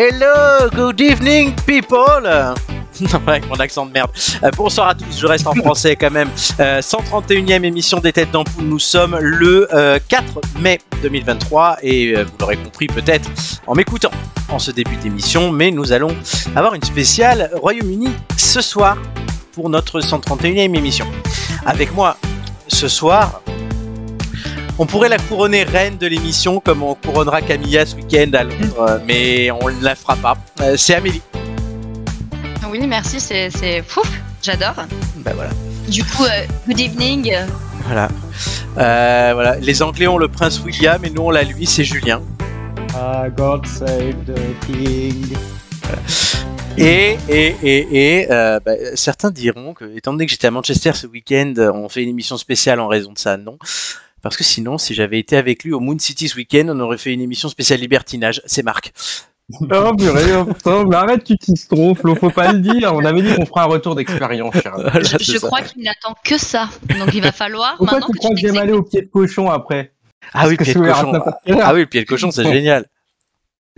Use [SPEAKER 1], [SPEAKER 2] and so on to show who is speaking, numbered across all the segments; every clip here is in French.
[SPEAKER 1] Hello, good evening people non, avec mon accent de merde. Euh, bonsoir à tous, je reste en français quand même. Euh, 131e émission des Têtes d'Ampoule, nous sommes le euh, 4 mai 2023 et euh, vous l'aurez compris peut-être en m'écoutant en ce début d'émission, mais nous allons avoir une spéciale Royaume-Uni ce soir pour notre 131e émission. Avec moi ce soir, on pourrait la couronner reine de l'émission comme on couronnera Camilla ce week-end à Londres, mais on ne la fera pas. Euh, C'est Amélie.
[SPEAKER 2] Oui, merci, c'est c'est fou, j'adore.
[SPEAKER 1] Ben voilà.
[SPEAKER 2] Du coup, euh, good evening.
[SPEAKER 1] Voilà. Euh, voilà. Les Anglais ont le prince William et nous on l'a lui, c'est Julien.
[SPEAKER 3] Ah, God save the king.
[SPEAKER 1] Et, et, et, et euh, bah, certains diront que, étant donné que j'étais à Manchester ce week-end, on fait une émission spéciale en raison de ça. Non. Parce que sinon, si j'avais été avec lui au Moon City ce week-end, on aurait fait une émission spéciale libertinage. C'est Marc.
[SPEAKER 3] Oh purée, oh, putain, mais arrête, tu t'y trompes, Flo, faut pas le dire. On avait dit qu'on fera un retour d'expérience, cher. ami.
[SPEAKER 1] Voilà,
[SPEAKER 2] Je, crois qu'il n'attend que ça. Donc il va falloir
[SPEAKER 3] Pourquoi
[SPEAKER 2] maintenant
[SPEAKER 3] tu
[SPEAKER 2] que
[SPEAKER 3] crois que j'aime aller au pied de cochon après
[SPEAKER 1] Ah oui, pied de cochon. Ah oui, pied de cochon, c'est génial.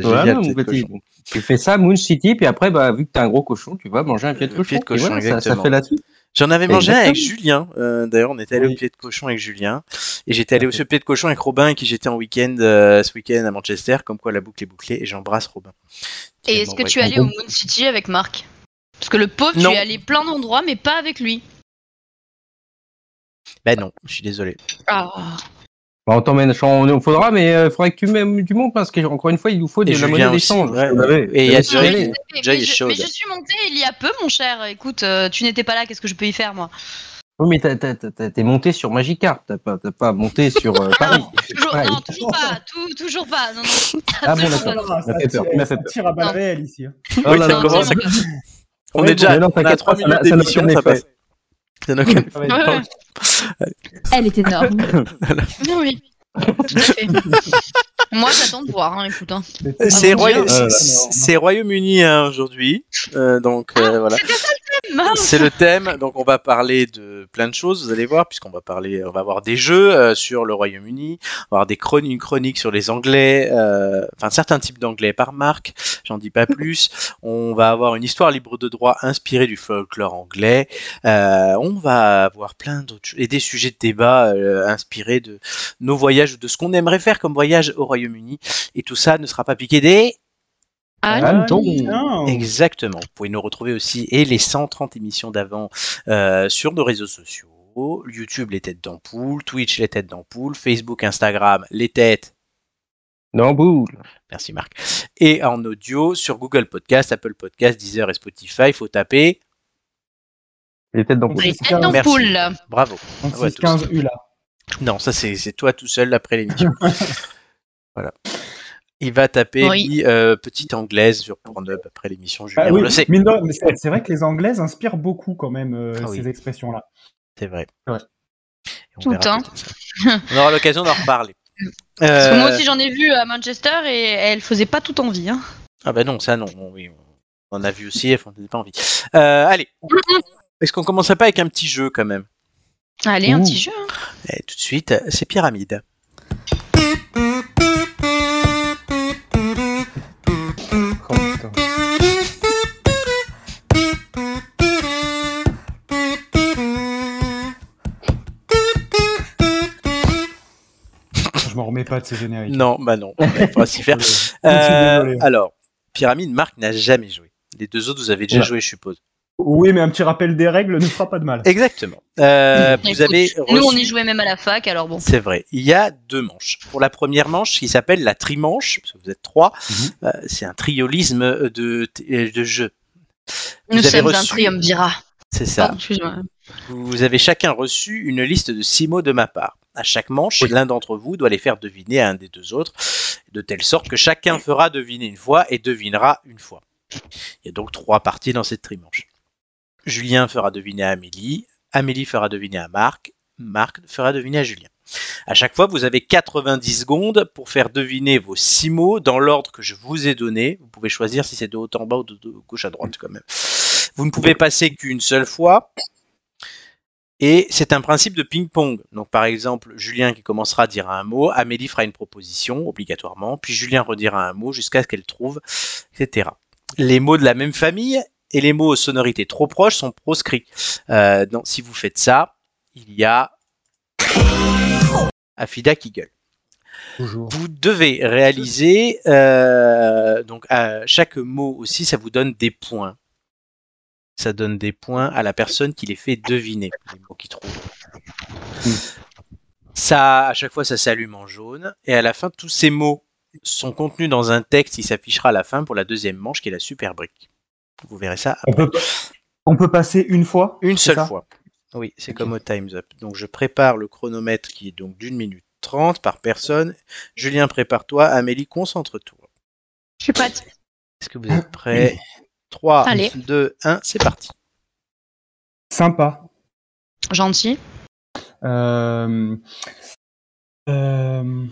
[SPEAKER 3] Ouais, non, petit. Tu fais ça, Moon City, puis après, bah, vu que t'es un gros cochon, tu vas manger un pied de cochon.
[SPEAKER 1] pied de
[SPEAKER 3] Et
[SPEAKER 1] cochon,
[SPEAKER 3] ça, fait la suite.
[SPEAKER 1] J'en avais mangé un avec. Julien. euh, D'ailleurs, on était allé
[SPEAKER 3] Oui.
[SPEAKER 1] au pied de cochon avec Julien. Et j'étais allé aussi au pied de cochon avec Robin, avec qui j'étais en week-end euh, ce week-end à Manchester. Comme quoi, la boucle est bouclée. Et j'embrasse Robin.
[SPEAKER 2] Et est-ce que tu es allé au Moon City avec Marc? Parce que le pauvre,
[SPEAKER 1] Non.
[SPEAKER 2] tu es allé plein d'endroits, mais pas avec lui.
[SPEAKER 1] Ben non, je suis désolé.
[SPEAKER 2] Ah.
[SPEAKER 3] Bah, on t'emmène, on, faudra, mais il faudrait que tu m'aimes du monde, parce qu'encore une fois, il nous faut de
[SPEAKER 1] Et
[SPEAKER 3] la monnaie d'échange.
[SPEAKER 1] ouais, ouais. Et il y a.
[SPEAKER 2] Mais, je,
[SPEAKER 1] chaude.
[SPEAKER 2] mais je suis montée il y a peu, mon cher. Écoute, euh, tu n'étais pas là, qu'est-ce que je peux y faire, moi?
[SPEAKER 3] Oui, mais t'es monté sur Magikarp, t'as pas, t'as pas monté sur euh, Paris.
[SPEAKER 2] toujours,
[SPEAKER 3] Ouais.
[SPEAKER 2] Non, toujours pas. Tout, toujours pas. Non, non.
[SPEAKER 3] Ah bon, d'accord.
[SPEAKER 4] Ah, ça
[SPEAKER 3] fait peur,
[SPEAKER 4] tire- ça à balles
[SPEAKER 2] Non.
[SPEAKER 4] réelles ici. hein.
[SPEAKER 3] Oh
[SPEAKER 1] Oui,
[SPEAKER 3] là
[SPEAKER 1] ça
[SPEAKER 3] là.
[SPEAKER 1] commence.
[SPEAKER 2] absolument
[SPEAKER 1] à-
[SPEAKER 2] pas.
[SPEAKER 1] On est déjà
[SPEAKER 3] mais non,
[SPEAKER 1] on a
[SPEAKER 3] t'inquiète
[SPEAKER 1] 3
[SPEAKER 3] pas, ça
[SPEAKER 1] minutes
[SPEAKER 3] n'a- ça n'a
[SPEAKER 1] d'émission,
[SPEAKER 3] aucun
[SPEAKER 1] ça
[SPEAKER 3] effet.
[SPEAKER 1] passe.
[SPEAKER 2] Ouais, ouais.
[SPEAKER 5] Elle est énorme.
[SPEAKER 2] Oui. Moi, j'attends de voir, hein, écoute. hein.
[SPEAKER 1] C'est
[SPEAKER 2] Ah,
[SPEAKER 1] Roya-.
[SPEAKER 3] Euh,
[SPEAKER 1] c'est- Royaume-Uni hein, aujourd'hui. Euh, donc euh, voilà.
[SPEAKER 2] C'était ça le thème mince.
[SPEAKER 1] C'est le thème, donc on va parler de plein de choses, vous allez voir, puisqu'on va parler, on va avoir des jeux euh, sur le Royaume-Uni, on va avoir des chroniques, une chronique sur les Anglais, euh, enfin certains types d'Anglais par marque, j'en dis pas plus. On va avoir une histoire libre de droit inspirée du folklore anglais. Euh, on va avoir plein d'autres et des sujets de débat euh, inspirés de nos voyages ou de ce qu'on aimerait faire comme voyage au Royaume-Uni. Et tout ça ne sera pas piqué des
[SPEAKER 2] Ah,
[SPEAKER 4] non.
[SPEAKER 1] Exactement. Vous pouvez nous retrouver aussi et les 130 émissions d'avant euh, sur nos réseaux sociaux. YouTube, les têtes d'ampoule, Twitch, les têtes d'ampoule, Facebook, Instagram, les têtes.
[SPEAKER 3] Non, boule.
[SPEAKER 1] Merci Marc. Et en audio sur Google Podcast, Apple Podcast, Deezer et Spotify. Il faut taper.
[SPEAKER 3] Les têtes d'ampoule.
[SPEAKER 2] Les
[SPEAKER 4] Merci.
[SPEAKER 2] têtes d'ampoule.
[SPEAKER 1] Bravo.
[SPEAKER 4] 36 15 U là.
[SPEAKER 1] Non, ça c'est c'est toi tout seul après l'émission. voilà. Il va taper
[SPEAKER 2] Oui.
[SPEAKER 1] lui, euh, petite anglaise sur Pornhub après l'émission. Julien,
[SPEAKER 4] Ah oui,
[SPEAKER 1] le sait.
[SPEAKER 4] mais c'est c'est vrai que les Anglaises inspirent beaucoup quand même euh,
[SPEAKER 1] Ah oui.
[SPEAKER 4] ces expressions-là.
[SPEAKER 1] C'est vrai.
[SPEAKER 4] Ouais.
[SPEAKER 2] Tout le temps.
[SPEAKER 1] On aura l'occasion d'en reparler.
[SPEAKER 2] Parce que moi
[SPEAKER 1] Euh,
[SPEAKER 2] aussi, j'en ai vu à Manchester et elle faisait pas tout envie. Hein.
[SPEAKER 1] Ah bah non, ça non. on- Oui, on en a vu aussi, on n'avait pas envie. Euh, allez. Est-ce qu'on commencerait pas avec un petit jeu quand même?
[SPEAKER 2] Allez, un petit jeu. hein.
[SPEAKER 1] Et Tout de suite, c'est Pyramide.
[SPEAKER 4] Pas de ces génériques.
[SPEAKER 1] Non, bah non, il faudra s'y faire. Euh, alors, Pyramide, Marc n'a jamais joué. Les deux autres, vous avez déjà joué, je suppose.
[SPEAKER 4] Oui, mais un petit rappel des règles ne fera pas de mal.
[SPEAKER 1] Exactement. Euh, vous
[SPEAKER 2] Écoute,
[SPEAKER 1] avez
[SPEAKER 2] Nous, on y jouait même à la fac, alors bon.
[SPEAKER 1] C'est vrai. Il y a deux manches. Pour la première manche, qui s'appelle la trimanche, parce que vous êtes trois,
[SPEAKER 3] Mhm.
[SPEAKER 1] euh, c'est un triolisme de, de jeu.
[SPEAKER 2] Nous
[SPEAKER 1] Vous avez
[SPEAKER 2] sommes un triumvirat.
[SPEAKER 1] C'est ça.
[SPEAKER 2] Pardon.
[SPEAKER 1] Vous avez chacun reçu une liste de six mots de ma part. À chaque manche, l'un d'entre vous doit les faire deviner à un des deux autres, de telle sorte que chacun fera deviner une fois et devinera une fois. Il y a donc trois parties dans cette trimanche. Julien fera deviner à Amélie, Amélie fera deviner à Marc, Marc fera deviner à Julien. À chaque fois, vous avez 90 secondes pour faire deviner vos six mots dans l'ordre que je vous ai donné. Vous pouvez choisir si c'est de haut en bas ou de gauche à droite quand même. Vous ne pouvez passer qu'une seule fois. Et c'est un principe de ping-pong. Donc, par exemple, Julien qui commencera à dire un mot, Amélie fera une proposition, obligatoirement, puis Julien redira un mot jusqu'à ce qu'elle trouve, etc. Les mots de la même famille et les mots aux sonorités trop proches sont proscrits. Euh, donc, si vous faites ça, il y a Afida qui gueule. Vous devez réaliser, euh, donc à chaque mot aussi, ça vous donne des points. Ça donne des points à la personne qui les fait deviner, les mots qu'il trouve. Ça, à chaque fois, ça s'allume en jaune. Et à la fin, tous ces mots sont contenus dans un texte qui s'affichera à la fin pour la deuxième manche, qui est la super brique. Vous verrez ça
[SPEAKER 4] On peut, on peut passer une fois
[SPEAKER 1] une seule fois. Oui, c'est comme au Time's Up. Donc je prépare le chronomètre qui est donc d'une minute trente par personne. Julien, prépare-toi. Amélie, concentre-toi.
[SPEAKER 2] Je suis prête.
[SPEAKER 1] Est-ce que vous êtes prêts? 3,
[SPEAKER 2] Allez.
[SPEAKER 1] 2, 1, c'est parti.
[SPEAKER 4] Sympa.
[SPEAKER 2] Gentil.
[SPEAKER 4] Euh... Euh...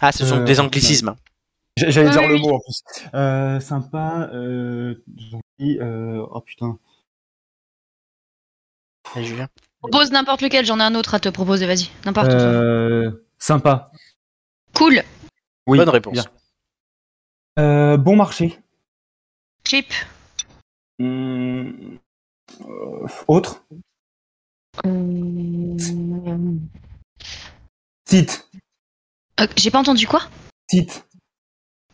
[SPEAKER 1] Ah, ce sont
[SPEAKER 4] Euh,
[SPEAKER 1] des anglicismes. hein.
[SPEAKER 4] j'- J'allais dire
[SPEAKER 2] oui,
[SPEAKER 4] le
[SPEAKER 2] oui.
[SPEAKER 4] mot en plus. Euh, sympa. Euh... gentil, euh, Oh putain.
[SPEAKER 1] Allez, Julien.
[SPEAKER 2] Propose n'importe lequel, j'en ai un autre à te proposer, vas-y. N'importe.
[SPEAKER 4] Euh... Sympa.
[SPEAKER 2] Cool.
[SPEAKER 4] Oui.
[SPEAKER 1] Bonne réponse.
[SPEAKER 4] bien. Euh, bon marché.
[SPEAKER 2] Cheap.
[SPEAKER 4] Hum, euh, autre. Site.
[SPEAKER 2] Euh, J'ai pas entendu quoi?
[SPEAKER 4] Site.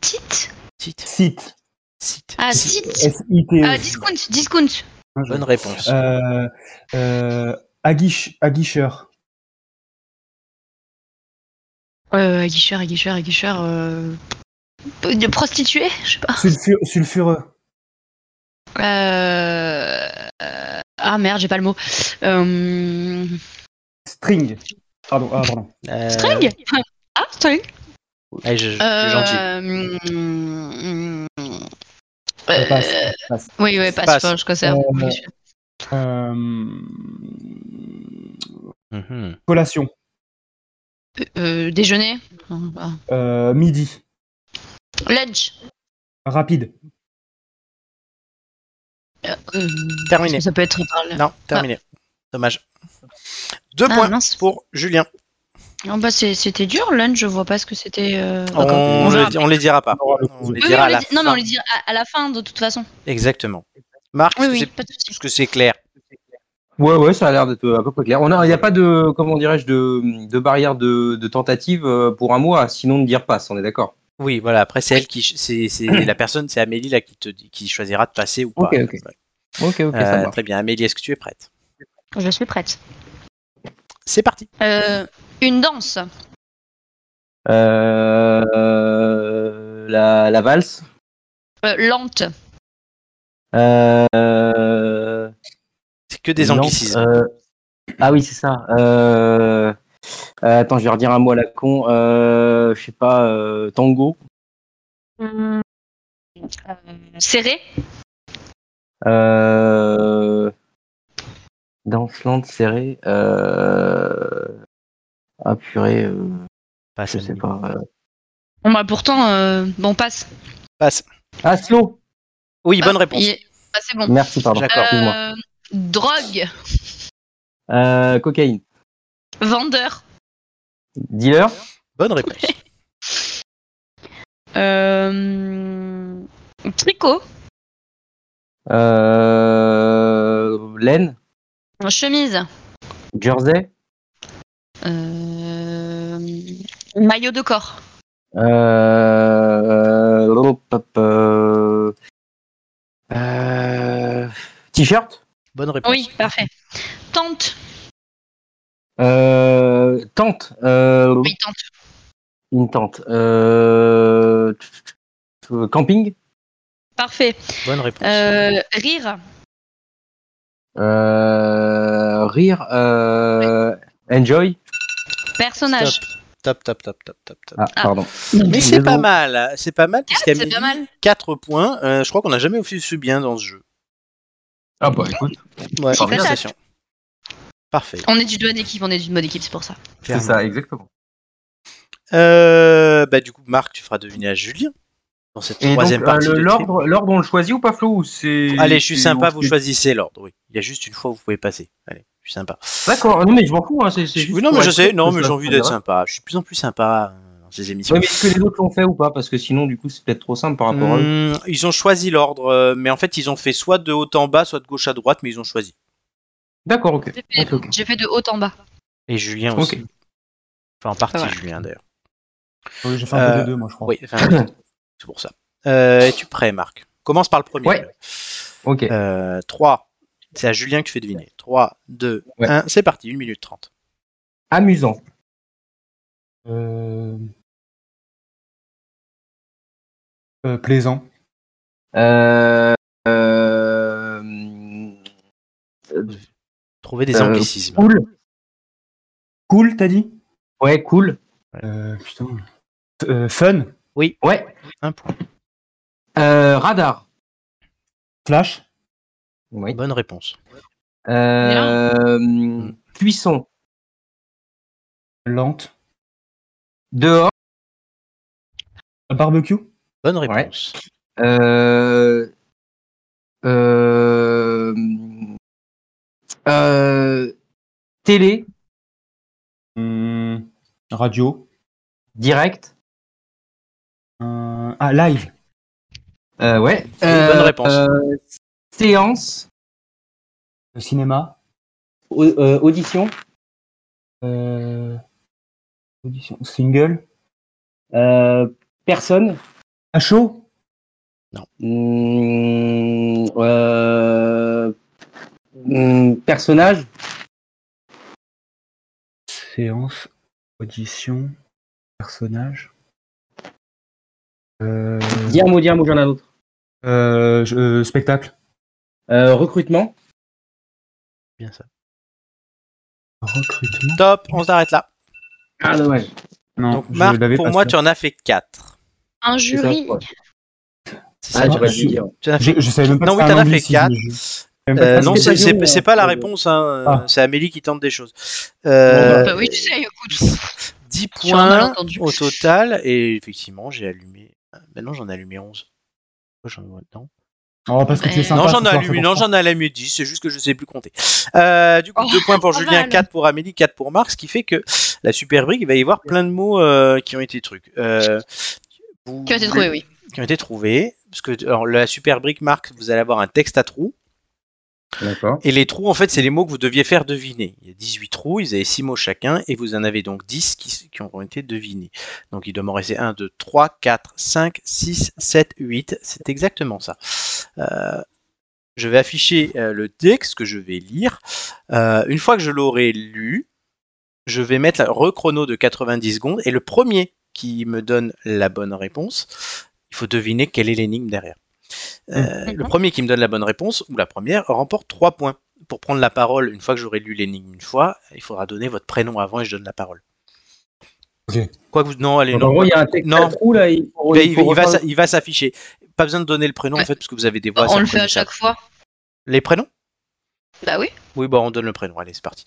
[SPEAKER 2] Tite?
[SPEAKER 1] Site.
[SPEAKER 4] Site.
[SPEAKER 1] Site.
[SPEAKER 2] Ah, site.
[SPEAKER 4] S-I-T-E.
[SPEAKER 2] Ah, discount, discount.
[SPEAKER 1] Bonne réponse.
[SPEAKER 4] Euh, euh, aguiche, aguicheur.
[SPEAKER 2] Euh, aguicheur, aguicheur, aguicheur. Euh... De prostituée Je sais pas.
[SPEAKER 4] Sulfur, sulfureux.
[SPEAKER 2] Euh... euh, Ah merde, j'ai pas le mot. Euh...
[SPEAKER 4] String. Pardon, ah, pardon.
[SPEAKER 1] Euh,
[SPEAKER 2] String Ah, string
[SPEAKER 1] allez, je, je- gentil.
[SPEAKER 2] Euh...
[SPEAKER 4] passe, passe.
[SPEAKER 2] Oui, oui, passe,
[SPEAKER 1] Passe.
[SPEAKER 2] pas, je conserve.
[SPEAKER 4] Euh, Euh,
[SPEAKER 1] Mhm.
[SPEAKER 4] collation.
[SPEAKER 2] Euh, déjeuner
[SPEAKER 4] midi.
[SPEAKER 2] Lunch
[SPEAKER 4] Rapide.
[SPEAKER 2] Euh,
[SPEAKER 1] Terminé.
[SPEAKER 2] Ça peut être.
[SPEAKER 1] Non, terminé. Dommage. Deux
[SPEAKER 2] Ah,
[SPEAKER 1] points
[SPEAKER 2] mince.
[SPEAKER 1] pour Julien.
[SPEAKER 2] Ah, bah, c'était dur, lunch, je vois pas ce que c'était. euh,
[SPEAKER 1] On,
[SPEAKER 2] on
[SPEAKER 1] di- on les dira pas.
[SPEAKER 4] On
[SPEAKER 1] On les
[SPEAKER 2] Oui, oui,
[SPEAKER 1] dira
[SPEAKER 2] on
[SPEAKER 1] à
[SPEAKER 2] les
[SPEAKER 1] la
[SPEAKER 2] dit- Non, mais on les dira à, à la fin, de toute façon.
[SPEAKER 1] Exactement. Marc,
[SPEAKER 2] Oui,
[SPEAKER 1] est-ce
[SPEAKER 2] oui,
[SPEAKER 1] est-ce que c'est clair
[SPEAKER 3] Ouais, ouais, ça a l'air d'être à peu près clair. On a, il n'y a pas de, comment dirais-je, de, de barrière de, de tentative euh, pour un mois, sinon de dire passe, on est d'accord.
[SPEAKER 1] Oui, voilà. Après, c'est elle qui, c'est la personne, c'est Amélie là qui te dit, qui choisira de passer ou pas.
[SPEAKER 3] Ok, ok.
[SPEAKER 1] Ouais.
[SPEAKER 3] Ok, ok,
[SPEAKER 1] Euh,
[SPEAKER 3] ça
[SPEAKER 1] très bien. Amélie, est-ce que tu es prête?
[SPEAKER 2] Je suis prête.
[SPEAKER 1] C'est parti.
[SPEAKER 2] Euh, une danse.
[SPEAKER 3] Euh, la, la valse.
[SPEAKER 2] Euh, lente.
[SPEAKER 3] Euh,
[SPEAKER 1] C'est que des
[SPEAKER 3] lente,
[SPEAKER 1] anglicismes.
[SPEAKER 3] euh, ah oui, c'est ça. Euh, attends, je vais redire un mot à la con. Euh, je sais pas, euh, tango.
[SPEAKER 2] Euh, serré.
[SPEAKER 3] Euh, danse lente, serrée. Euh, ah purée, euh,
[SPEAKER 1] Pas
[SPEAKER 3] je sais pas. euh.
[SPEAKER 2] Bon, bah, pourtant, euh, bon, passe.
[SPEAKER 1] Passe.
[SPEAKER 3] Ah, slow.
[SPEAKER 1] Oui, bonne réponse.
[SPEAKER 2] ah, c'est bon.
[SPEAKER 3] Merci, pardon.
[SPEAKER 1] D'accord.
[SPEAKER 2] Euh, drogue.
[SPEAKER 3] Euh, cocaïne.
[SPEAKER 2] Vendeur.
[SPEAKER 3] Dealer.
[SPEAKER 1] Bonne réponse.
[SPEAKER 2] Euh, tricot.
[SPEAKER 3] Euh, laine.
[SPEAKER 2] Chemise.
[SPEAKER 3] Jersey.
[SPEAKER 2] Euh, maillot de corps.
[SPEAKER 3] Euh, euh, euh, T-shirt.
[SPEAKER 1] Bonne réponse.
[SPEAKER 2] Oui, parfait. Tente.
[SPEAKER 3] Euh, tente. Euh,
[SPEAKER 2] Oui, tente.
[SPEAKER 3] Une tente. Euh, camping?
[SPEAKER 2] Parfait.
[SPEAKER 1] Bonne réponse.
[SPEAKER 2] Euh, rire.
[SPEAKER 3] Euh, rire. Euh, enjoy.
[SPEAKER 2] Personnage.
[SPEAKER 1] Top, top, top, top, top, top.
[SPEAKER 3] Ah,
[SPEAKER 2] Ah.
[SPEAKER 3] pardon.
[SPEAKER 1] Mais c'est pas mal, c'est pas mal
[SPEAKER 2] c'est
[SPEAKER 1] puisqu'Amélie,
[SPEAKER 2] pas mal.
[SPEAKER 1] 4 points. Euh, je crois qu'on n'a jamais fait bien dans ce jeu.
[SPEAKER 3] Ah bah écoute.
[SPEAKER 1] Ouais,
[SPEAKER 2] C'est.
[SPEAKER 1] Parfait.
[SPEAKER 2] On est du bonne équipe, on est d'une bonne équipe, c'est pour ça.
[SPEAKER 3] C'est ça, exactement.
[SPEAKER 1] Euh, bah, du coup, Marc, tu feras deviner à Julien. dans cette
[SPEAKER 3] Et
[SPEAKER 1] troisième
[SPEAKER 3] euh,
[SPEAKER 1] partie.
[SPEAKER 3] l'ordre, l'ordre, on le choisit ou pas, Flo ou c'est...
[SPEAKER 1] Allez, je suis
[SPEAKER 3] c'est-
[SPEAKER 1] sympa, vous choisissez l'ordre, oui. Il y a juste une fois où vous pouvez passer. Allez, je suis sympa.
[SPEAKER 3] D'accord, non mais je m'en fous, hein, c'est, c'est juste
[SPEAKER 1] Oui, non, mais je sais, non, mais j'ai envie d'être sympa. Je suis de plus en plus sympa euh, dans ces émissions.
[SPEAKER 3] Ouais, mais est-ce que les autres l'ont fait ou pas? Parce que sinon, du coup, c'est peut-être trop simple par rapport à eux.
[SPEAKER 1] Hmm, ils ont choisi l'ordre, mais en fait, ils ont fait soit de haut en bas, soit de gauche à droite, mais ils ont choisi.
[SPEAKER 3] D'accord, ok.
[SPEAKER 2] J'ai fait, de haut en bas.
[SPEAKER 1] Et Julien aussi. Enfin, en partie,
[SPEAKER 2] Ah ouais.
[SPEAKER 1] Julien d'ailleurs.
[SPEAKER 4] Oui, j'ai fait un peu
[SPEAKER 1] Euh,
[SPEAKER 4] des deux, moi, je crois.
[SPEAKER 1] Oui, enfin, c'est pour ça. Euh, Es-tu prêt, Marc? Commence par le premier.
[SPEAKER 3] Ouais. Ok.
[SPEAKER 1] Euh, 3. C'est à Julien que tu fais deviner. 3, 2,
[SPEAKER 3] Ouais.
[SPEAKER 1] 1, c'est parti, 1 minute 30.
[SPEAKER 3] Amusant.
[SPEAKER 4] Euh... euh, plaisant.
[SPEAKER 3] Euh...
[SPEAKER 1] Trouvez des
[SPEAKER 3] Euh,
[SPEAKER 1] anglicismes.
[SPEAKER 3] Cool.
[SPEAKER 4] Cool, t'as dit?
[SPEAKER 3] Ouais, cool.
[SPEAKER 4] euh, Putain. Euh, fun?
[SPEAKER 3] Ouais.
[SPEAKER 1] Un point.
[SPEAKER 3] Euh, radar.
[SPEAKER 4] Flash?
[SPEAKER 3] Oui.
[SPEAKER 1] Bonne réponse.
[SPEAKER 3] Euh, cuisson.
[SPEAKER 4] Lente.
[SPEAKER 3] Dehors.
[SPEAKER 4] Barbecue?
[SPEAKER 1] Bonne réponse.
[SPEAKER 3] Euh, euh, télé.
[SPEAKER 4] Hum, radio.
[SPEAKER 3] Direct.
[SPEAKER 4] Euh, ah, live.
[SPEAKER 3] Euh, ouais.
[SPEAKER 1] Bonne réponse.
[SPEAKER 3] euh, séance.
[SPEAKER 4] Le cinéma.
[SPEAKER 3] Au- euh, audition.
[SPEAKER 4] Euh, audition. Single.
[SPEAKER 3] Euh, personne.
[SPEAKER 4] À chaud.
[SPEAKER 3] Euh, hum, Hum, personnage
[SPEAKER 4] Séance, audition, personnage. Euh...
[SPEAKER 3] Dis un mot, dis un mot, j'en ai un autre.
[SPEAKER 4] Euh, je, euh, spectacle.
[SPEAKER 3] Euh, recrutement.
[SPEAKER 1] Bien ça.
[SPEAKER 4] Recrutement.
[SPEAKER 1] Top, on s'arrête là.
[SPEAKER 3] Ah dommage.
[SPEAKER 4] Non,
[SPEAKER 1] Donc, Marc, pour moi,
[SPEAKER 4] ça.
[SPEAKER 1] tu en as fait 4.
[SPEAKER 2] Un jury.
[SPEAKER 1] Ça,
[SPEAKER 3] ouais.
[SPEAKER 1] ça
[SPEAKER 3] ah,
[SPEAKER 4] je, je, je savais même pas
[SPEAKER 1] Non, oui, t'en as fait
[SPEAKER 4] 4.
[SPEAKER 1] Euh, non, c'est
[SPEAKER 3] pas
[SPEAKER 1] la
[SPEAKER 3] euh,
[SPEAKER 1] réponse, hein.
[SPEAKER 4] Ah.
[SPEAKER 1] c'est Amélie qui tente des choses. Euh,
[SPEAKER 2] Bah oui, tu sais, écoute.
[SPEAKER 1] 10
[SPEAKER 2] Sur un
[SPEAKER 1] points au total, et effectivement, j'ai allumé. Maintenant, j'en ai allumé 11. Pourquoi j'en vois dedans
[SPEAKER 4] Oh, parce que tu es
[SPEAKER 2] Ouais.
[SPEAKER 4] sympa.
[SPEAKER 1] Non, j'en ai allumé, non, j'en ai allumé 10, c'est juste que je sais plus compter. Euh, du coup,
[SPEAKER 2] Oh,
[SPEAKER 1] 2 points pour Julien,
[SPEAKER 2] mal.
[SPEAKER 1] 4 pour Amélie, 4 pour Marc, ce qui fait que la Super Brick, il va y avoir plein de mots euh, qui ont été trucs. Euh, vous-
[SPEAKER 2] Qui a été trouvé, oui.
[SPEAKER 1] Qui ont été trouvés. Parce que alors, la Super Brick, Marc, vous allez avoir un texte à trous. Et les trous, en fait, c'est les mots que vous deviez faire deviner. Il y a 18 trous, ils avaient 6 mots chacun, et vous en avez donc 10 qui, qui ont été devinés. Donc il doit m'en rester 1, 2, 3, 4, 5, 6, 7, 8. C'est exactement ça. Euh, je vais afficher euh, le texte que je vais lire. Euh, une fois que je l'aurai lu, je vais mettre la rechrono de 90 secondes, et le premier qui me donne la bonne réponse, il faut deviner quelle est l'énigme derrière. Euh, Le premier qui me donne la bonne réponse, ou la première, remporte 3 points. Pour prendre la parole, une fois que j'aurai lu l'énigme une fois, il faudra donner votre prénom avant et je donne la parole. Quoi que vous... Non, allez, non.
[SPEAKER 3] gros, il y a un texte
[SPEAKER 1] Non.
[SPEAKER 3] là. Il, faut-
[SPEAKER 1] Mais
[SPEAKER 3] il
[SPEAKER 1] il,
[SPEAKER 3] faut
[SPEAKER 1] il va, il va s'afficher. Pas besoin de donner le prénom en fait, parce que vous avez des voix.
[SPEAKER 2] On le fait à chaque fois.
[SPEAKER 1] Les prénoms?
[SPEAKER 2] Bah oui.
[SPEAKER 1] Oui, bon, on donne le prénom. Allez, c'est parti.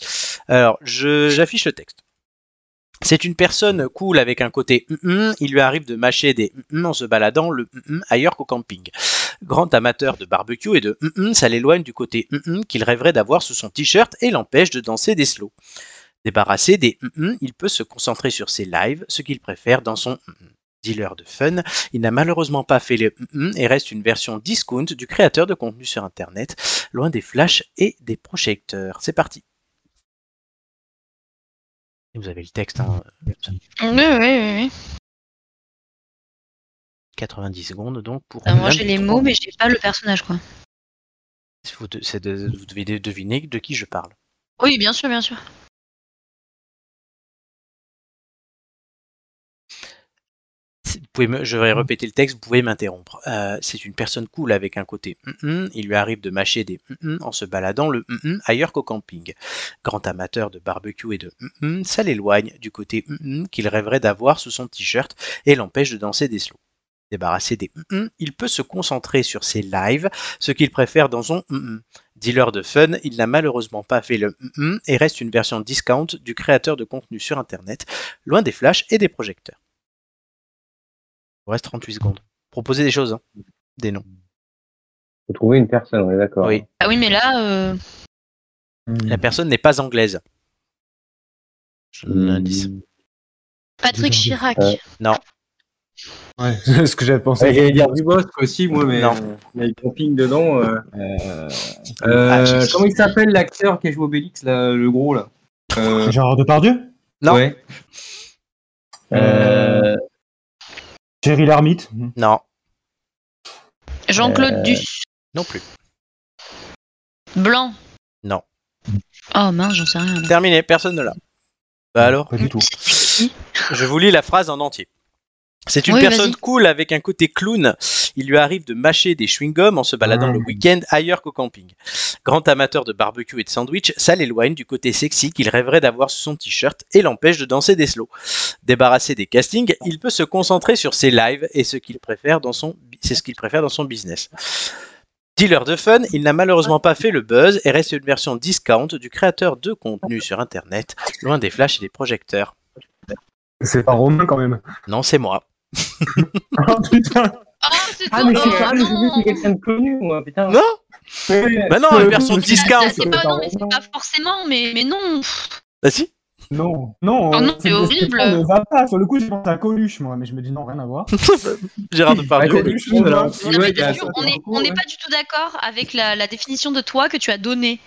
[SPEAKER 1] Alors, je- j'affiche le texte. C'est une personne cool avec un côté hum, il lui arrive de mâcher des hum en se baladant le ailleurs qu'au camping. Grand amateur de barbecue et de ça l'éloigne du côté qu'il rêverait d'avoir sous son t-shirt et l'empêche de danser des slows. Débarrassé des il peut se concentrer sur ses lives, ce qu'il préfère dans son dealer de fun. Il n'a malheureusement pas fait le hum et reste une version discount du créateur de contenu sur internet, loin des flashs et des projecteurs. C'est parti. Et vous avez le texte, hein,
[SPEAKER 2] Oui, oui, oui. oui.
[SPEAKER 1] 90 secondes donc pour.
[SPEAKER 2] Euh, moi, j'ai les
[SPEAKER 1] 23.
[SPEAKER 2] mots, mais j'ai pas le personnage, quoi.
[SPEAKER 1] Vous, de- c'est de- vous devez de- deviner de qui je parle.
[SPEAKER 2] Oui, bien sûr, bien sûr.
[SPEAKER 1] Pouvez me- je vais répéter le texte, vous pouvez m'interrompre. Euh, c'est une personne cool avec un côté hum, hum, il lui arrive de mâcher des hum, hum en se baladant le ailleurs qu'au camping. Grand amateur de barbecue et de ça l'éloigne du côté qu'il rêverait d'avoir sous son t-shirt et l'empêche de danser des slows. Débarrassé des il peut se concentrer sur ses lives, ce qu'il préfère dans son. Dealer de fun, il n'a malheureusement pas fait le et reste une version discount du créateur de contenu sur internet, loin des flashs et des projecteurs. Vous reste 38 secondes. proposer des choses, hein. des noms.
[SPEAKER 3] Faut trouver une personne, on est d'accord.
[SPEAKER 1] Oui.
[SPEAKER 2] Ah oui, mais là, euh,
[SPEAKER 1] La personne n'est pas anglaise. Je donne.
[SPEAKER 3] Hmm.
[SPEAKER 2] Patrick
[SPEAKER 4] Dis
[SPEAKER 2] Chirac.
[SPEAKER 3] Euh,
[SPEAKER 1] Non,
[SPEAKER 4] Ouais, c'est ce que j'avais pensé.
[SPEAKER 3] J'allais dire du Bosque aussi, moi, mais
[SPEAKER 1] Non.
[SPEAKER 3] il y a le camping dedans. euh.
[SPEAKER 4] Euh,
[SPEAKER 3] Euh,
[SPEAKER 1] Ah,
[SPEAKER 3] comment il s'appelle l'acteur qui a joué Obélix, là, le gros là? Euh,
[SPEAKER 4] Gérard Depardieu?
[SPEAKER 1] Non.
[SPEAKER 3] Ouais. Euh,
[SPEAKER 4] Thierry Lhermitte
[SPEAKER 1] non,
[SPEAKER 2] Jean-Claude
[SPEAKER 3] Euh,
[SPEAKER 2] Duss.
[SPEAKER 1] non plus.
[SPEAKER 2] Blanc.
[SPEAKER 1] Non.
[SPEAKER 2] Oh mince, j'en sais rien. là.
[SPEAKER 1] Terminé, personne ne l'a. Bah alors,
[SPEAKER 4] Pas du tout.
[SPEAKER 1] Je vous lis la phrase en entier. C'est une
[SPEAKER 2] Oui,
[SPEAKER 1] personne cool avec un côté clown. Il lui arrive de mâcher des chewing-gums en se baladant
[SPEAKER 4] Ah.
[SPEAKER 1] le week-end ailleurs qu'au camping. Grand amateur de barbecue et de sandwich, ça l'éloigne du côté sexy qu'il rêverait d'avoir sous son t-shirt et l'empêche de danser des slows. Débarrassé des castings, il peut se concentrer sur ses lives et ce qu'il préfère dans son, c'est ce qu'il préfère dans son business. Dealer de fun, il n'a malheureusement pas fait le buzz et reste une version discount du créateur de contenu sur internet, loin des flashs et des projecteurs.
[SPEAKER 4] C'est pas Romain quand même.
[SPEAKER 1] Non, c'est moi.
[SPEAKER 4] Oh putain
[SPEAKER 2] Ah, c'est
[SPEAKER 3] Ah, mais
[SPEAKER 2] Oh,
[SPEAKER 3] pas que c'est quelqu'un de connu, moi, putain.
[SPEAKER 1] Non Bah non, une version discount.
[SPEAKER 2] Ah, C'est pas, non, mais c'est pas forcément, mais, mais non.
[SPEAKER 1] Bah si
[SPEAKER 4] Non, non,
[SPEAKER 2] Oh non, c'est horrible.
[SPEAKER 4] ne va pas. Sur le coup, j'ai pensé à Coluche, moi, mais je me dis non, rien à voir.
[SPEAKER 1] Gérard Depardieu.
[SPEAKER 4] Coluche,
[SPEAKER 2] Dudu, on est, on n'est pas du tout d'accord avec la, la définition de toi que tu as donnée.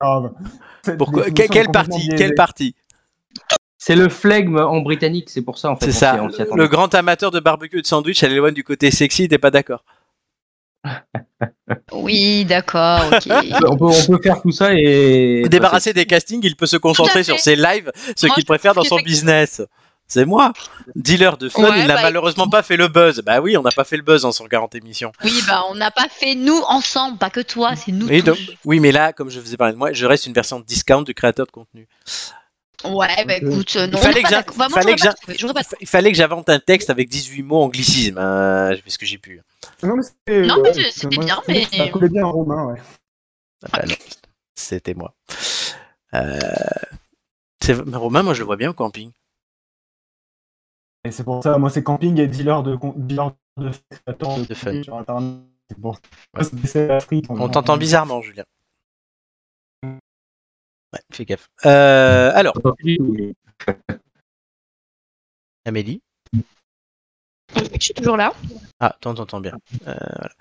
[SPEAKER 4] Grave. Cette
[SPEAKER 1] Pourquoi? Quelle partie? Quelle partie?
[SPEAKER 3] C'est le flegme en britannique, c'est pour ça en fait.
[SPEAKER 1] C'est ça.
[SPEAKER 3] on.
[SPEAKER 1] Le grand amateur de barbecue et de sandwich, elle éloigne du côté sexy, t'es pas d'accord
[SPEAKER 2] Oui, d'accord, ok.
[SPEAKER 3] On peut, on peut faire tout ça et.
[SPEAKER 1] Débarrassé des castings, il peut se concentrer sur ses lives, ce qu'il préfère dans son business. C'est moi. Dealer de fun,
[SPEAKER 2] Ouais,
[SPEAKER 1] il n'a
[SPEAKER 2] bah,
[SPEAKER 1] malheureusement pas fait le buzz. Bah oui, on n'a pas fait le buzz en 140 émissions.
[SPEAKER 2] Oui, bah on n'a pas fait nous ensemble, pas que toi, c'est nous
[SPEAKER 1] Oui,
[SPEAKER 2] tous.
[SPEAKER 1] donc- oui, mais là, comme je vous ai parlé de moi, je reste une version discount du créateur de contenu.
[SPEAKER 2] Ouais, bah écoute, euh, non,
[SPEAKER 1] Il fallait que.
[SPEAKER 2] Bah, moi,
[SPEAKER 1] fallait
[SPEAKER 2] pas.
[SPEAKER 1] Il fallait que j'invente un texte avec 18 mots anglicisme. hein, Je fais ce que j'ai pu.
[SPEAKER 4] Non, mais c'était. Ouais, moi,
[SPEAKER 2] bien, mais-
[SPEAKER 4] Ça collait bien en Romain, ouais.
[SPEAKER 1] Ah bah non, c'était moi. Euh, mais Romain, moi je le vois bien au camping.
[SPEAKER 4] Et c'est pour ça, moi, c'est camping et dealer de. con- Dealer de, attends,
[SPEAKER 1] De fun.
[SPEAKER 4] sur Internet. Bon.
[SPEAKER 1] On t'entend bizarrement, Julien. Ouais, fais gaffe. Euh, alors, Amélie.
[SPEAKER 2] Je suis toujours là.
[SPEAKER 1] Ah, t'en- t'entends bien. Euh, voilà.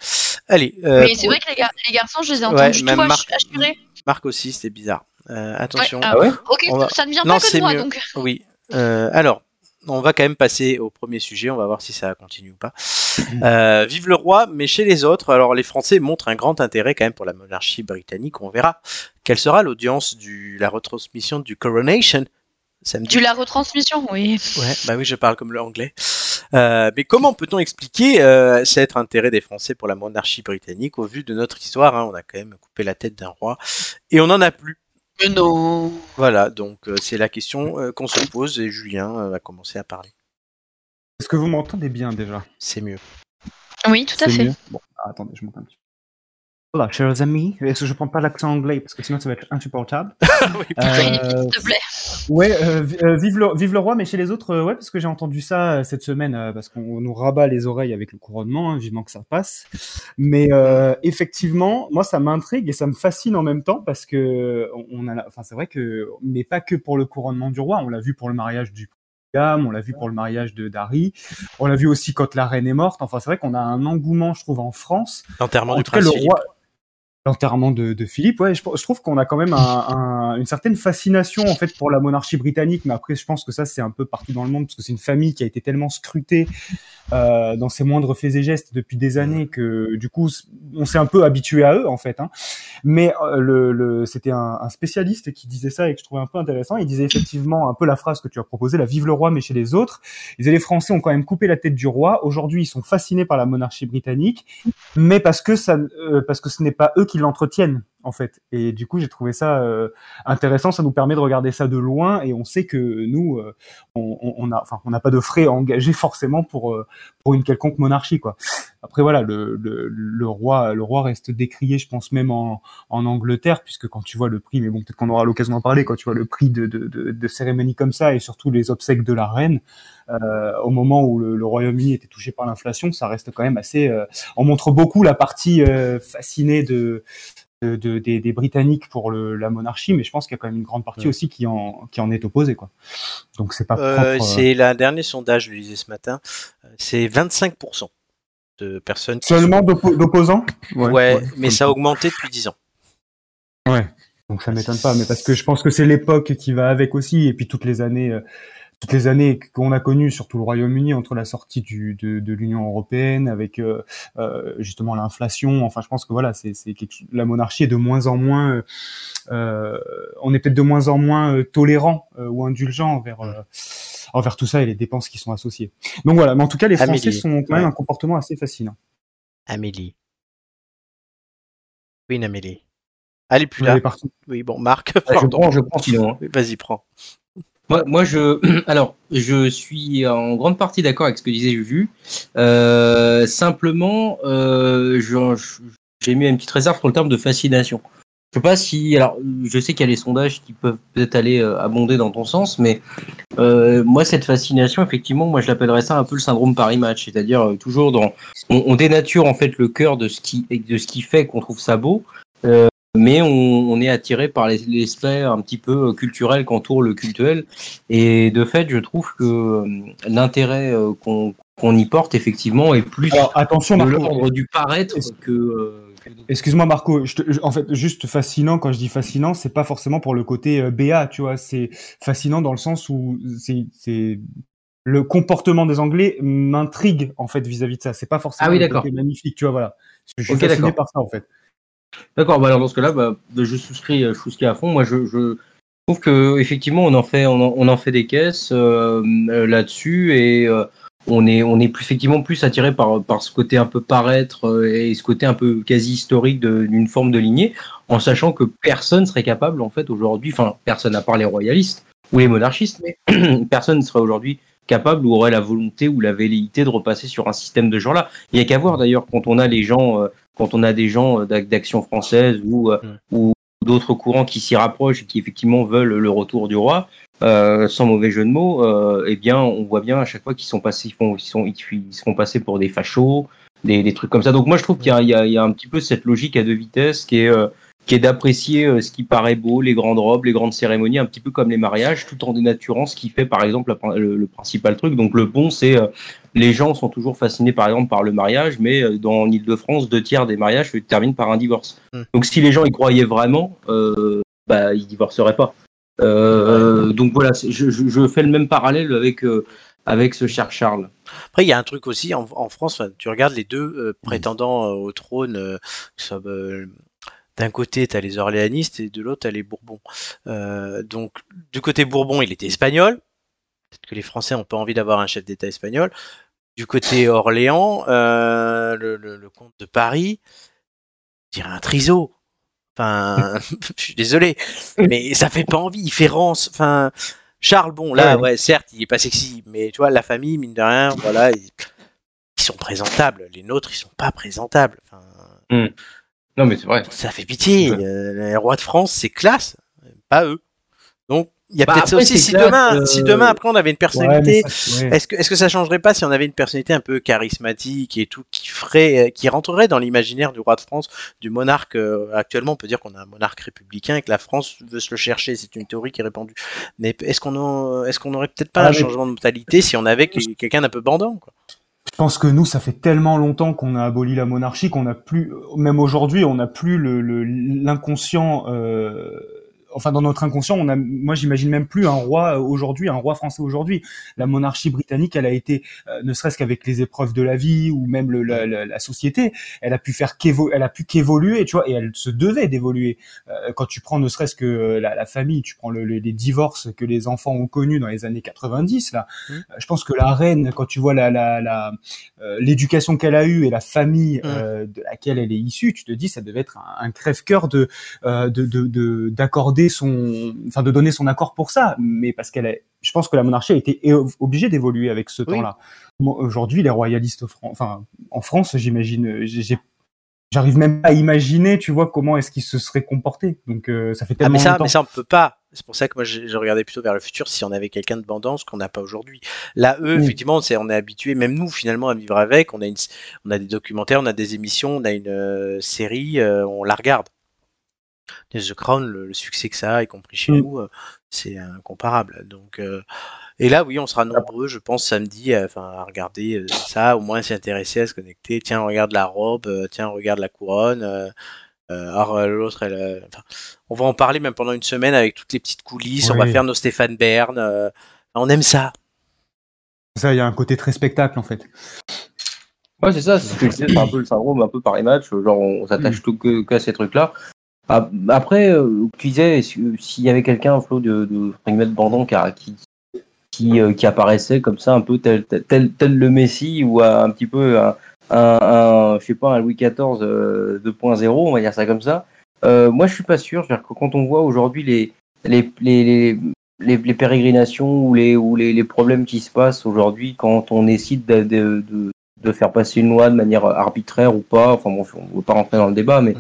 [SPEAKER 1] Allez, euh,
[SPEAKER 2] mais c'est vrai que les, gar- les garçons, je les ai entendus
[SPEAKER 1] même
[SPEAKER 2] tout
[SPEAKER 1] Marc-. Marc aussi, c'est bizarre. Euh, attention.
[SPEAKER 2] Ouais,
[SPEAKER 3] Ah ouais
[SPEAKER 2] Ok,
[SPEAKER 1] va-
[SPEAKER 2] ça ne vient
[SPEAKER 1] Non,
[SPEAKER 2] pas que
[SPEAKER 1] c'est
[SPEAKER 2] de moi,
[SPEAKER 1] mieux.
[SPEAKER 2] donc.
[SPEAKER 1] Oui. Euh, alors, on va quand même passer au premier sujet. On va voir si ça continue ou pas. Euh, vive le roi, mais chez les autres, alors les Français montrent un grand intérêt quand même pour la monarchie britannique. On verra quelle sera l'audience de la retransmission du Coronation samedi.
[SPEAKER 2] Tu la retransmission, oui.
[SPEAKER 1] Ouais, bah oui, je parle comme le anglais. Euh, mais comment peut-on expliquer euh, cet intérêt des Français pour la monarchie britannique au vu de notre histoire hein, On a quand même coupé la tête d'un roi et on n'en a plus.
[SPEAKER 2] Mais non.
[SPEAKER 1] Voilà, donc euh, c'est la question euh, qu'on se pose et Julien euh, va commencer à parler.
[SPEAKER 4] Est-ce que vous m'entendez bien déjà?
[SPEAKER 1] C'est mieux.
[SPEAKER 2] Oui, tout à
[SPEAKER 4] C'est
[SPEAKER 2] fait.
[SPEAKER 4] mieux? Bon, ah, attendez, je monte un petit peu. Voilà, chers amis, est-ce que je prends pas l'accent anglais parce que sinon ça va être insupportable.
[SPEAKER 1] oui.
[SPEAKER 4] Euh,
[SPEAKER 2] S'il te plaît.
[SPEAKER 4] Ouais, euh, euh, vive, le, vive le roi, mais chez les autres, euh, ouais, parce que j'ai entendu ça cette semaine, parce qu'on nous rabat les oreilles avec le couronnement, hein, vivement que ça passe. Mais euh, effectivement, moi, ça m'intrigue et ça me fascine en même temps, parce que on a, enfin, c'est vrai que, mais pas que pour le couronnement du roi, on l'a vu pour le mariage du on l'a vu pour le mariage de Dari, on l'a vu aussi quand la reine est morte. Enfin, c'est vrai qu'on a un engouement, je trouve, en France,
[SPEAKER 1] L'enterrement
[SPEAKER 4] en
[SPEAKER 1] du prince
[SPEAKER 4] le
[SPEAKER 1] Philippe.
[SPEAKER 4] L'enterrement de, de Philippe, ouais, je, je trouve qu'on a quand même un, un- une certaine fascination en fait pour la monarchie britannique, mais après je pense que ça c'est un peu partout dans le monde parce que c'est une famille qui a été tellement scrutée euh, dans ses moindres faits et gestes depuis des années que du coup on s'est un peu habitué à eux en fait. Hein. Mais euh, le, le, c'était un, un spécialiste qui disait ça et que je trouvais un peu intéressant. Il disait effectivement un peu la phrase que tu as proposée, la vive le roi mais chez les autres. Il disait les Français ont quand même coupé la tête du roi. Aujourd'hui ils sont fascinés par la monarchie britannique mais parce que ça, euh, parce que ce n'est pas eux qui l'entretiennent en fait. Et du coup, j'ai trouvé ça euh, intéressant. Ça nous permet de regarder ça de loin, et on sait que nous, euh, on, on- on enfin, on n'a pas de frais à engager forcément pour euh, pour une quelconque monarchie, quoi. Après voilà, le, le, le roi le roi reste décrié, je pense même en, en Angleterre, puisque quand tu vois le prix, mais bon peut-être qu'on aura l'occasion d'en parler, quand tu vois le prix de, de, de, de cérémonies comme ça et surtout les obsèques de la reine, euh, au moment où le, le Royaume-Uni était touché par l'inflation, ça reste quand même assez. euh, on montre beaucoup la partie euh, fascinée de, de, de- des, des Britanniques pour le, la monarchie, mais je pense qu'il y a quand même une grande partie
[SPEAKER 1] Ouais.
[SPEAKER 4] aussi qui en qui en est opposée quoi. Donc c'est pas
[SPEAKER 1] Euh,
[SPEAKER 4] propre. euh,
[SPEAKER 1] c'est la dernier sondage, je le lisais ce matin. C'est 25% de personnes qui
[SPEAKER 4] seulement d'oppo- d'opposants.
[SPEAKER 1] Ouais, mais ça a augmenté depuis 10 ans.
[SPEAKER 4] Ouais. Donc ça m'étonne pas, mais parce que je pense que c'est l'époque qui va avec aussi, et puis toutes les années, euh, toutes les années qu'on a connues, surtout le Royaume-Uni, entre la sortie du, de, de l'Union européenne, avec euh, euh, justement l'inflation. Enfin, je pense que voilà, c'est la monarchie est de moins en moins, euh, euh, on est peut-être de moins en moins euh, tolérant euh, ou indulgent envers euh, envers tout ça et les dépenses qui sont associées. Donc voilà, mais en tout cas, les Français
[SPEAKER 1] Amélie,
[SPEAKER 4] sont quand même
[SPEAKER 1] ouais.
[SPEAKER 4] un comportement assez fascinant.
[SPEAKER 1] Amélie. Oui, Amélie. Elle est plus là. Oui, bon, Marc.
[SPEAKER 3] je
[SPEAKER 1] pardon.
[SPEAKER 3] prends, je prends sinon. hein.
[SPEAKER 1] Vas-y, prends.
[SPEAKER 3] Moi, moi, je, alors, je suis en grande partie d'accord avec ce que disait Juju. Euh, simplement, euh, j'ai mis une petite réserve sur le terme de fascination. Je sais pas si, alors, je sais qu'il y a les sondages qui peuvent peut-être aller euh, abonder dans ton sens, mais euh, moi, cette fascination, effectivement, moi, je l'appellerais ça un peu le syndrome Paris Match, c'est-à-dire euh, toujours dans, on, on dénature en fait le cœur de ce qui, de ce qui fait qu'on trouve ça beau. euh, mais on, on est attiré par les, les sphères un petit peu culturelles qu'entoure le cultuel. Et de fait, je trouve que euh, l'intérêt euh, qu'on y porte, effectivement, est plus
[SPEAKER 4] Alors attention,
[SPEAKER 3] de
[SPEAKER 4] Marco.
[SPEAKER 3] l'ordre du paraître que. euh,
[SPEAKER 4] Excuse-moi Marco, je te- je- en fait juste fascinant quand je dis fascinant, c'est pas forcément pour le côté euh, BA, tu vois, c'est fascinant dans le sens où c'est le comportement des Anglais m'intrigue en fait vis-à-vis de ça, c'est pas forcément
[SPEAKER 3] Ah oui,
[SPEAKER 4] le côté magnifique, tu vois, voilà. Je suis
[SPEAKER 3] Ok,
[SPEAKER 4] fasciné par ça en fait.
[SPEAKER 3] D'accord, bah alors dans ce cas-là, bah, je souscris, je souscris à fond. Moi, je, je trouve que effectivement, on en fait, on en, fait des caisses euh, euh, là-dessus et euh, on est, plus effectivement plus attiré par, par ce côté un peu paraître euh, et ce côté un peu quasi historique d'une forme de lignée, en sachant que personne serait capable en fait aujourd'hui, enfin personne à part les royalistes ou les monarchistes, mais personne ne serait aujourd'hui capable ou aurait la volonté ou la velléité de repasser sur un système de genre-là. Il y a qu'à voir d'ailleurs quand on a les gens, euh, quand on a des gens euh, d'ac- d'action française ou, euh, ou d'autres courants qui s'y rapprochent et qui effectivement veulent le retour du roi, euh, sans mauvais jeu de mots, euh, eh bien on voit bien à chaque fois qu'ils sont passés, ils, font, ils, sont, ils, ils se font passer pour des fachos, des, des trucs comme ça. Donc moi je trouve qu'il y, a- il y y a un petit peu cette logique à deux vitesses qui est euh, qui est d'apprécier euh, ce qui paraît beau, les grandes robes, les grandes cérémonies, un petit peu comme les mariages, tout en dénaturant ce qui fait par exemple le, le principal truc. Donc le bon, c'est euh, les gens sont toujours fascinés par exemple par le mariage, mais euh, dans en Ile-de-France, deux tiers des mariages se terminent par un divorce.
[SPEAKER 1] Mm.
[SPEAKER 3] Donc si les gens y croyaient vraiment, euh, bah ils divorceraient pas. Euh, donc voilà, je, je, je fais le même parallèle avec avec ce cher Charles.
[SPEAKER 1] Après, il y a un truc aussi en, en France. Tu regardes les deux euh, prétendants au trône. que ce soit, d'un côté, tu as les Orléanistes et de l'autre, tu as les Bourbons. Euh, donc, du côté Bourbon, il était espagnol. Peut-être que les Français n'ont pas envie d'avoir un chef d'État espagnol. Du côté Orléans, euh, le, le- le comte de Paris, je dirais un triso. Enfin, je suis désolé, mais ça fait pas envie. Il fait rance. Enfin, Charles, bon, là,
[SPEAKER 3] Ouais.
[SPEAKER 1] ouais, certes, il est pas sexy, mais tu vois, la famille, mine de rien, voilà, ils, ils sont présentables. Les nôtres, ils sont pas présentables. Enfin,
[SPEAKER 3] Non mais c'est vrai.
[SPEAKER 1] ça fait pitié.
[SPEAKER 3] Ouais.
[SPEAKER 1] Euh, les rois de France, c'est classe, pas eux. Donc, il y a
[SPEAKER 3] Bah,
[SPEAKER 1] peut-être ça aussi. Si
[SPEAKER 3] classe,
[SPEAKER 1] demain,
[SPEAKER 3] euh,
[SPEAKER 1] si demain après on avait une personnalité,
[SPEAKER 4] Ouais, ouais.
[SPEAKER 1] est-ce que, est-ce que ça changerait pas si on avait une personnalité un peu charismatique et tout, qui ferait, euh, qui rentrerait dans l'imaginaire du roi de France, du monarque euh, Actuellement, on peut dire qu'on a un monarque républicain et que la France veut se le chercher. C'est une théorie qui est répandue. Mais est-ce qu'on, est-ce qu'on aurait peut-être pas
[SPEAKER 4] Ah,
[SPEAKER 1] un
[SPEAKER 4] mais-
[SPEAKER 1] changement de mentalité si on avait que- quelqu'un d'un peu bandant quoi?
[SPEAKER 4] Pense que nous, ça fait tellement longtemps qu'on a aboli la monarchie qu'on n'a plus, même aujourd'hui, on n'a plus le le- l'inconscient. euh, enfin, dans notre inconscient, on a, moi, j'imagine même plus un roi euh, aujourd'hui, un roi français aujourd'hui. La monarchie britannique, elle a été, euh, ne serait-ce qu'avec les épreuves de la vie ou même le, la, la- la société, elle a pu faire qu'évo, elle a pu qu'évoluer, tu vois, et elle se devait d'évoluer. Euh, quand tu prends ne serait-ce que euh, la, la famille, tu prends le- le- les divorces que les enfants ont connus dans les années 90, là,
[SPEAKER 1] Mhm.
[SPEAKER 4] euh, je pense que la reine, quand tu vois la, la, la l'éducation qu'elle a eue et la famille
[SPEAKER 1] Mm.
[SPEAKER 4] euh, de laquelle elle est issue, tu te dis ça devait être un, un crève-cœur de euh, de de- de- son, enfin de donner son accord pour ça, mais parce qu'elle est, je pense que la monarchie a été obligée d'évoluer avec ce
[SPEAKER 1] Oui.
[SPEAKER 4] temps-là. Aujourd'hui, les royalistes, fran- enfin en France, j'imagine, j'ai- j'arrive même pas à imaginer, tu vois, comment est-ce qu'ils se seraient comportés. Donc euh, ça fait
[SPEAKER 1] Ah,
[SPEAKER 4] tellement
[SPEAKER 1] mais ça,
[SPEAKER 4] longtemps.
[SPEAKER 1] mais ça, on peut pas. C'est pour ça que moi, je, je regardais plutôt vers le futur si on avait quelqu'un de bandant, ce qu'on n'a pas aujourd'hui. Là, eux,
[SPEAKER 4] Oui.
[SPEAKER 1] effectivement, c'est, on est habitué, même nous, finalement, à vivre avec. On a, une, on a des documentaires, on a des émissions, on a une euh, série, euh, on la regarde. The Crown, le, le succès que ça a, y compris chez
[SPEAKER 4] Mm.
[SPEAKER 1] nous, euh, c'est incomparable. Donc, euh, et là, oui, on sera nombreux, je pense, samedi, à, enfin, à regarder euh, ça, au moins s'y intéresser, à se connecter. Tiens, regarde la robe, euh, tiens, regarde la couronne. euh, euh, alors euh, l'autre, elle, euh, enfin, on va en parler même pendant une semaine avec toutes les petites coulisses. On va faire nos Stéphane Bern. euh, on aime ça.
[SPEAKER 4] Ça, il y a un côté très spectacle en fait.
[SPEAKER 3] Ouais, c'est ça, c'est un peu le syndrome, un peu par les matchs, genre on s'attache tout que, que à ces trucs-là. Ah, Après, euh, tu disais, si- s'il y avait quelqu'un, Flo, de, de, de bandant qui, qui, qui, euh, qui apparaissait comme ça, un peu tel, tel, tel, le Messi, ou un petit peu un, un, je sais pas, un Louis XIV euh, 2.0, on va dire ça comme ça. Euh, moi, je suis pas sûr. Je veux que quand on voit aujourd'hui les, les, les, les, les, pérégrinations ou les, ou les, problèmes qui se passent aujourd'hui quand on décide de, de, de, de faire passer une loi de manière arbitraire ou pas, enfin bon, on ne veut pas rentrer dans le débat, mais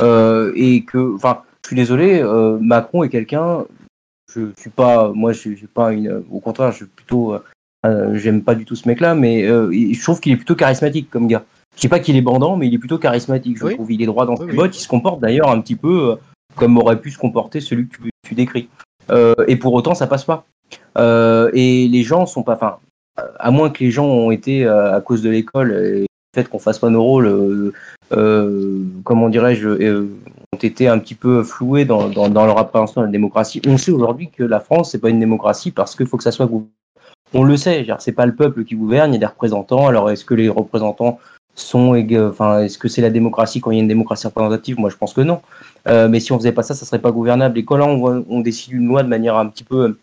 [SPEAKER 3] euh, et que, enfin, je suis désolé, euh, Macron est quelqu'un, je suis pas, moi, je suis pas une, au contraire, je suis plutôt, euh, j'aime pas du tout ce mec-là, mais euh, je trouve qu'il est plutôt charismatique comme gars. Je sais pas qu'il est bandant, mais il est plutôt charismatique. Je
[SPEAKER 1] Oui.
[SPEAKER 3] trouve il est droit dans ses
[SPEAKER 1] oui.
[SPEAKER 3] bottes. Il se comporte d'ailleurs un petit peu euh, comme aurait pu se comporter celui que tu, tu décris. Euh, et pour autant, ça passe pas. Euh, et les gens sont pas, enfin, à moins que les gens ont été euh, à cause de l'école et du fait qu'on fasse pas nos rôles, euh, euh, comment dirais-je, ont été un petit peu floués dans, leur appréhension de la démocratie. On sait aujourd'hui que la France c'est pas une démocratie parce qu'il faut que ça soit gouverné. On le sait, c'est pas le peuple qui gouverne, il y a des représentants. Alors est-ce que les représentants sont, enfin, est-ce que c'est la démocratie quand il y a une démocratie représentative? Moi, je pense que non. Mais si on faisait pas ça, ça serait pas gouvernable. Et quand là, on, on décide une loi de manière un petit peu,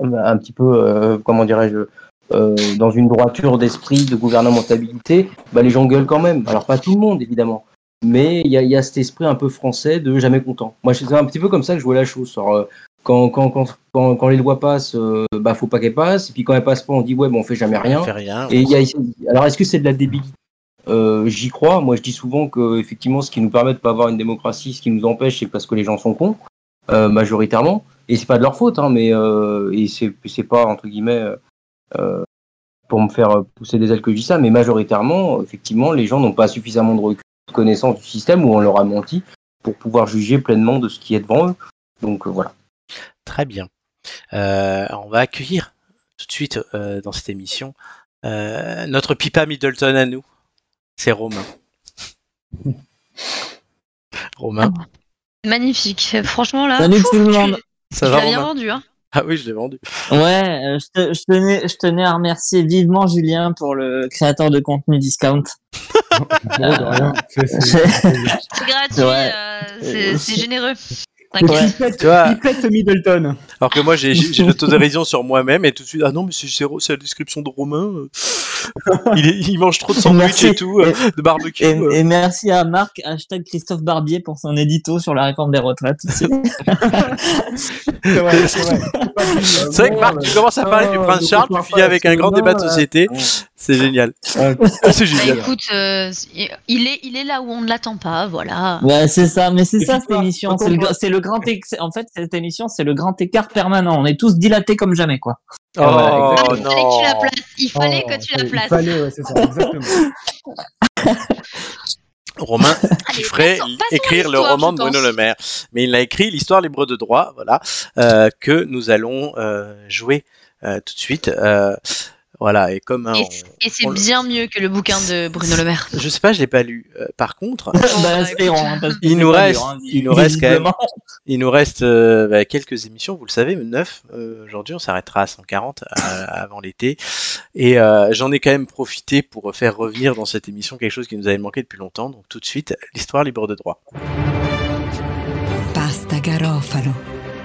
[SPEAKER 3] un petit peu, comment dirais-je, euh, dans une droiture d'esprit, de gouvernementabilité, bah, les gens gueulent quand même. Alors pas tout le monde, évidemment. Mais il y a, y a cet esprit un peu français de jamais content. Moi, c'est un petit peu comme ça que je vois la chose. Alors, euh, quand, quand, quand, quand, les lois passent, euh, bah, faut pas qu'elles passent. Et puis quand elles passent pas, on dit ouais, bon, on fait jamais rien.
[SPEAKER 1] On fait rien.
[SPEAKER 3] Et il y a, alors, est-ce que c'est de la débilité? Euh, J'y crois. Moi, je dis souvent que effectivement, ce qui nous permet de pas avoir une démocratie, ce qui nous empêche, c'est parce que les gens sont cons, euh, majoritairement. Et c'est pas de leur faute, hein, mais et c'est c'est pas entre guillemets pour me faire pousser des ailes que je dis ça, mais majoritairement, effectivement, les gens n'ont pas suffisamment de recul, de connaissance du système où on leur a menti pour pouvoir juger pleinement de ce qui est devant eux. Donc euh, voilà.
[SPEAKER 1] Très bien. Euh, on va accueillir tout de suite euh, dans cette émission euh, notre Pipa Middleton à nous. C'est Romain. Romain,
[SPEAKER 2] Magnifique. Franchement, là.
[SPEAKER 5] Salut tout le
[SPEAKER 2] tu-
[SPEAKER 5] monde.
[SPEAKER 1] ça
[SPEAKER 2] Tu
[SPEAKER 1] va
[SPEAKER 2] l'as bien vendu, hein.
[SPEAKER 1] Ah oui, je l'ai vendu.
[SPEAKER 5] Ouais, euh, je, te- je tenais, je tenais à remercier vivement Julien pour le créateur de contenu discount.
[SPEAKER 4] Rien. C'est-
[SPEAKER 2] gratuit,
[SPEAKER 5] Ouais.
[SPEAKER 2] euh,
[SPEAKER 5] Euh,
[SPEAKER 2] c'est généreux.
[SPEAKER 4] Pète,
[SPEAKER 1] Tu vois-
[SPEAKER 4] il pète Middleton.
[SPEAKER 1] Alors que moi, j'ai j'ai l'autodérision sur moi-même et tout de suite, ah non, mais c'est la description de Romain. Il, est- il mange trop de sandwich et tout, euh, de barbecue.
[SPEAKER 5] Et,
[SPEAKER 1] euh.
[SPEAKER 5] et merci à Marc, hashtag Christophe Barbier pour son édito sur la réforme des retraites aussi.
[SPEAKER 4] C'est vrai, c'est vrai.
[SPEAKER 1] C'est vrai que Marc, tu commences à parler du prince Charles, tu finis avec un grand débat de société. C'est génial. C'est
[SPEAKER 2] Bah,
[SPEAKER 1] génial.
[SPEAKER 2] écoute, euh, il, est, il est là où on ne l'attend pas, voilà.
[SPEAKER 5] Ouais, c'est ça, mais c'est ça cette émission. C'est le, grand En fait, cette émission, c'est le grand écart permanent. On est tous dilatés comme jamais, quoi.
[SPEAKER 1] Oh
[SPEAKER 2] Ah, il fallait que tu la places. Il fallait
[SPEAKER 4] Oh,
[SPEAKER 2] que tu la
[SPEAKER 4] Il
[SPEAKER 2] places.
[SPEAKER 4] fallait, ouais, c'est ça, exactement.
[SPEAKER 1] Romain,
[SPEAKER 2] passons à
[SPEAKER 1] écrire le roman de Bruno. Le Maire. Mais il a écrit l'histoire libre de droit, voilà, euh, que nous allons euh, jouer euh, tout de suite. Voilà, et comme hein,
[SPEAKER 2] Et, c'est bien mieux que le bouquin de Bruno Le Maire.
[SPEAKER 1] je sais pas, je l'ai pas lu. Euh, par contre, Il nous reste- il nous reste quand même-
[SPEAKER 5] visiblement.
[SPEAKER 1] il nous reste euh, bah, quelques émissions, vous le savez, neuf. Euh, Aujourd'hui, on s'arrêtera à 140 euh, avant l'été. Et euh, j'en ai quand même profité pour faire revenir dans cette émission quelque chose qui nous avait manqué depuis longtemps. Donc tout de suite, l'histoire libre de droit.
[SPEAKER 6] Pasta Garofalo.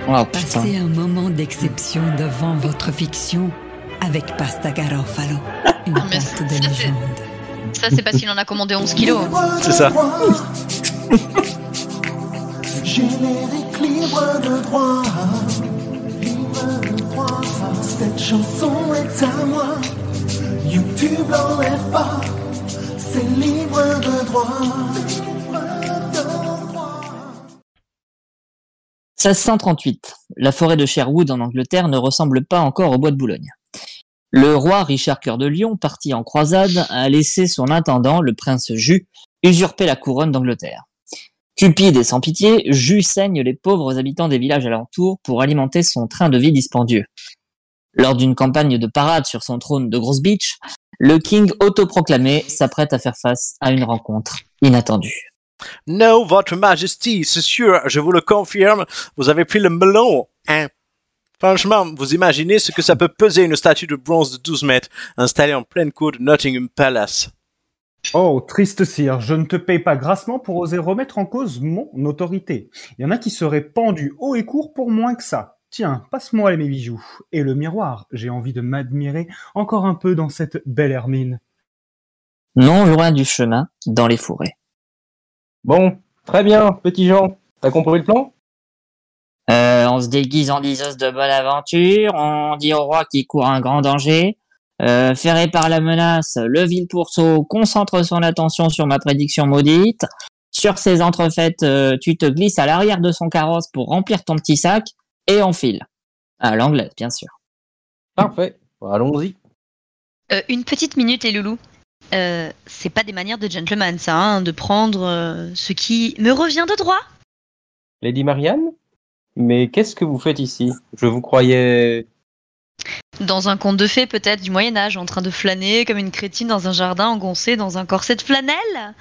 [SPEAKER 5] Oh.
[SPEAKER 6] Passez un moment d'exception devant votre fiction avec Pasta Garofalo, une
[SPEAKER 2] mais
[SPEAKER 6] pâte
[SPEAKER 2] ça,
[SPEAKER 6] de
[SPEAKER 2] c'est-
[SPEAKER 6] légende.
[SPEAKER 2] Ça, c'est parce qu'il en a commandé 11 kilos. hein.
[SPEAKER 1] C'est ça.
[SPEAKER 7] Générique libre de droit. Libre de droit. Cette chanson est à moi. YouTube l'enlève pas. C'est libre de droit. Libre de droit.
[SPEAKER 5] 1638. La forêt de Sherwood en Angleterre ne ressemble pas encore au bois de Boulogne. Le roi Richard Cœur de Lion, parti en croisade, a laissé son intendant, le prince Jus, usurper la couronne d'Angleterre. Cupide et sans pitié, Jus saigne les pauvres habitants des villages alentours pour alimenter son train de vie dispendieux. Lors d'une campagne de parade sur son trône de Grosse Beach, le king autoproclamé s'apprête à faire face à une rencontre inattendue.
[SPEAKER 1] No, votre majesté, c'est sûr, je vous le confirme, vous avez pris le melon, hein. Franchement, vous imaginez ce que ça peut peser une statue de bronze de 12 mètres installée en pleine cour de Nottingham Palace.
[SPEAKER 4] Oh, triste sire, je ne te paye pas grassement pour oser remettre en cause mon autorité. Il y en a qui seraient pendus haut et court pour moins que ça. Tiens, passe-moi mes bijoux. Et le miroir, j'ai envie de m'admirer encore un peu dans cette belle hermine.
[SPEAKER 5] Non loin du chemin, dans les forêts.
[SPEAKER 3] Bon, très bien, petit Jean. T'as compris le plan?
[SPEAKER 5] Euh, on se déguise en diseuse de bonne aventure, on dit au roi qu'il court un grand danger. Euh, ferré par la menace, le vil pourceau concentre son attention sur ma prédiction maudite. Sur ces entrefaites, euh, tu te glisses à l'arrière de son carrosse pour remplir ton petit sac et on file. À l'anglaise, bien sûr.
[SPEAKER 3] Parfait. Allons-y.
[SPEAKER 2] Euh, une petite minute, les loulous. Euh, c'est pas des manières de gentleman, ça, hein, de prendre euh, ce qui me revient de droit.
[SPEAKER 3] Lady Marianne? Mais qu'est-ce que vous faites ici? Je vous croyais...
[SPEAKER 2] Dans un conte de fées, peut-être, du Moyen-Âge, en train de flâner comme une crétine dans un jardin engoncé dans un corset de flanelle?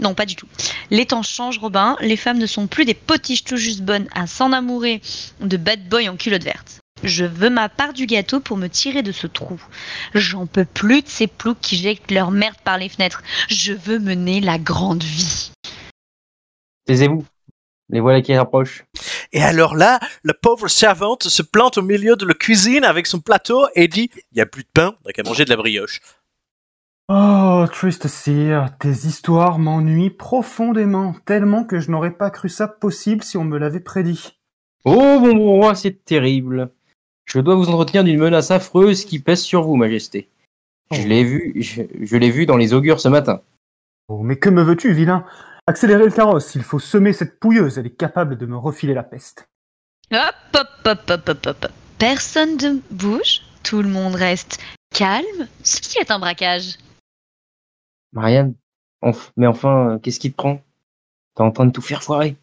[SPEAKER 2] Non, pas du tout. Les temps changent, Robin. Les femmes ne sont plus des potiches tout juste bonnes à s'en amourer de bad boy en culotte verte. Je veux ma part du gâteau pour me tirer de ce trou. J'en peux plus de ces ploucs qui jettent leur merde par les fenêtres. Je veux mener la grande vie.
[SPEAKER 3] Taisez-vous. Les voilà qui approchent.
[SPEAKER 1] Et alors là, la pauvre servante se plante au milieu de la cuisine avec son plateau et dit Il n'y a plus de pain, on n'a qu'à manger de la brioche.
[SPEAKER 4] Oh, triste sire, tes histoires m'ennuient profondément, tellement que je n'aurais pas cru ça possible si on me l'avait prédit.
[SPEAKER 3] Oh mon bon roi, c'est terrible. Je dois vous entretenir d'une menace affreuse qui pèse sur vous, Majesté. Je l'ai vu, je, je l'ai vu dans les augures ce matin.
[SPEAKER 4] Oh, mais que me veux-tu, vilain? Accélérer le carrosse, il faut semer cette pouilleuse, elle est capable de me refiler la peste.
[SPEAKER 2] Hop, hop, hop, hop, hop, hop. Personne ne bouge. Tout le monde reste calme. Ce qui est un braquage?
[SPEAKER 3] Marianne, enf- mais enfin, euh, qu'est-ce qui te prend? T'es en train de tout faire foirer.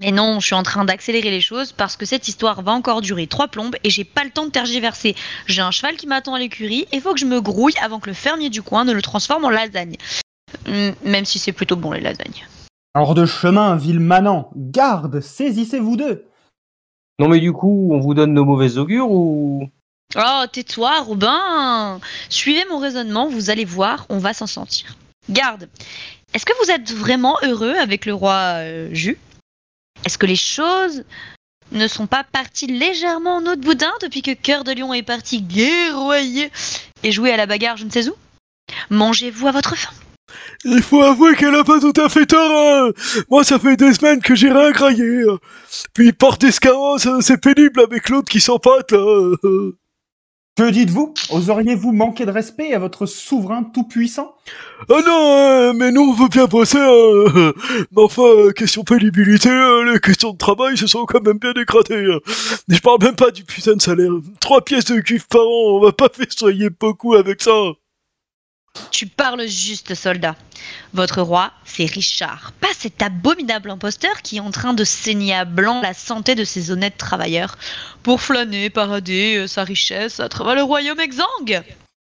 [SPEAKER 2] Mais non, je suis en train d'accélérer les choses parce que cette histoire va encore durer trois plombes et j'ai pas le temps de tergiverser. J'ai un cheval qui m'attend à l'écurie et faut que je me grouille avant que le fermier du coin ne le transforme en lasagne. Hum, Même si c'est plutôt bon les lasagnes.
[SPEAKER 4] Hors de chemin, vil manant Garde Saisissez-vous d'eux
[SPEAKER 3] Non mais du coup, on vous donne nos mauvais augures ou?
[SPEAKER 2] Oh, tais-toi, Robin Suivez mon raisonnement, vous allez voir, on va s'en sortir. Garde, est-ce que vous êtes vraiment heureux avec le roi euh, Jus Est-ce que les choses ne sont pas parties légèrement en eau de boudin depuis que Cœur de Lion est parti guerroyer et jouer à la bagarre je ne sais où? Mangez-vous à votre faim
[SPEAKER 1] Il faut avouer qu'elle a pas tout à fait tort. hein. Moi, ça fait des semaines que j'ai rien graillé. hein. Puis porter ce carrosse, euh, c'est pénible avec l'autre qui s'empâte. là.
[SPEAKER 4] Que dites-vous? Oseriez-vous manquer de respect à votre souverain tout-puissant?
[SPEAKER 1] Ah non, hein, mais nous on veut bien bosser. hein. Mais enfin, euh, question pénibilité, euh, les questions de travail se sont quand même bien hein. Je parle même pas du putain de salaire. Trois pièces de cuivre par an, on va pas festoyer beaucoup avec ça.
[SPEAKER 2] Tu parles juste, soldat. Votre roi, c'est Richard, pas cet abominable imposteur qui est en train de saigner à blanc la santé de ses honnêtes travailleurs pour flâner, parader euh, sa richesse à travers le royaume exsangue.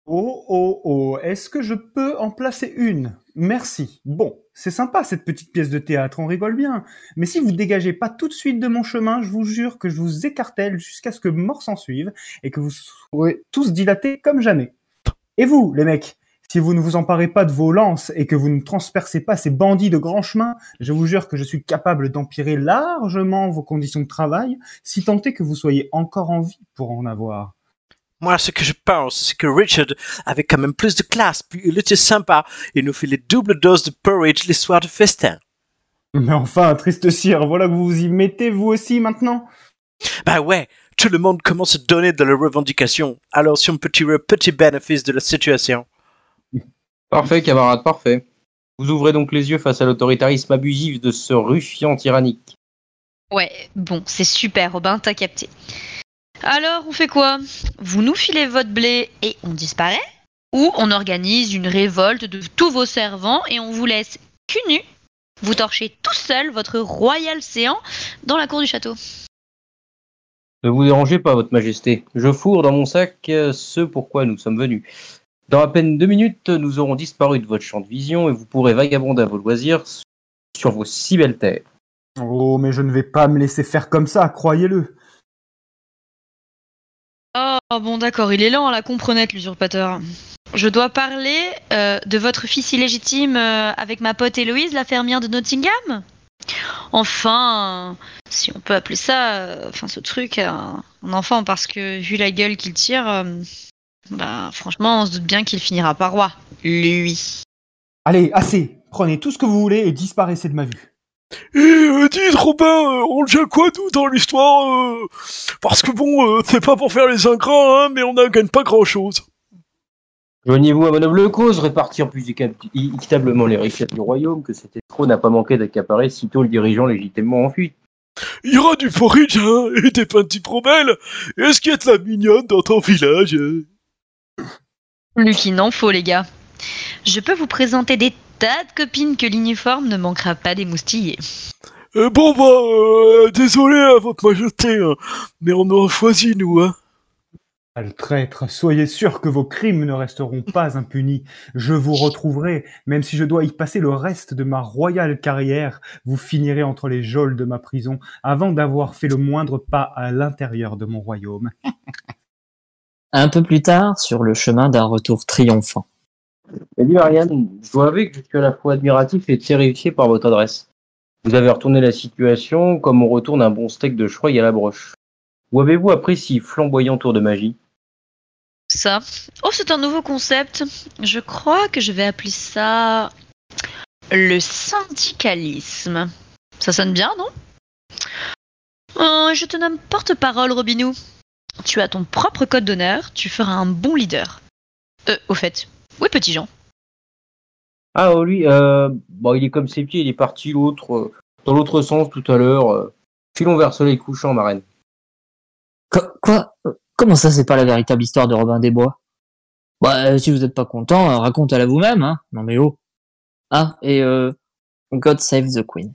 [SPEAKER 4] Oh, oh, oh, est-ce que je peux en placer une? Merci. Bon, c'est sympa cette petite pièce de théâtre, on rigole bien. Mais si vous dégagez pas tout de suite de mon chemin, je vous jure que je vous écartèle jusqu'à ce que mort s'en suive et que vous serez tous dilatés comme jamais. Et vous, les mecs si vous ne vous emparez pas de vos lances et que vous ne transpercez pas ces bandits de grand chemin, je vous jure que je suis capable d'empirer largement vos conditions de travail, si tant est que vous soyez encore en vie pour en avoir.
[SPEAKER 1] Moi, ce que je pense, c'est que Richard avait quand même plus de classe, puis il était sympa. Il nous fait les doubles doses de porridge les soirs de festin.
[SPEAKER 4] Mais enfin, triste cire, voilà que vous vous y mettez vous aussi maintenant
[SPEAKER 1] Bah ouais, tout le monde commence à donner de la revendication. Alors si on peut tirer un petit bénéfice de la situation.
[SPEAKER 3] Parfait, camarade, parfait. Vous ouvrez donc les yeux face à l'autoritarisme abusif de ce ruffian tyrannique.
[SPEAKER 2] Ouais, bon, c'est super, Robin, t'as capté. Alors, on fait quoi? Vous nous filez votre blé et on disparaît? Ou on organise une révolte de tous vos servants et on vous laisse cul nu Vous torchez tout seul votre royal séant dans la cour du château?
[SPEAKER 3] Ne vous dérangez pas, votre majesté. Je fourre dans mon sac euh, ce pourquoi nous sommes venus. Dans à peine deux minutes, nous aurons disparu de votre champ de vision et vous pourrez vagabonder à vos loisirs sur vos si belles terres.
[SPEAKER 4] Oh, mais je ne vais pas me laisser faire comme ça, croyez-le.
[SPEAKER 2] Oh bon d'accord, il est lent à la comprenette l'usurpateur. Je dois parler euh, de votre fils illégitime euh, avec ma pote Héloïse, la fermière de Nottingham? Enfin, si on peut appeler ça, euh, enfin ce truc, euh, un enfant, parce que vu la gueule qu'il tire, euh, bah franchement on se doute bien qu'il finira par roi. Lui.
[SPEAKER 4] Allez, assez Prenez tout ce que vous voulez et disparaissez de ma vue.
[SPEAKER 8] Et euh, dites Robin, euh, on devient quoi nous dans l'histoire euh, Parce que bon, euh, c'est pas pour faire les ingrats, hein, mais on ne gagne pas grand chose.
[SPEAKER 3] Joignez-vous à ma noble cause, répartir plus équi- équitablement les richesses du royaume, que cet escroc n'a pas manqué d'accaparer sitôt le dirigeant légitimement en fuite.
[SPEAKER 8] Il y aura du porridge, hein, et des de promelles. Est-ce qu'il y a de la mignonne dans ton village euh
[SPEAKER 2] Plus qu'il n'en faut les gars. Je peux vous présenter des tas de copines que l'uniforme ne manquera pas d'émoustiller.
[SPEAKER 8] Euh, Bon bah, euh, désolé à votre majesté, hein, mais on aura choisi nous, hein.
[SPEAKER 4] Traître, soyez sûr que vos crimes ne resteront pas impunis. Je vous retrouverai, même si je dois y passer le reste de ma royale carrière, vous finirez entre les geôles de ma prison avant d'avoir fait le moindre pas à l'intérieur de mon royaume.
[SPEAKER 5] Un peu plus tard, sur le chemin d'un retour triomphant.
[SPEAKER 3] Dit Marianne, je dois avouer que je suis à la fois admiratif et terrifié par votre adresse. Vous avez retourné la situation comme on retourne un bon steak de chevreuil à la broche. Où avez-vous appris si flamboyant tour de magie?
[SPEAKER 2] Ça. Oh, c'est un nouveau concept. Je crois que je vais appeler ça le syndicalisme. Ça sonne bien, non? Euh, Je te nomme porte-parole, Robinou. Tu as ton propre code d'honneur, tu feras un bon leader. Euh, au fait, où est Petit Jean
[SPEAKER 3] Ah, oh, lui, euh, bon, il est comme ses pieds, il est parti l'autre, euh, dans l'autre sens tout à l'heure. euh. filons vers soleil couchant, ma reine.
[SPEAKER 5] Quoi, quoi? Euh, Comment ça, c'est pas la véritable histoire de Robin des Bois? Bah, euh, si vous êtes pas content, euh, racontez-la vous-même, hein. Non mais oh. Ah, et euh, God Save the Queen.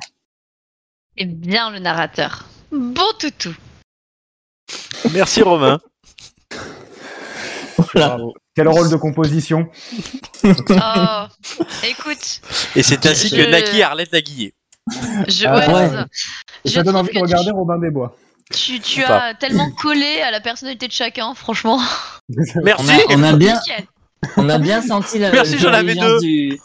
[SPEAKER 2] Eh bien, le narrateur. Bon toutou.
[SPEAKER 1] Merci Romain.
[SPEAKER 5] Voilà.
[SPEAKER 4] Quel rôle de composition
[SPEAKER 2] Oh, écoute,
[SPEAKER 1] Et c'est ainsi
[SPEAKER 2] Je-
[SPEAKER 1] que Naki Arlette
[SPEAKER 2] je,
[SPEAKER 4] Ah,
[SPEAKER 2] ouais,
[SPEAKER 5] ouais.
[SPEAKER 2] ça. Je
[SPEAKER 4] Ça donne envie de regarder Robin des Bois.
[SPEAKER 2] Tu, tu as tellement collé à la personnalité de chacun, franchement.
[SPEAKER 1] Merci.
[SPEAKER 5] On a, on a bien,
[SPEAKER 2] Nickel.
[SPEAKER 5] on a bien senti la-
[SPEAKER 1] Merci, j'en avais
[SPEAKER 5] l'intelligence
[SPEAKER 1] deux.
[SPEAKER 5] du,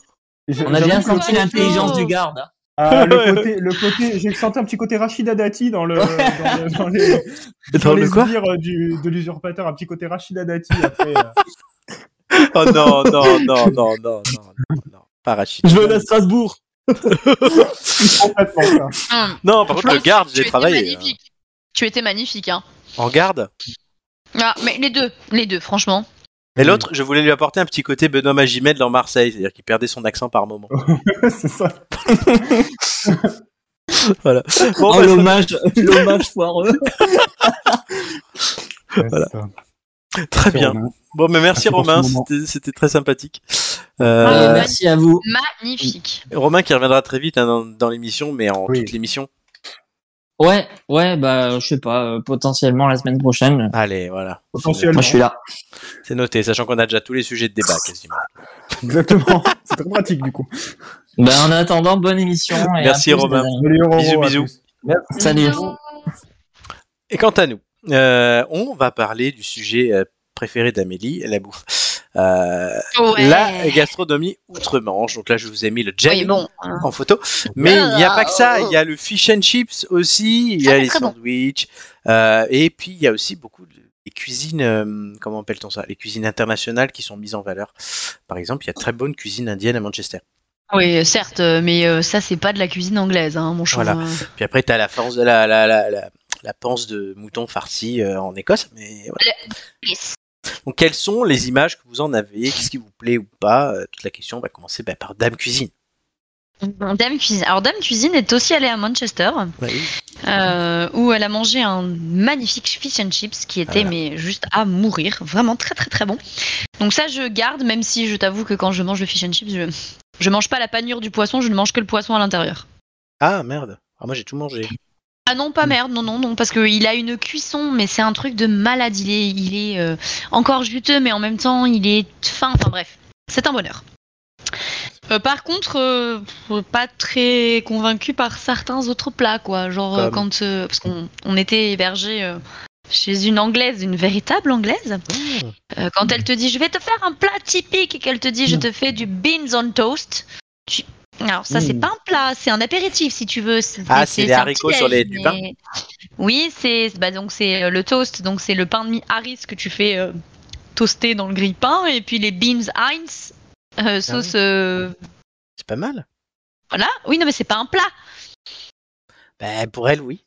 [SPEAKER 4] J'ai-
[SPEAKER 5] on a bien senti l'intelligence du garde. Hein.
[SPEAKER 4] Ah, le côté, le côté, j'ai senti un petit côté Rachida Dati dans le, dans, le- dans les,
[SPEAKER 1] Dans
[SPEAKER 4] dans
[SPEAKER 1] le
[SPEAKER 4] les
[SPEAKER 1] quoi
[SPEAKER 4] du, de l'usurpateur, un petit côté Rachida Dati après. euh.
[SPEAKER 1] Oh non, non, non, non, non, non, non, non. Pas Rachid.
[SPEAKER 5] veux aller à Strasbourg.
[SPEAKER 4] Complètement, ça.
[SPEAKER 2] Hum,
[SPEAKER 1] Non, par contre, le garde, j'ai travaillé.
[SPEAKER 2] magnifique. Tu étais magnifique, hein.
[SPEAKER 1] euh, En garde?
[SPEAKER 2] Ah, mais les deux, les deux, franchement.
[SPEAKER 1] Et l'autre, je voulais lui apporter un petit côté Benoît Magimel dans Marseille, c'est-à-dire qu'il perdait son accent par moment.
[SPEAKER 4] c'est ça.
[SPEAKER 1] Voilà. Bon,
[SPEAKER 5] Oh,
[SPEAKER 1] bah,
[SPEAKER 5] l'hommage, l'hommage foireux.
[SPEAKER 4] Ouais,
[SPEAKER 1] Voilà. très bien.
[SPEAKER 4] Romain.
[SPEAKER 1] Bon, mais merci Romain, c'était- c'était très sympathique.
[SPEAKER 2] Ah,
[SPEAKER 1] Euh,
[SPEAKER 5] Et
[SPEAKER 2] ouais.
[SPEAKER 5] merci à vous.
[SPEAKER 2] Magnifique.
[SPEAKER 1] Romain qui reviendra très vite hein, dans, dans l'émission, mais en
[SPEAKER 4] Oui.
[SPEAKER 1] toute l'émission.
[SPEAKER 5] Ouais, ouais, bah, je sais pas, euh, potentiellement la semaine prochaine.
[SPEAKER 1] Allez, voilà.
[SPEAKER 4] Potentiellement.
[SPEAKER 5] Moi, je suis là.
[SPEAKER 1] C'est noté, sachant qu'on a déjà tous les sujets de débat quasiment.
[SPEAKER 4] Exactement. C'est très pratique du coup.
[SPEAKER 5] Ben, en attendant, bonne émission. et
[SPEAKER 1] Merci,
[SPEAKER 5] à plus,
[SPEAKER 1] Romain. Bisous, bisous.
[SPEAKER 5] Salut.
[SPEAKER 1] Et quant à nous, euh, on va parler du sujet euh, préféré d'Amélie, la bouffe. Euh,
[SPEAKER 2] Ouais.
[SPEAKER 1] La gastronomie outre-Manche. Donc là, je vous ai mis le
[SPEAKER 2] Oui, bon. hein.
[SPEAKER 1] en photo. Mais il n'y a pas que ça. Il y a le fish and chips aussi. Il y
[SPEAKER 2] Ah,
[SPEAKER 1] a
[SPEAKER 2] c'est
[SPEAKER 1] les
[SPEAKER 2] bon.
[SPEAKER 1] sandwichs. euh, et puis, il y a aussi beaucoup de les cuisines, euh, comment appelle-t-on ça? Les cuisines internationales qui sont mises en valeur. Par exemple, il y a très bonne cuisine indienne à Manchester.
[SPEAKER 2] Oui, certes, mais euh, ça, c'est pas de la cuisine anglaise, hein, mon chou.
[SPEAKER 1] Voilà. Puis après, t'as la, force- la, la, la, la, la panse de mouton farci euh, en Écosse. Mais voilà. Donc, quelles sont les images que vous en avez? Qu'est-ce qui vous plaît ou pas? Euh, Toute la question va commencer bah, par Dame Cuisine.
[SPEAKER 2] Dame Cuisine. Alors, Dame Cuisine est aussi allée à Manchester, euh, où elle a mangé un magnifique fish and chips qui était
[SPEAKER 1] Voilà.
[SPEAKER 2] mais juste à mourir, vraiment très très très bon. Donc ça, je garde, même si je t'avoue que quand je mange le fish and chips, je je mange pas la panure du poisson, je ne mange que le poisson à l'intérieur.
[SPEAKER 1] Ah merde. Ah, moi, j'ai tout mangé.
[SPEAKER 2] Ah non, pas merde, non, non, non, parce qu'il a une cuisson, mais c'est un truc de malade. Il est, il est euh, encore juteux, mais en même temps, il est fin. Enfin bref, c'est un bonheur. Euh, par contre, euh, pas très convaincu par certains autres plats, quoi. Genre quand, parce qu'on on était hébergé chez une anglaise, une véritable anglaise. Euh, quand elle te dit, je vais te faire un plat typique, et qu'elle te dit, je te fais du beans on toast. tu- Alors ça, c'est
[SPEAKER 4] Mm.
[SPEAKER 2] pas un plat, c'est un apéritif si tu veux.
[SPEAKER 1] Ah, c'est les
[SPEAKER 2] un
[SPEAKER 1] haricots sur les- du pain
[SPEAKER 2] mais- Oui, c'est bah, donc c'est euh, le toast, donc c'est le pain de mie Harris que tu fais euh, toaster dans le grille-pain, et puis les beans Heinz, euh, sauce. euh,
[SPEAKER 1] C'est pas mal.
[SPEAKER 2] Voilà. Oui, non, mais c'est pas un plat.
[SPEAKER 1] Bah, pour elle, oui.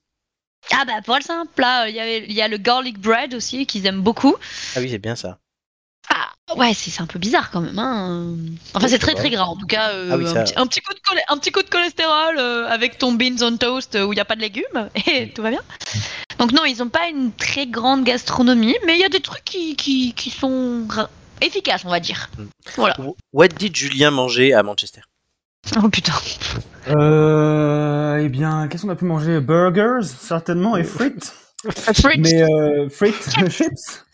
[SPEAKER 2] Ah bah pour elle c'est un plat. Il y, avait- il y a le garlic bread aussi qu'ils aiment beaucoup.
[SPEAKER 1] Ah oui, c'est bien ça.
[SPEAKER 2] Ah ouais, c'est c'est un peu bizarre quand même. Hein. Enfin, c'est très très gras. En tout cas, euh,
[SPEAKER 1] Ah oui, ça-
[SPEAKER 2] un, petit, un petit coup de cholé- un petit coup de cholestérol euh, avec ton beans on toast euh, où il n'y a pas de légumes et tout va bien. Donc non, ils n'ont pas une très grande gastronomie, mais il y a des trucs qui, qui, qui sont efficaces, on va dire.
[SPEAKER 1] Mm.
[SPEAKER 2] Voilà.
[SPEAKER 1] What did Julien manger à Manchester?
[SPEAKER 2] Oh putain.
[SPEAKER 4] Euh, eh bien, qu'est-ce qu'on a pu manger? Burgers, certainement, et frites.
[SPEAKER 2] Frites.
[SPEAKER 4] Mais euh, frites, chips.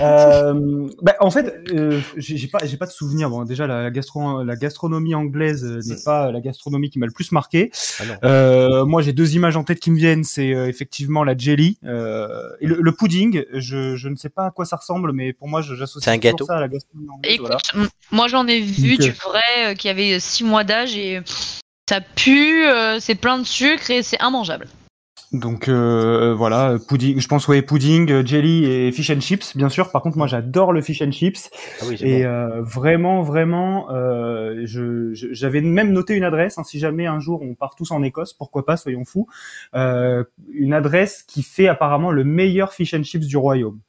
[SPEAKER 4] Euh, bah, en fait, euh, j'ai pas, j'ai pas de souvenir. Bon, déjà la, gastro, la gastronomie anglaise n'est pas la gastronomie qui m'a le plus marqué.
[SPEAKER 1] Ah.
[SPEAKER 4] Euh, moi, j'ai deux images en tête qui me viennent. C'est euh, effectivement la jelly euh, et le, le pudding. Je, je ne sais pas à quoi ça ressemble, mais pour moi, j'associe
[SPEAKER 1] un gâteau
[SPEAKER 4] ça à la gastronomie anglaise.
[SPEAKER 2] Écoute,
[SPEAKER 4] voilà.
[SPEAKER 2] moi j'en ai vu
[SPEAKER 4] Donc,
[SPEAKER 2] du vrai euh, qui avait 6 mois d'âge et ça pue, euh, c'est plein de sucre et c'est immangeable.
[SPEAKER 4] Donc euh, voilà, pudding. Je pense ouais, pudding, euh, jelly et fish and chips, bien sûr. Par contre, moi, j'adore le fish and chips.
[SPEAKER 1] Ah oui,
[SPEAKER 4] Et
[SPEAKER 1] bon.
[SPEAKER 4] euh, vraiment, vraiment, euh, je, je- j'avais même noté une adresse. hein, si jamais un jour on part tous en Écosse, pourquoi pas, soyons fous. Euh, une adresse qui fait apparemment le meilleur fish and chips du royaume.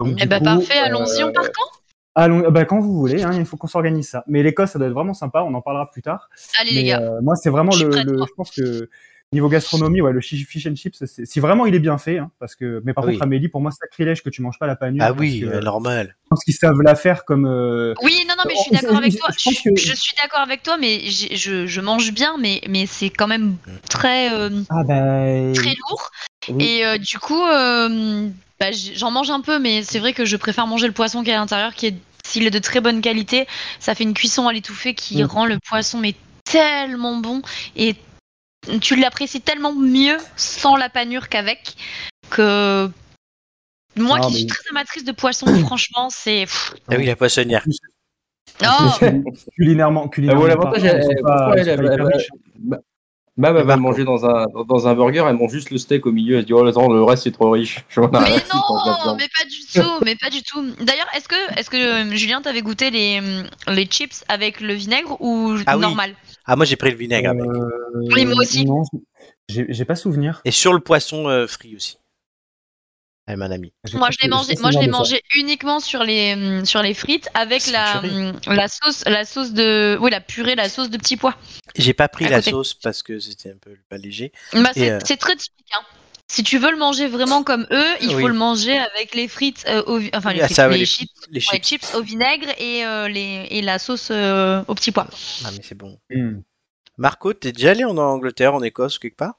[SPEAKER 4] Donc,
[SPEAKER 2] Eh
[SPEAKER 4] du
[SPEAKER 2] bah
[SPEAKER 4] coup,
[SPEAKER 2] parfait, allons-y,
[SPEAKER 4] euh,
[SPEAKER 2] on part quand?
[SPEAKER 4] Allons, bah, quand vous voulez. Hein, il faut qu'on s'organise ça. Mais l'Écosse, ça doit être vraiment sympa. On en parlera plus tard.
[SPEAKER 2] Allez les gars.
[SPEAKER 4] euh, moi, c'est vraiment
[SPEAKER 2] Je
[SPEAKER 4] le,
[SPEAKER 2] prête,
[SPEAKER 4] le- je pense que niveau gastronomie, ouais, le fish and chips, c'est- si vraiment il est bien fait, hein, parce que. Mais par
[SPEAKER 1] Ah oui.
[SPEAKER 4] contre, Amélie, pour moi, sacrilège que tu manges pas la panure.
[SPEAKER 1] Ah oui,
[SPEAKER 4] que,
[SPEAKER 1] euh, normal.
[SPEAKER 4] je pense qu'ils savent la faire comme. euh,
[SPEAKER 2] Oui, non, non, mais je suis d'accord avec toi.
[SPEAKER 4] je que-
[SPEAKER 2] suis d'accord avec toi, mais je, je mange bien, mais, mais c'est quand même très, euh,
[SPEAKER 4] Ah ben.
[SPEAKER 2] très lourd.
[SPEAKER 4] oui.
[SPEAKER 2] Et euh, du coup, euh, bah, j'en mange un peu, mais c'est vrai que je préfère manger le poisson qui est à l'intérieur, qui est, s'il est de très bonne qualité, ça fait une cuisson à l'étouffée qui
[SPEAKER 4] Mm.
[SPEAKER 2] rend le poisson mais tellement bon et tu l'apprécies tellement mieux sans la panure qu'avec que moi
[SPEAKER 4] Non,
[SPEAKER 2] qui
[SPEAKER 4] mais-
[SPEAKER 2] suis très amatrice de poisson, franchement, c'est
[SPEAKER 1] Ah oui, la poissonnière.
[SPEAKER 2] oh,
[SPEAKER 4] culinairement, culinairement.
[SPEAKER 3] Ah, elle-
[SPEAKER 4] pas-
[SPEAKER 3] elle- elle-
[SPEAKER 4] hyper
[SPEAKER 3] elle-. Bah, bah, va manger dans un, dans un burger, elle mange juste le steak au milieu, elle se dit, oh, attends, le reste c'est trop riche.
[SPEAKER 2] Mais non, mais pas du tout, mais pas du tout. D'ailleurs, est-ce que, est-ce que euh, Julien, t'avais goûté les, les chips avec le vinaigre ou
[SPEAKER 1] Ah oui.
[SPEAKER 2] normal?
[SPEAKER 1] Ah, moi, j'ai pris le vinaigre avec.
[SPEAKER 4] Euh,
[SPEAKER 2] Oui, moi aussi.
[SPEAKER 4] J'ai pas souvenir.
[SPEAKER 1] Et sur le poisson euh, frit aussi. Mon ami.
[SPEAKER 4] J'ai
[SPEAKER 2] Moi, je l'ai mangé, moi, je l'ai mangé uniquement sur les, hum, sur les frites avec la, hum, la sauce, la sauce de, oui, la purée, la sauce de petits pois.
[SPEAKER 1] J'ai pas pris
[SPEAKER 2] À
[SPEAKER 1] la
[SPEAKER 2] côté.
[SPEAKER 1] sauce parce que c'était un peu pas léger.
[SPEAKER 2] Bah, c'est
[SPEAKER 1] euh,
[SPEAKER 2] c'est très typique. Hein. Si tu veux le manger vraiment comme eux, il
[SPEAKER 1] Oui.
[SPEAKER 2] faut le manger avec les frites, euh, au enfin les,
[SPEAKER 1] Ah,
[SPEAKER 2] frites,
[SPEAKER 1] ça, ouais,
[SPEAKER 2] les,
[SPEAKER 1] les-
[SPEAKER 2] chips,
[SPEAKER 1] Les
[SPEAKER 2] ouais,
[SPEAKER 1] chips.
[SPEAKER 2] chips au vinaigre et, euh, les, et la sauce euh, aux petits pois.
[SPEAKER 1] Ah, mais c'est bon.
[SPEAKER 4] Hmm.
[SPEAKER 1] Marco, t'es déjà allé en Angleterre, en Écosse, quelque part?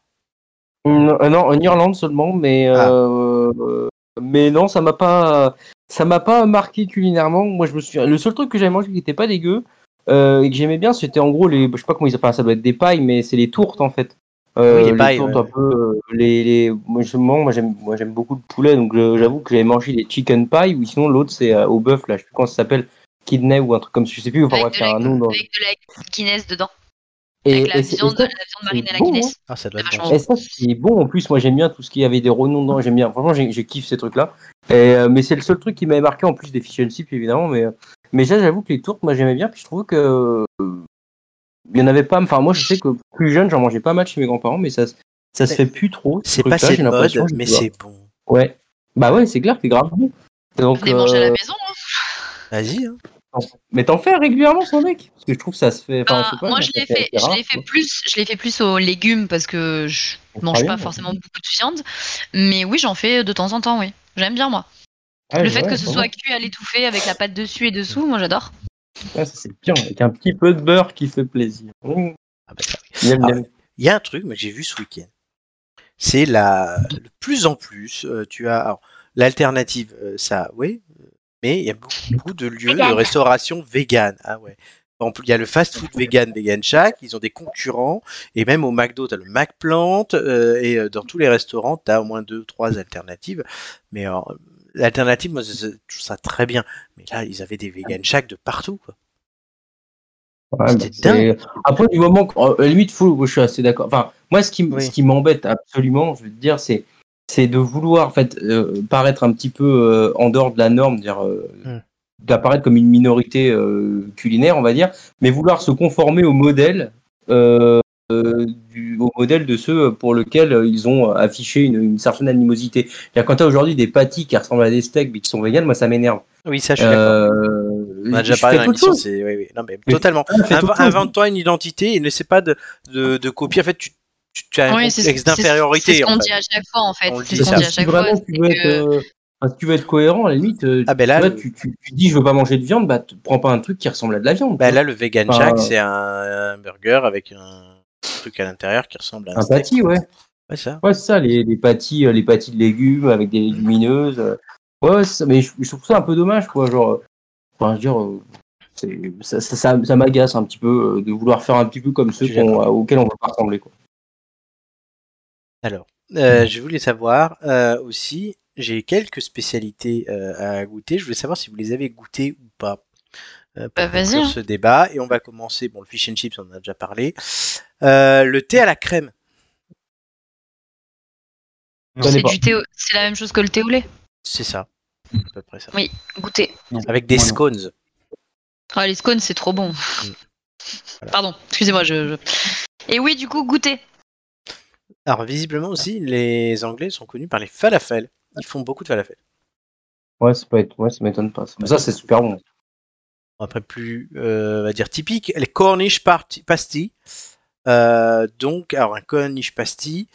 [SPEAKER 3] Non, euh, non, en Irlande seulement, mais
[SPEAKER 1] Ah.
[SPEAKER 3] euh, mais non, ça m'a pas, ça m'a pas marqué culinairement. Moi, je me suis, le seul truc que j'avais mangé qui était pas dégueu euh, et que j'aimais bien, c'était en gros les, je sais pas comment ils appellent ça, doit être des pailles, mais c'est les tourtes en fait. Euh,
[SPEAKER 1] Oui, les pailles,
[SPEAKER 3] tourtes
[SPEAKER 1] ouais.
[SPEAKER 3] un peu, les, les, moi, je- moi j'aime, moi j'aime beaucoup le poulet, donc j'avoue que j'avais mangé les chicken pie ou sinon l'autre c'est euh, au bœuf là, je sais plus comment ça s'appelle, kidney ou un truc comme ça, je sais plus, enfin
[SPEAKER 2] Avec
[SPEAKER 3] bref,
[SPEAKER 2] de,
[SPEAKER 3] il y a
[SPEAKER 2] la,
[SPEAKER 3] un nom dans.
[SPEAKER 2] avec de la Guinness dedans.
[SPEAKER 3] Et,
[SPEAKER 2] avec la
[SPEAKER 3] et c'est- et
[SPEAKER 2] viande,
[SPEAKER 3] ça,
[SPEAKER 2] la viande marinée à la
[SPEAKER 3] bon,
[SPEAKER 2] Guinness.
[SPEAKER 1] Ah, ça doit être bon.
[SPEAKER 3] Et ça, c'est bon. En plus, moi, j'aime bien tout ce qui avait des renoms dedans. J'aime bien. Franchement, j'ai j'ai kiffe ces trucs-là. Et, euh, mais c'est le seul truc qui m'avait marqué en plus des fish and chips, évidemment. Mais, euh, mais ça, j'avoue que les tourtes, moi, j'aimais bien. Puis je trouve que. euh, il y en avait pas. Enfin, moi, je sais que plus jeune, j'en mangeais pas mal chez mes grands-parents, mais ça, ça se fait plus trop. ce
[SPEAKER 1] C'est de
[SPEAKER 3] l'impression,
[SPEAKER 1] mode,
[SPEAKER 3] je
[SPEAKER 1] mais
[SPEAKER 3] pas.
[SPEAKER 1] c'est bon.
[SPEAKER 3] Ouais. Bah ouais, c'est clair, c'est grave bon. Donc,
[SPEAKER 2] Les manger à la
[SPEAKER 3] euh,
[SPEAKER 2] maison. hein.
[SPEAKER 1] Vas-y. Hein.
[SPEAKER 3] Mais t'en fais régulièrement, son mec? Parce que je trouve que ça se fait. Enfin,
[SPEAKER 2] Bah,
[SPEAKER 3] pas,
[SPEAKER 2] moi, je l'ai fait, je l'ai plus, je l'ai fait plus aux légumes parce que je
[SPEAKER 3] Très
[SPEAKER 2] mange
[SPEAKER 3] bien,
[SPEAKER 2] pas
[SPEAKER 3] ouais.
[SPEAKER 2] forcément beaucoup de viande. Mais oui, j'en fais de temps en temps, oui. J'aime bien moi.
[SPEAKER 3] Ouais,
[SPEAKER 2] le fait
[SPEAKER 3] ouais,
[SPEAKER 2] que ce soit cuit à l'étouffée avec la pâte dessus et dessous, moi j'adore.
[SPEAKER 3] Ouais, ça, c'est bien, avec un petit peu de beurre qui fait plaisir. Mmh.
[SPEAKER 1] Ah bah, Ah. Il y a un truc moi, que j'ai vu ce week-end. C'est la de plus en plus, euh, tu as alors, l'alternative, euh, ça, oui, mais il y a beaucoup, beaucoup de lieux de restauration vegan. Ah ouais. Il y a le fast-food vegan, Vegan Shack, ils ont des concurrents, et même au McDo, tu as le McPlant, euh, et euh, dans tous les restaurants, tu as au moins deux, trois alternatives. Mais alors, l'alternative, moi, je trouve ça très bien. Mais là, ils avaient des Vegan Shack de partout, quoi.
[SPEAKER 3] Ouais, c'est- Après, du moment la limite, faut, je suis assez d'accord. Enfin, moi, ce qui, m-
[SPEAKER 1] Oui.
[SPEAKER 3] ce qui m'embête absolument, je veux te dire, c'est, c'est de vouloir, en fait, euh, paraître un petit peu euh, en dehors de la norme, dire, euh,
[SPEAKER 1] Hmm.
[SPEAKER 3] d'apparaître comme une minorité euh, culinaire, on va dire, mais vouloir se conformer au modèle, euh, euh, du, au modèle de ceux pour lesquels ils ont affiché une, une certaine animosité. Quand tu as aujourd'hui des pâtis qui ressemblent à des steaks mais qui sont véganes, moi, ça m'énerve.
[SPEAKER 1] Oui, ça, je suis d'accord.
[SPEAKER 3] Euh,
[SPEAKER 1] On a déjà
[SPEAKER 3] je
[SPEAKER 1] parlé dans l'émission,
[SPEAKER 3] chose.
[SPEAKER 1] c'est oui, oui. Non, mais
[SPEAKER 3] Mais-
[SPEAKER 1] totalement. Invente-toi une identité et n'essaie pas de, de, de copier. En fait, tu, tu, tu as un
[SPEAKER 2] Oui, c'est
[SPEAKER 1] complexe d'infériorité.
[SPEAKER 2] C'est ce qu'on dit à chaque fois en fait. C'est ce qu'on dit à
[SPEAKER 3] si
[SPEAKER 2] chaque fois.
[SPEAKER 3] vraiment tu veux,
[SPEAKER 2] que-
[SPEAKER 3] être, euh, si tu veux être cohérent, à la limite, euh,
[SPEAKER 1] Ah, ben là,
[SPEAKER 3] tu, vois,
[SPEAKER 1] le-
[SPEAKER 3] tu, tu, tu dis je veux pas manger de viande, bah prends pas un truc qui ressemble à de la viande.
[SPEAKER 1] Bah, là, le Vegan
[SPEAKER 3] Enfin, euh,
[SPEAKER 1] c'est un, un burger avec un truc à l'intérieur qui ressemble à un,
[SPEAKER 3] un
[SPEAKER 1] steak.
[SPEAKER 3] pâtis, ouais.
[SPEAKER 1] Ouais, ça.
[SPEAKER 3] Ouais, c'est ça, les, les pâtis, euh, les pâtis de légumes avec des légumineuses. Ouais, ça, mais je, je trouve ça un peu dommage, quoi. Genre, enfin, je veux dire, ça, ça, ça, ça m'agace un petit peu de vouloir faire un petit peu comme ceux qu'on-
[SPEAKER 1] d'accord.
[SPEAKER 3] auxquels on veut pas ressembler, quoi.
[SPEAKER 1] Alors, euh, je voulais savoir euh, aussi, j'ai quelques spécialités euh, à goûter. Je voulais savoir si vous les avez goûtées ou pas. euh, pour
[SPEAKER 2] Bah, vas-y,
[SPEAKER 1] conclure
[SPEAKER 2] hein.
[SPEAKER 1] ce débat. Et on va commencer. Bon, le fish and chips, on en a déjà parlé. Euh, le thé à la crème.
[SPEAKER 3] Connais
[SPEAKER 2] C'est
[SPEAKER 3] pas.
[SPEAKER 2] du thé, au- c'est la même chose que le thé au lait.
[SPEAKER 1] C'est ça. À peu près ça.
[SPEAKER 2] Oui. Goûter.
[SPEAKER 1] Avec des
[SPEAKER 4] Moi, non.
[SPEAKER 1] scones.
[SPEAKER 2] Ah, les scones, c'est trop bon.
[SPEAKER 1] Voilà.
[SPEAKER 2] Pardon, excusez-moi. Je, je- Et oui, du coup, goûter.
[SPEAKER 1] Alors, visiblement aussi, les Anglais sont connus par les falafels. Ils font beaucoup de falafels.
[SPEAKER 3] Ouais, c'est pas, ouais, ça m'étonne pas. Mais ça, c'est super bon.
[SPEAKER 1] Après, plus, euh, on va dire typique, les Cornish party- pasty. Euh, donc, alors un Cornish pasty,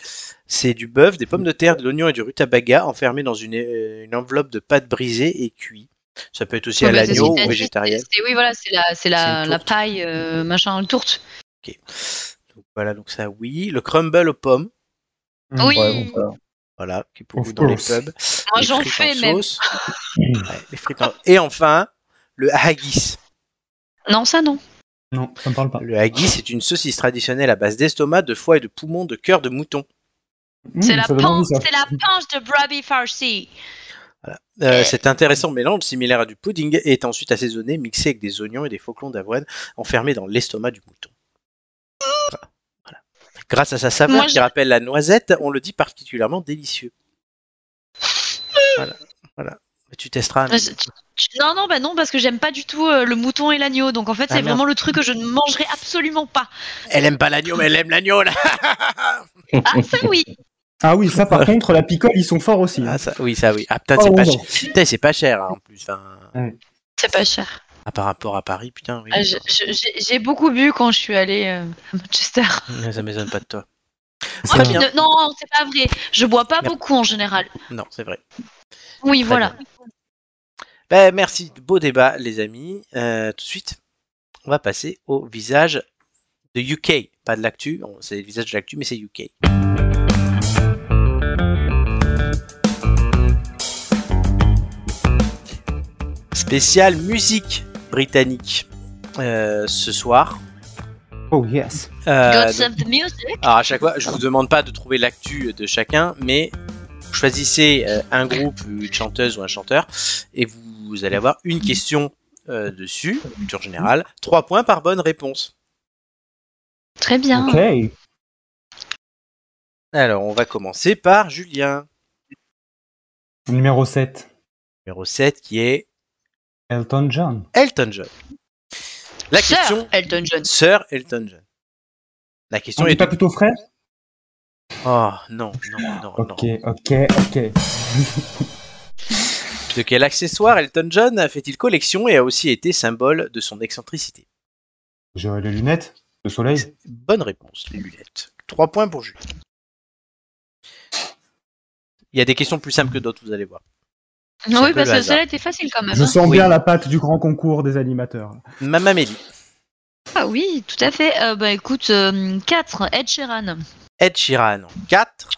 [SPEAKER 1] c'est du bœuf, des pommes de terre, de l'oignon et du rutabaga enfermés dans une, euh, une enveloppe de pâte brisée et cuit. Ça peut être aussi à
[SPEAKER 2] Ouais, bah,
[SPEAKER 1] l'agneau ou végétarien.
[SPEAKER 2] Oui, voilà, c'est la, c'est la, paille, euh, machin, une tourte.
[SPEAKER 1] Donc, voilà, donc ça oui. Le crumble aux pommes,
[SPEAKER 4] Mm.
[SPEAKER 2] Oui.
[SPEAKER 3] Ouais, bon, ça-
[SPEAKER 1] voilà, qui est pour vous dans les pubs.
[SPEAKER 2] Moi,
[SPEAKER 1] Les
[SPEAKER 2] j'en fais même.
[SPEAKER 1] sauce. Ouais, les frites en- Et enfin, le haggis.
[SPEAKER 2] Non, ça non.
[SPEAKER 4] Non, ça me parle pas.
[SPEAKER 1] Le haggis est une saucisse traditionnelle à base d'estomac, de foie et de poumon de cœur de mouton.
[SPEAKER 2] C'est
[SPEAKER 4] Mmh,
[SPEAKER 2] la
[SPEAKER 4] ça donne envie,
[SPEAKER 2] panse,
[SPEAKER 4] ça.
[SPEAKER 2] c'est la panse de Brabi Farsi.
[SPEAKER 1] Euh, cet intéressant mélange similaire à du pudding est ensuite assaisonné, mixé avec des oignons et des flocons d'avoine enfermés dans l'estomac du mouton. Grâce à sa saveur
[SPEAKER 2] Moi,
[SPEAKER 1] qui
[SPEAKER 2] je-
[SPEAKER 1] rappelle la noisette, on le dit particulièrement délicieux. Voilà. voilà. Tu testeras.
[SPEAKER 2] Mais Non, non, bah non, parce que j'aime pas du tout euh, le mouton et l'agneau. Donc en fait,
[SPEAKER 1] Ah,
[SPEAKER 2] c'est vraiment le truc que je ne mangerai absolument pas.
[SPEAKER 1] Elle aime pas l'agneau, mais elle aime l'agneau là.
[SPEAKER 2] Ah, ça oui.
[SPEAKER 4] Ah oui, ça par contre, la picole, ils sont forts aussi. hein.
[SPEAKER 1] Ah, ça, oui, ça oui. Ah putain,
[SPEAKER 4] Oh,
[SPEAKER 1] c'est pas. Putain, c'est pas cher hein, en plus. Enfin,
[SPEAKER 2] C'est pas cher.
[SPEAKER 1] Ah, par rapport à Paris, putain, oui.
[SPEAKER 2] Ah, je- je- J'ai beaucoup bu quand je suis allée euh, à Manchester.
[SPEAKER 1] Ça m'étonne pas de toi. Très bien.
[SPEAKER 2] ne- Non, c'est pas vrai. Je bois pas
[SPEAKER 1] Merde.
[SPEAKER 2] beaucoup en général.
[SPEAKER 1] Non, c'est vrai.
[SPEAKER 2] Oui,
[SPEAKER 1] Très
[SPEAKER 2] voilà.
[SPEAKER 1] Ben, merci, beau débat les amis. Euh, tout de suite, on va passer au visage de UK. Pas de l'actu, on- c'est le visage de l'actu, mais c'est UK. Spécial musique britannique euh, ce soir.
[SPEAKER 4] Oh yes.
[SPEAKER 1] Euh,
[SPEAKER 2] God
[SPEAKER 1] donc-
[SPEAKER 2] save the music.
[SPEAKER 1] alors à chaque fois, je vous demande pas de trouver l'actu de chacun, mais choisissez euh, un groupe, une chanteuse ou un chanteur, et vous allez avoir une question euh, dessus, culture générale, trois points par bonne réponse.
[SPEAKER 2] Très bien.
[SPEAKER 4] Ok.
[SPEAKER 1] Alors on va commencer par Julien,
[SPEAKER 4] Numéro 7.
[SPEAKER 1] numéro 7, qui est
[SPEAKER 4] Elton John.
[SPEAKER 1] Elton John. La
[SPEAKER 2] Sir
[SPEAKER 1] question,
[SPEAKER 2] Elton John.
[SPEAKER 1] Sir Elton John. La question
[SPEAKER 4] On
[SPEAKER 1] est
[SPEAKER 4] pas plutôt frère
[SPEAKER 1] Oh non, non, non,
[SPEAKER 4] Ok,
[SPEAKER 1] non.
[SPEAKER 4] ok, ok.
[SPEAKER 1] De quel accessoire Elton John fait-il collection et a aussi été symbole de son excentricité?
[SPEAKER 4] J'aurais les lunettes de soleil.
[SPEAKER 1] Bonne réponse, les lunettes. 3 points pour Jules. Il y a des questions plus simples que d'autres, vous allez voir.
[SPEAKER 2] Ah oui, parce que celle-là était facile quand même.
[SPEAKER 4] Je
[SPEAKER 2] hein.
[SPEAKER 4] sens
[SPEAKER 1] Oui.
[SPEAKER 4] bien la patte du grand concours des animateurs.
[SPEAKER 1] Mamamélie.
[SPEAKER 2] Ah oui, tout à fait. Euh, bah écoute, 4, Ed Sheeran.
[SPEAKER 1] Ed Sheeran. 4.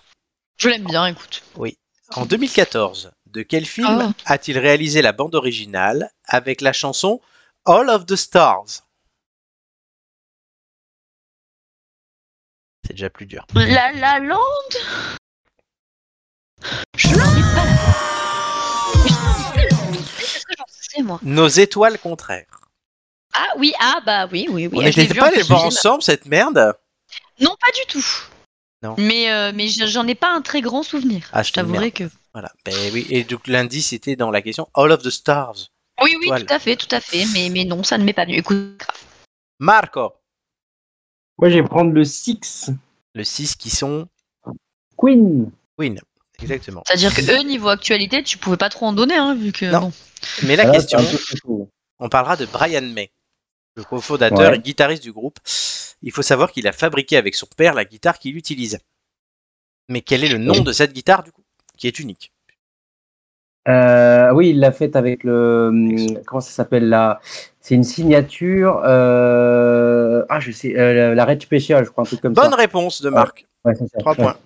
[SPEAKER 2] Je l'aime bien, écoute.
[SPEAKER 1] En 2014, de quel film
[SPEAKER 2] Oh.
[SPEAKER 1] a-t-il réalisé la bande originale avec la chanson All of the Stars? C'est déjà plus dur.
[SPEAKER 2] La La Land? Je Moi
[SPEAKER 1] Nos étoiles contraires.
[SPEAKER 2] Ah oui, ah bah oui, oui, oui.
[SPEAKER 1] On n'était pas
[SPEAKER 2] en
[SPEAKER 1] allés
[SPEAKER 2] plus,
[SPEAKER 1] le voir
[SPEAKER 2] j'ai-
[SPEAKER 1] ensemble, cette merde
[SPEAKER 2] Non, pas du tout.
[SPEAKER 1] Non.
[SPEAKER 2] Mais, euh, mais je- j'en ai pas un très grand souvenir.
[SPEAKER 1] Ah,
[SPEAKER 2] je t'avouerai que.
[SPEAKER 1] Voilà. Ben oui. Et donc l'indice était dans la question All of the Stars.
[SPEAKER 2] Oui, oui, tout à fait, tout à fait. Mais, mais non, ça ne m'est pas venu. Écoute, grave.
[SPEAKER 1] Marco.
[SPEAKER 3] Moi, je vais prendre le 6.
[SPEAKER 1] Le 6 qui sont
[SPEAKER 3] Queen.
[SPEAKER 1] Queen. Exactement.
[SPEAKER 2] C'est-à-dire que eux, niveau actualité, tu pouvais pas trop en donner, hein, vu que.
[SPEAKER 1] Non.
[SPEAKER 2] bon.
[SPEAKER 1] Mais la
[SPEAKER 3] Voilà,
[SPEAKER 1] question, on parlera de Brian May, le cofondateur
[SPEAKER 3] Ouais.
[SPEAKER 1] et guitariste du groupe. Il faut savoir qu'il a fabriqué avec son père la guitare qu'il utilise. Mais quel est le nom de cette guitare du coup Qui est unique?
[SPEAKER 3] Euh, oui, il l'a fait avec le. Comment ça s'appelle là C'est une signature. euh, Ah, je sais. euh, la Red Special, je crois, un truc comme
[SPEAKER 1] Bonne
[SPEAKER 3] ça.
[SPEAKER 1] réponse de Marc.
[SPEAKER 3] Ouais, c'est ça.
[SPEAKER 1] 3
[SPEAKER 3] Ouais.
[SPEAKER 1] points.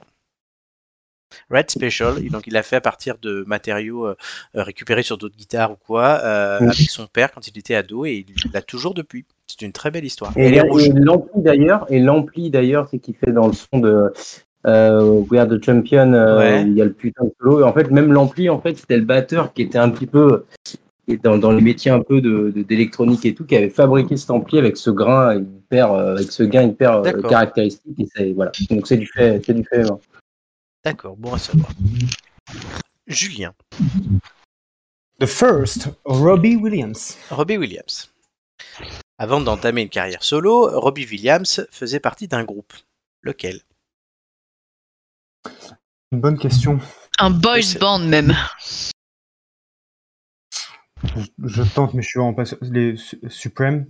[SPEAKER 1] Red Special, et donc il l'a fait à partir de matériaux euh, euh, récupérés sur d'autres guitares ou quoi, euh,
[SPEAKER 3] Oui.
[SPEAKER 1] avec son père quand il était ado, et il l'a toujours depuis. C'est une très belle histoire.
[SPEAKER 3] Et, l'ampli d'ailleurs, et l'ampli d'ailleurs, c'est qui fait dans le son de euh, We Are the Champion, euh,
[SPEAKER 1] Ouais.
[SPEAKER 3] il y a le putain de solo. Et en fait, même l'ampli, en fait, c'était le batteur qui était un petit peu et dans, dans les métiers un peu de de- d'électronique et tout, qui avait fabriqué cet ampli avec ce grain hyper, euh, avec ce gain hyper euh, caractéristique. Et c'est voilà. Donc c'est du fait, c'est du fait. hein.
[SPEAKER 1] D'accord, bon à savoir. Julien,
[SPEAKER 4] The first, Robbie Williams.
[SPEAKER 1] Robbie Williams. Avant d'entamer une carrière solo, Robbie Williams faisait partie d'un groupe. Lequel?
[SPEAKER 4] Une bonne question.
[SPEAKER 2] Un boys band même.
[SPEAKER 4] Je, je tente, mais je suis en pas sûr. Les Su- Supreme?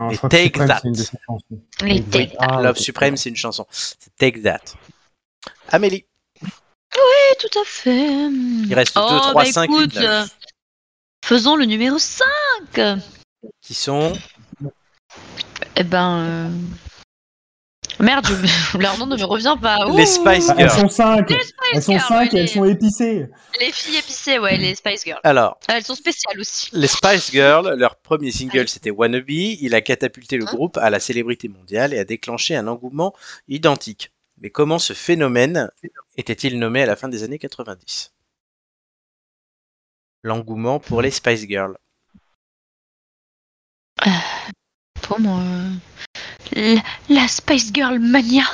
[SPEAKER 4] Non,
[SPEAKER 1] Les Take
[SPEAKER 4] Supreme,
[SPEAKER 1] That.
[SPEAKER 4] une.
[SPEAKER 2] Les
[SPEAKER 4] Take. Ah,
[SPEAKER 1] Love. Supreme, c'est une chanson. C'est Take That. Amélie,
[SPEAKER 2] Oui, tout à fait.
[SPEAKER 1] il reste 2,
[SPEAKER 2] oh,
[SPEAKER 1] 3,
[SPEAKER 2] bah
[SPEAKER 1] 5,
[SPEAKER 2] écoute,
[SPEAKER 1] 8, 9.
[SPEAKER 2] euh, faisons le numéro 5.
[SPEAKER 1] Qui sont?
[SPEAKER 2] Eh ben. euh, Merde, je- leur nom ne me revient pas.
[SPEAKER 1] les
[SPEAKER 2] Ouh.
[SPEAKER 1] Spice
[SPEAKER 4] Bah, elles
[SPEAKER 1] Girls.
[SPEAKER 4] sont cinq.
[SPEAKER 2] Les Spice
[SPEAKER 4] Elles sont
[SPEAKER 2] Girls,
[SPEAKER 4] cinq
[SPEAKER 2] ouais,
[SPEAKER 4] et elles
[SPEAKER 2] les-
[SPEAKER 4] sont épicées.
[SPEAKER 2] Les filles épicées, ouais, les Spice Girls.
[SPEAKER 1] Alors,
[SPEAKER 2] Ah, Elles sont spéciales aussi.
[SPEAKER 1] les Spice Girls, leur premier single c'était Wannabe. Il a catapulté le
[SPEAKER 2] Hein
[SPEAKER 1] groupe à la célébrité mondiale et a déclenché un engouement identique. Mais comment ce phénomène était-il nommé à la fin des années 90 L'engouement pour les Spice Girls.
[SPEAKER 2] Pour moi. Euh, La, la Spice Girl Mania.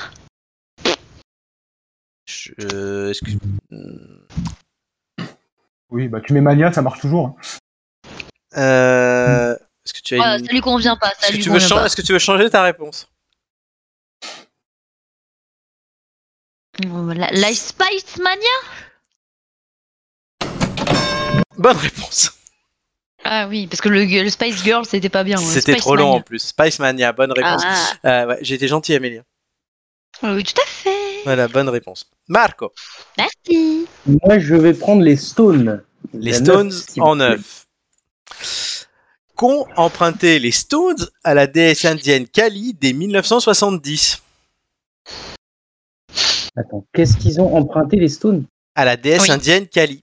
[SPEAKER 1] Je- euh, est-ce que- Hmm.
[SPEAKER 4] Oui, bah tu mets Mania, ça marche toujours. hein.
[SPEAKER 1] Euh, Est-ce que tu as une-
[SPEAKER 2] ça lui convient pas, ça
[SPEAKER 1] Est-ce que
[SPEAKER 2] lui
[SPEAKER 1] tu veux
[SPEAKER 2] convient
[SPEAKER 1] chan-
[SPEAKER 2] pas.
[SPEAKER 1] Est-ce que tu veux changer ta réponse?
[SPEAKER 2] La, la Spice Mania?
[SPEAKER 1] Bonne réponse.
[SPEAKER 2] Ah oui, parce que le, le Spice Girl, c'était pas bien.
[SPEAKER 1] C'était
[SPEAKER 2] Spice
[SPEAKER 1] trop long en plus. Spice Mania, bonne réponse.
[SPEAKER 2] Ah,
[SPEAKER 1] Euh, ouais, J'ai été gentil, Amélie.
[SPEAKER 2] oui, tout à fait.
[SPEAKER 1] Voilà, bonne réponse. Marco,
[SPEAKER 2] Merci.
[SPEAKER 3] Moi, je vais prendre les Stones.
[SPEAKER 1] les
[SPEAKER 3] La
[SPEAKER 1] Stones en neuf. Qu'ont emprunté les Stones à la déesse indienne Kali dès 1970
[SPEAKER 3] Attends, qu'est-ce qu'ils ont emprunté les Stones?
[SPEAKER 1] À la déesse
[SPEAKER 2] Oui.
[SPEAKER 1] indienne Kali.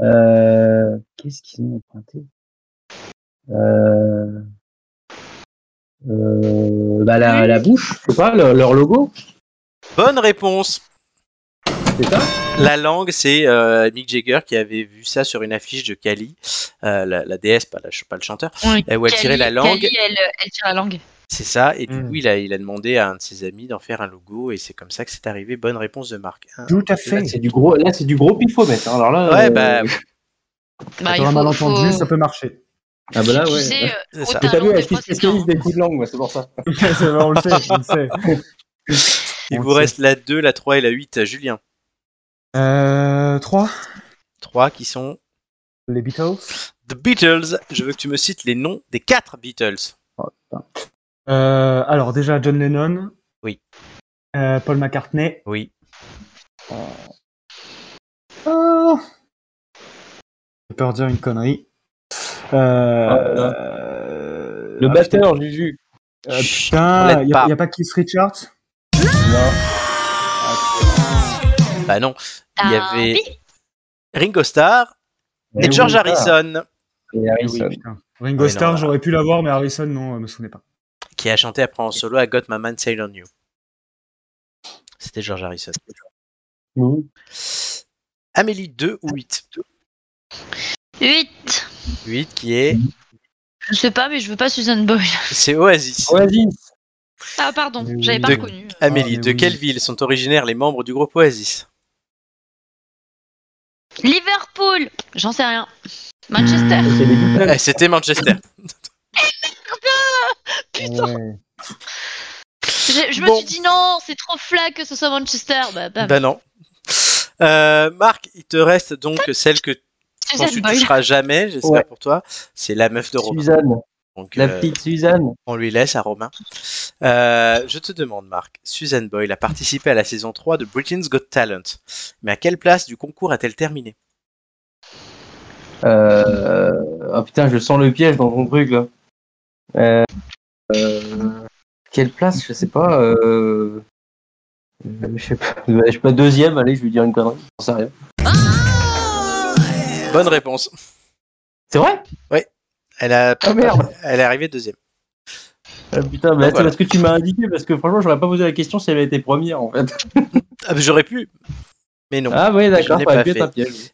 [SPEAKER 3] Euh, Qu'est-ce qu'ils ont emprunté? Euh... Euh, bah la, la bouche, je sais pas, leur, leur logo,
[SPEAKER 1] Bonne réponse.
[SPEAKER 3] c'est ça?
[SPEAKER 1] La langue, c'est euh, Mick Jagger qui avait vu ça sur une affiche de Kali, euh, la, la déesse, pas, la pas le chanteur,
[SPEAKER 2] Oui.
[SPEAKER 1] où elle tirait
[SPEAKER 2] Kali-
[SPEAKER 1] la langue.
[SPEAKER 2] Kali, elle, elle tire la langue.
[SPEAKER 1] C'est ça, et du
[SPEAKER 4] Mm.
[SPEAKER 1] coup, il a, il a demandé à un de ses amis d'en faire un logo, et c'est comme ça que c'est arrivé. Bonne réponse de Marc. Un,
[SPEAKER 4] Tout à
[SPEAKER 3] Là,
[SPEAKER 4] fait.
[SPEAKER 3] c'est du gros, là c'est du gros pifomètre. hein. Alors là,
[SPEAKER 1] Ouais,
[SPEAKER 3] euh,
[SPEAKER 1] bah,
[SPEAKER 2] Bah, il
[SPEAKER 4] un
[SPEAKER 2] faut-
[SPEAKER 4] malentendu,
[SPEAKER 2] faut-
[SPEAKER 4] ça peut marcher.
[SPEAKER 3] Ah bah là,
[SPEAKER 2] Tu
[SPEAKER 3] ouais.
[SPEAKER 2] sais, euh,
[SPEAKER 1] ça.
[SPEAKER 3] T'as vu,
[SPEAKER 2] des
[SPEAKER 3] elle
[SPEAKER 2] quand-
[SPEAKER 3] des coups de langue, c'est pour ça.
[SPEAKER 4] C'est- on le sait, on le sait.
[SPEAKER 1] Il
[SPEAKER 4] On
[SPEAKER 1] vous
[SPEAKER 4] sait.
[SPEAKER 1] reste la 2, la 3 et la 8. Julien.
[SPEAKER 4] Euh, 3.
[SPEAKER 1] 3 qui sont
[SPEAKER 4] Les Beatles.
[SPEAKER 1] The Beatles. Je veux que tu me cites les noms des 4 Beatles.
[SPEAKER 4] Euh, alors déjà John Lennon.
[SPEAKER 1] Oui.
[SPEAKER 4] Euh, Paul McCartney.
[SPEAKER 1] Oui.
[SPEAKER 4] Oh. J'ai peur de dire une connerie. Euh, euh,
[SPEAKER 3] Le
[SPEAKER 4] ah,
[SPEAKER 3] batteur, Juju.
[SPEAKER 4] Euh,
[SPEAKER 1] On
[SPEAKER 4] putain, il n'y
[SPEAKER 1] pas.
[SPEAKER 4] a, y a pas Keith Richards?
[SPEAKER 3] Non.
[SPEAKER 1] Bah non. Il y
[SPEAKER 2] Ah,
[SPEAKER 1] avait. Ringo Starr et
[SPEAKER 3] Eh
[SPEAKER 1] George Harrison
[SPEAKER 3] Et
[SPEAKER 4] Oui,
[SPEAKER 3] Harrison.
[SPEAKER 4] putain. Ringo
[SPEAKER 1] Ouais,
[SPEAKER 4] Starr, j'aurais pu l'avoir, mais Harrison, non, je me souvenais pas.
[SPEAKER 1] Qui a chanté après en solo I Got My Man Sail on You. C'était George Harrison.
[SPEAKER 3] Oui.
[SPEAKER 1] Amélie 2 ou 8
[SPEAKER 2] 8.
[SPEAKER 1] 8 qui est?
[SPEAKER 2] Je sais pas, mais je veux pas Susan Boyle.
[SPEAKER 1] C'est Oasis.
[SPEAKER 3] Oasis.
[SPEAKER 2] Ah, pardon, j'avais pas
[SPEAKER 1] De-
[SPEAKER 2] reconnu.
[SPEAKER 1] Amélie,
[SPEAKER 4] Ah,
[SPEAKER 1] de
[SPEAKER 4] oui.
[SPEAKER 1] quelle ville sont originaires les membres du groupe Oasis?
[SPEAKER 2] Liverpool J'en sais rien. Manchester
[SPEAKER 3] Beatles.
[SPEAKER 1] Eh, C'était Manchester.
[SPEAKER 4] Ouais.
[SPEAKER 2] Je, je me suis dit non, c'est trop flat que ce soit Manchester. Bah, bah,
[SPEAKER 1] Bah non. Euh, Marc, il te reste donc celle que tu
[SPEAKER 2] Boyle.
[SPEAKER 1] toucheras jamais, j'espère
[SPEAKER 3] Ouais.
[SPEAKER 1] pour toi. C'est la meuf de Romain.
[SPEAKER 3] Suzanne.
[SPEAKER 1] Donc,
[SPEAKER 3] La
[SPEAKER 1] euh,
[SPEAKER 3] petite Suzanne.
[SPEAKER 1] on lui laisse à Romain. Euh, je te demande, Marc, Susan Boyle a participé à la saison 3 de Britain's Got Talent. Mais à quelle place du concours a-t-elle terminé?
[SPEAKER 3] Euh... Oh putain, je sens le piège dans ton truc là. Euh... euh, Quelle place Je sais pas. Euh... Je sais pas. Je sais pas, deuxième, allez, je vais dire une connerie. J'en sais rien.
[SPEAKER 1] Bonne réponse.
[SPEAKER 3] C'est vrai?
[SPEAKER 1] Elle, a...
[SPEAKER 3] Ah, merde.
[SPEAKER 1] Elle est arrivée deuxième.
[SPEAKER 3] Ah, Putain, bah, c'est
[SPEAKER 1] Voilà.
[SPEAKER 3] parce que tu m'as indiqué, parce que franchement, j'aurais pas posé la question si elle avait été première en fait.
[SPEAKER 1] Ah, J'aurais pu, mais non.
[SPEAKER 3] Ah oui, d'accord.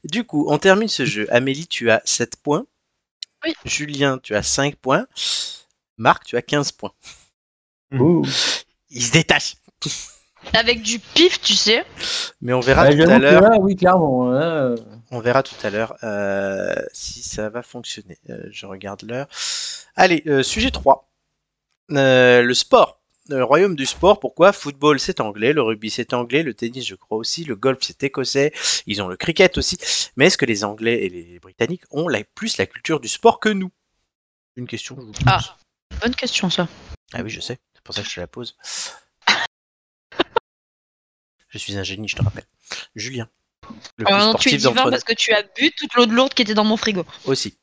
[SPEAKER 1] Du coup, on termine ce jeu. Amélie, tu as 7 points.
[SPEAKER 2] Oui.
[SPEAKER 1] Julien, tu as 5 points. Marc, tu as 15 points.
[SPEAKER 3] Ouh.
[SPEAKER 1] Il se détache.
[SPEAKER 2] Avec du pif, tu sais.
[SPEAKER 1] Mais on verra
[SPEAKER 3] Ouais,
[SPEAKER 1] tout à l'heure.
[SPEAKER 3] oui, clairement. euh,
[SPEAKER 1] On verra tout à l'heure euh, si ça va fonctionner. Euh, je regarde l'heure. Allez, euh, sujet 3. Euh, le sport. Le royaume du sport, pourquoi? Football c'est anglais, le rugby c'est anglais, le tennis je crois aussi, le golf c'est écossais, ils ont le cricket aussi. Mais est-ce que les Anglais et les Britanniques ont la, plus la culture du sport que nous? Une question que je vous pose.
[SPEAKER 2] Ah. Bonne question, ça.
[SPEAKER 1] Ah oui, je sais, c'est pour ça que je te la pose. je suis un génie, je te rappelle. Julien. Le plus
[SPEAKER 2] tu es
[SPEAKER 1] sportif
[SPEAKER 2] divin parce que tu as bu toute l'eau de lourde qui était dans mon frigo.
[SPEAKER 1] aussi.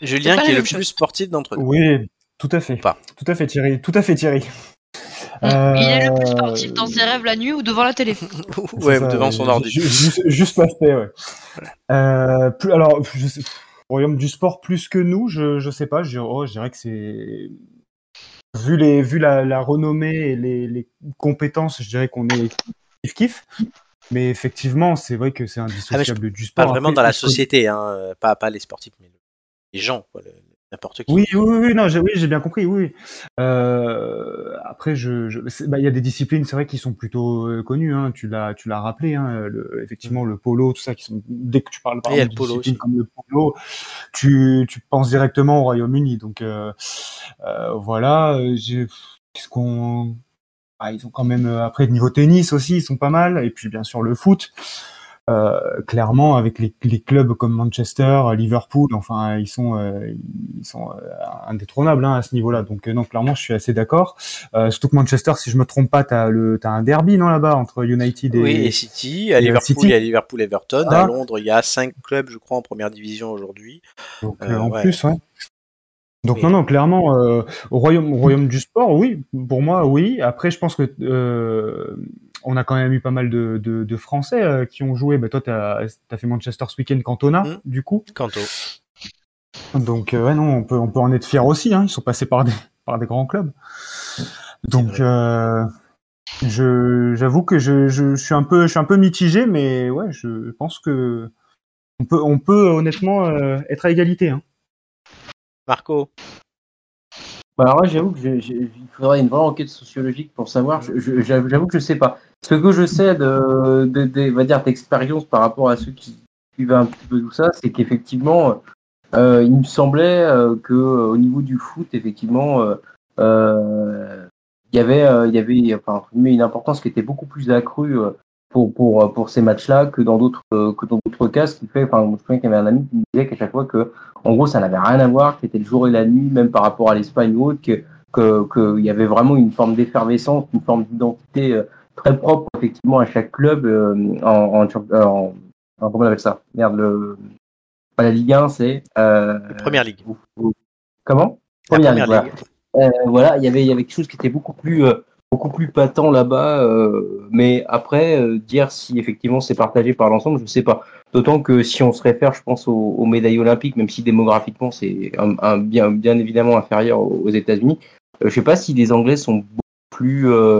[SPEAKER 1] Julien qui est le plus sportif d'entre nous.
[SPEAKER 4] Oui, tout à fait.
[SPEAKER 1] Pas.
[SPEAKER 4] Tout à fait, Thierry. Tout à fait, Thierry.
[SPEAKER 2] Il est le plus
[SPEAKER 4] Euh,
[SPEAKER 2] sportif dans ses rêves la nuit ou devant la télé.
[SPEAKER 1] ouais, devant son ordi.
[SPEAKER 4] Ju- Juste, juste l'aspect, ouais. Euh, plus, alors, je sais, royaume du sport plus que nous, je, je sais pas. Je, oh, je dirais que c'est vu les, vu la, la renommée et les, les compétences, je dirais qu'on est kiff kiff. Mais effectivement, c'est vrai que c'est indissociable du
[SPEAKER 1] Pas
[SPEAKER 4] sport.
[SPEAKER 1] vraiment
[SPEAKER 4] Après,
[SPEAKER 1] dans la société, hein, pas, pas les sportifs, mais les gens, quoi, le- n'importe qui.
[SPEAKER 4] Oui, oui, oui, non, j'ai, oui, j'ai bien compris, oui. Euh, après, je, bah, il y a des disciplines, c'est vrai, qui sont plutôt euh, connues. Hein, tu l'as, tu l'as rappelé, hein, le, effectivement, le polo, tout ça, qui sont dès que tu parles par exemple, de disciplines comme le polo, tu, tu penses directement au Royaume-Uni. Donc euh, voilà, qu'est-ce qu'on, ah, ils ont quand même après niveau tennis aussi, ils sont pas mal. Et puis bien sûr le foot. Euh, clairement, avec les, les clubs comme Manchester, Liverpool, enfin, ils sont, euh, ils sont euh, indétrônables hein, à ce niveau-là. Donc, non, clairement, je suis assez d'accord. Surtout que Manchester, si je me trompe pas, t'as le, t'as un derby, non, là-bas, entre United et.
[SPEAKER 1] Oui, et City, à
[SPEAKER 4] et,
[SPEAKER 1] Liverpool,
[SPEAKER 4] City.
[SPEAKER 1] il y a Liverpool Everton.
[SPEAKER 4] Ah.
[SPEAKER 1] À Londres, il y a cinq clubs, je crois, en première division aujourd'hui.
[SPEAKER 4] Donc, en
[SPEAKER 1] ouais.
[SPEAKER 4] plus, ouais. Donc
[SPEAKER 1] Oui.
[SPEAKER 4] non, non, clairement, euh, au royaume, au royaume du sport, oui, pour moi, oui. Après, je pense que euh, on a quand même eu pas mal de, de, de Français euh, qui ont joué. Bah, toi, t'as as fait Manchester ce week-end, Cantona,
[SPEAKER 1] Mm.
[SPEAKER 4] du coup.
[SPEAKER 1] Canto.
[SPEAKER 4] Donc euh, ouais, non, on peut, on peut en être fier aussi. Hein. Ils sont passés par des, par des grands clubs. Donc, euh, je, j'avoue que je, je, je suis un peu, je suis un peu mitigé, mais ouais, je pense que on peut, on peut honnêtement être à égalité. Hein.
[SPEAKER 1] Marco.
[SPEAKER 3] Bah alors là, j'avoue que j'ai- j'ai- il faudrait une vraie enquête sociologique pour savoir. J'avoue que je sais pas. Ce que je sais de, de, de- va dire, d'expérience par rapport à ceux qui suivais un petit peu tout ça, c'est qu'effectivement, euh, il me semblait euh, que au niveau du foot, effectivement, euh, euh, il y avait, euh, il y avait, enfin, une importance qui était beaucoup plus accrue pour pour pour ces matchs-là que dans d'autres que dans d'autres cas. Ce qui fait, enfin, je me souviens qu'il y avait un ami qui me disait qu'à chaque fois que, en gros, ça n'avait rien à voir, c'était le jour et la nuit, même par rapport à l'Espagne ou autre, que que qu'il y avait vraiment une forme d'effervescence, une forme d'identité euh, très propre effectivement à chaque club euh, en, en, en, en- comment on appelle ça? Merde, le pas la Ligue 1, c'est euh,
[SPEAKER 1] Première ligue.
[SPEAKER 3] comment? Première
[SPEAKER 1] première
[SPEAKER 3] Ligue,
[SPEAKER 1] ligue.
[SPEAKER 3] voilà. Euh, voilà, il y avait il y avait quelque chose qui était beaucoup plus euh, beaucoup plus patent là-bas, euh, mais après euh, dire si effectivement c'est partagé par l'ensemble, je sais pas. D'autant que si on se réfère, je pense aux, aux médailles olympiques, même si démographiquement c'est un, un bien bien évidemment inférieur aux, aux États-Unis, euh, je sais pas si les Anglais sont beaucoup plus euh,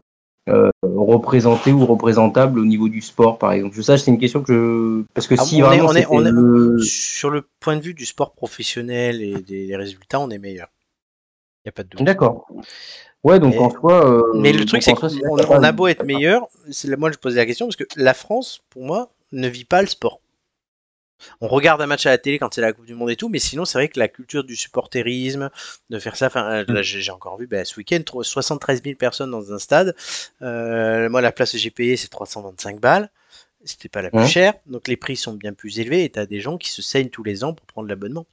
[SPEAKER 3] euh, représentés ou représentables au niveau du sport, par exemple. Je sais, c'est une question que je... parce que
[SPEAKER 1] Ah,
[SPEAKER 3] si
[SPEAKER 1] on est-
[SPEAKER 3] vraiment
[SPEAKER 1] on est-
[SPEAKER 3] le-
[SPEAKER 1] Sur le point de vue du sport professionnel et des, résultats, on est meilleur. Il n'y a pas de doute.
[SPEAKER 3] D'accord. Ouais, donc
[SPEAKER 1] Mais-
[SPEAKER 3] en soi. euh,
[SPEAKER 1] Mais le truc, c'est qu'on a beau être meilleur, c'est moi je posais la question parce que la France, pour moi, ne vit pas le sport. On regarde un match à la télé quand c'est la Coupe du Monde et tout, mais sinon c'est vrai que la culture du supporterisme, de faire ça, enfin euh, là j'ai encore vu bah, ce week-end tro- 73 000 personnes dans un stade. Euh, moi la place que j'ai payée c'est 325 balles. C'était pas la plus
[SPEAKER 3] Ouais.
[SPEAKER 1] chère, donc les prix sont bien plus élevés et t'as des gens qui se saignent tous les ans pour prendre l'abonnement.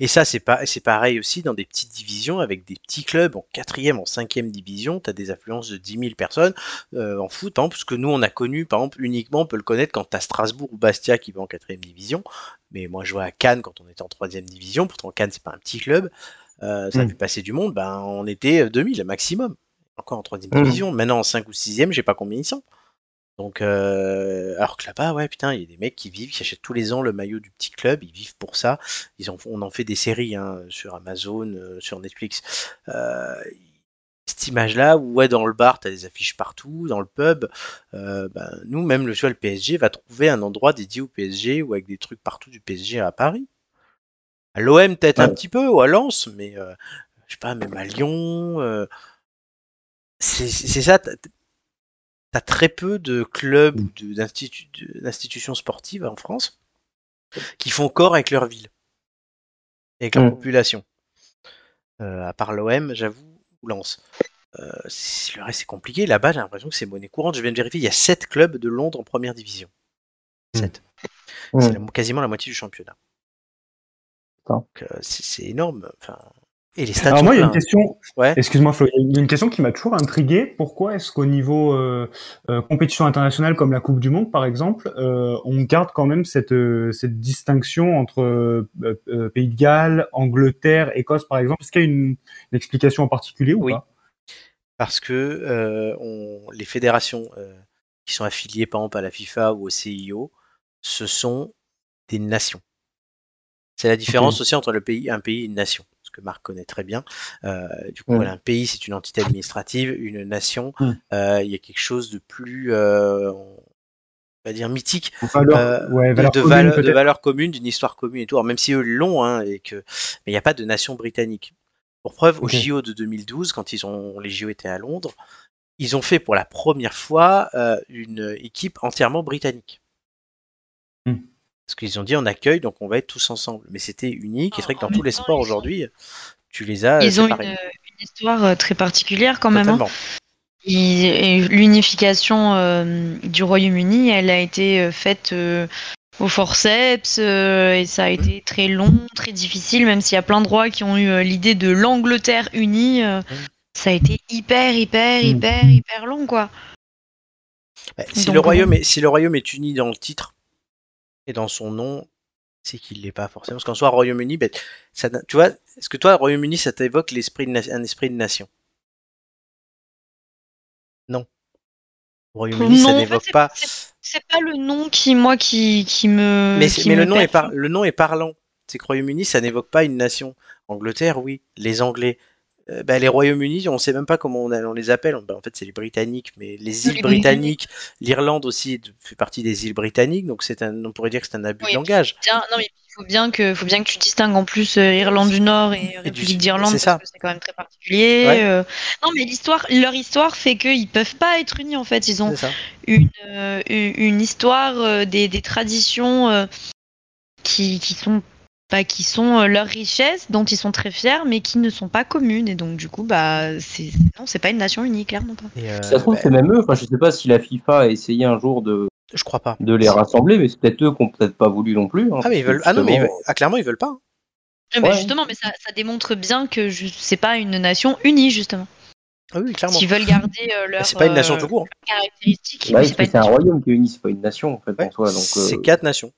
[SPEAKER 1] Et ça, c'est pas, c'est pareil aussi dans des petites divisions avec des petits clubs en quatrième, en cinquième division. Tu as des affluences de 10 000 personnes euh, en foot, exemple, parce que nous, on a connu, par exemple, uniquement, on peut le connaître quand tu as Strasbourg ou Bastia qui va en quatrième division. Mais moi, je jouais à Cannes quand on était en troisième division. Pourtant, Cannes, c'est pas un petit club. Euh, ça a
[SPEAKER 3] Mm.
[SPEAKER 1] fait passer du monde. Ben, on était euh, 2000 maximum. Encore en troisième
[SPEAKER 3] Mm.
[SPEAKER 1] division. Maintenant, en 5 ou 6 j'ai pas combien ils sont. Donc, euh, alors que là-bas, ouais, putain, il y a des mecs qui vivent, qui achètent tous les ans le maillot du petit club, ils vivent pour ça. Ils en, on en fait des séries hein, sur Amazon, euh, sur Netflix. Euh, cette image-là, où ouais, dans le bar, t'as des affiches partout, dans le pub, ben, nous, même le, vois, le PSG va trouver un endroit dédié au PSG ou avec des trucs partout du PSG à Paris. À l'OM, peut-être un petit peu, ou à Lens, mais je sais pas, même à Lyon. c'est ça, t'as très peu de clubs ou de- d'institutions sportives en France qui font corps avec leur ville, avec leur
[SPEAKER 3] Mm.
[SPEAKER 1] population. Euh, à part l'OM, j'avoue, ou Lens. Euh, c'est- le reste, c'est compliqué. Là-bas, j'ai l'impression que c'est monnaie courante. Je viens de vérifier, il y a 7 clubs de Londres en première division. 7.
[SPEAKER 3] Mm.
[SPEAKER 1] C'est la- quasiment la moitié du championnat. Donc, euh, c'est c'est énorme. Enfin, et les stades
[SPEAKER 4] Alors moi, il y a une
[SPEAKER 1] pleins.
[SPEAKER 4] question.
[SPEAKER 1] Ouais.
[SPEAKER 4] Excuse-moi, Flo. Il y a une question qui m'a toujours intrigué. Pourquoi est-ce qu'au niveau euh, euh, compétition internationale comme la Coupe du Monde, par exemple, euh, on garde quand même cette cette distinction entre Pays de Galles, Angleterre, Écosse, par exemple? Est-ce qu'il y a une, une explication en particulier ou
[SPEAKER 1] Oui.
[SPEAKER 4] pas?
[SPEAKER 1] Parce que on- les fédérations qui sont affiliées par exemple à la FIFA ou au CIO, ce sont des nations. C'est la différence aussi entre le pays, un pays et une nation, que Marc connaît très bien. Euh, du coup, voilà, un pays c'est une entité administrative, une nation, euh, il y a quelque chose de plus, euh, on va dire mythique,
[SPEAKER 4] Valeur, ouais,
[SPEAKER 1] de,
[SPEAKER 4] valeur
[SPEAKER 1] de
[SPEAKER 4] commune,
[SPEAKER 1] valeur- de
[SPEAKER 4] peut-être.
[SPEAKER 1] valeurs communes, d'une histoire commune et tout. Alors, même si eux l'ont, hein, et que, mais il n'y a pas de nation britannique. Pour preuve, au
[SPEAKER 4] Ok.
[SPEAKER 1] JO de 2012, quand ils ont, les JO étaient à Londres, ils ont fait pour la première fois une équipe entièrement britannique. Parce qu'ils ont dit on accueille, donc on va être tous ensemble. Mais c'était unique, et c'est vrai que dans tous les sports aujourd'hui, tu les as euh,
[SPEAKER 2] Ils ont une,
[SPEAKER 1] séparés.
[SPEAKER 2] une histoire euh, très particulière quand même. hein. L'unification euh, du Royaume-Uni, elle a été euh, faite euh, au forceps euh, et ça a été très long, très difficile, même s'il y a plein de rois qui ont eu euh, l'idée de l'Angleterre unie. euh, ça a été hyper, hyper,
[SPEAKER 4] Mm.
[SPEAKER 2] hyper, hyper long, quoi.
[SPEAKER 1] Bah, si,
[SPEAKER 2] Donc,
[SPEAKER 1] le royaume est, si le royaume est uni dans le titre et dans son nom, c'est qu'il l'est pas forcément. Parce qu'en soi, Royaume-Uni, ben, ça, tu vois, est-ce que toi, Royaume-Uni, ça t'évoque l'esprit un esprit de nation? Non. Royaume-Uni, ça
[SPEAKER 2] Non, en fait,
[SPEAKER 1] n'évoque pas.
[SPEAKER 2] c'est- pas le nom qui, moi, qui, qui me.
[SPEAKER 1] Mais,
[SPEAKER 2] qui
[SPEAKER 1] c'est- mais
[SPEAKER 2] me
[SPEAKER 1] le, nom est par-
[SPEAKER 2] perturbe.
[SPEAKER 1] le nom est parlant. C'est que Royaume-Uni, ça n'évoque pas une nation. Angleterre, oui. Les Anglais. Euh, bah, les Royaumes-Unis, on sait même pas comment on, on les appelle. Bah, en fait, c'est les Britanniques, mais les îles
[SPEAKER 2] Les
[SPEAKER 1] Britanniques, l'Irlande aussi fait partie des îles Britanniques, donc c'est un, on pourrait dire que c'est un abus
[SPEAKER 2] Oui.
[SPEAKER 1] de langage.
[SPEAKER 2] Bien, non, mais il faut bien que, faut bien que tu distingues en plus euh, Irlande du Nord et
[SPEAKER 1] du
[SPEAKER 2] République
[SPEAKER 1] Sud,
[SPEAKER 2] d'Irlande
[SPEAKER 1] c'est ça.
[SPEAKER 2] parce que c'est quand même très particulier.
[SPEAKER 1] Ouais.
[SPEAKER 2] euh. Non, mais l'histoire, leur histoire fait qu'ils peuvent pas être unis en fait. Ils ont une, euh, histoire, euh, des, des traditions euh, qui, qui sont bah, qui sont euh, leur richesse, dont ils sont très fiers, mais qui ne sont pas communes. Et donc du coup, bah c'est non, c'est pas une nation unie, clairement pas.
[SPEAKER 1] Et, euh,
[SPEAKER 3] Ça se trouve,
[SPEAKER 1] bah,
[SPEAKER 3] c'est même eux. Enfin, je sais pas si la FIFA a essayé un jour de,
[SPEAKER 1] je crois pas.
[SPEAKER 3] de les rassembler, mais c'est peut-être eux qui ont peut-être pas voulu non plus. hein,
[SPEAKER 1] Ah mais ils veulent. Ah non mais ils veulent- ah, clairement ils veulent pas. hein.
[SPEAKER 3] Ouais.
[SPEAKER 2] justement, mais ça, ça démontre bien que je- c'est pas une nation unie justement.
[SPEAKER 1] Ah oui clairement.
[SPEAKER 2] Qui veulent garder euh,
[SPEAKER 1] Bah,
[SPEAKER 2] leur
[SPEAKER 1] c'est pas une nation
[SPEAKER 2] euh,
[SPEAKER 1] tout court. hein.
[SPEAKER 2] caractéristiques.
[SPEAKER 3] Bah,
[SPEAKER 2] c'est pas
[SPEAKER 3] parce que
[SPEAKER 2] une
[SPEAKER 3] c'est un
[SPEAKER 2] nation.
[SPEAKER 3] royaume qui est uni, c'est pas une nation en fait
[SPEAKER 1] Ouais.
[SPEAKER 3] en soi. Donc, euh,
[SPEAKER 1] C'est quatre nations.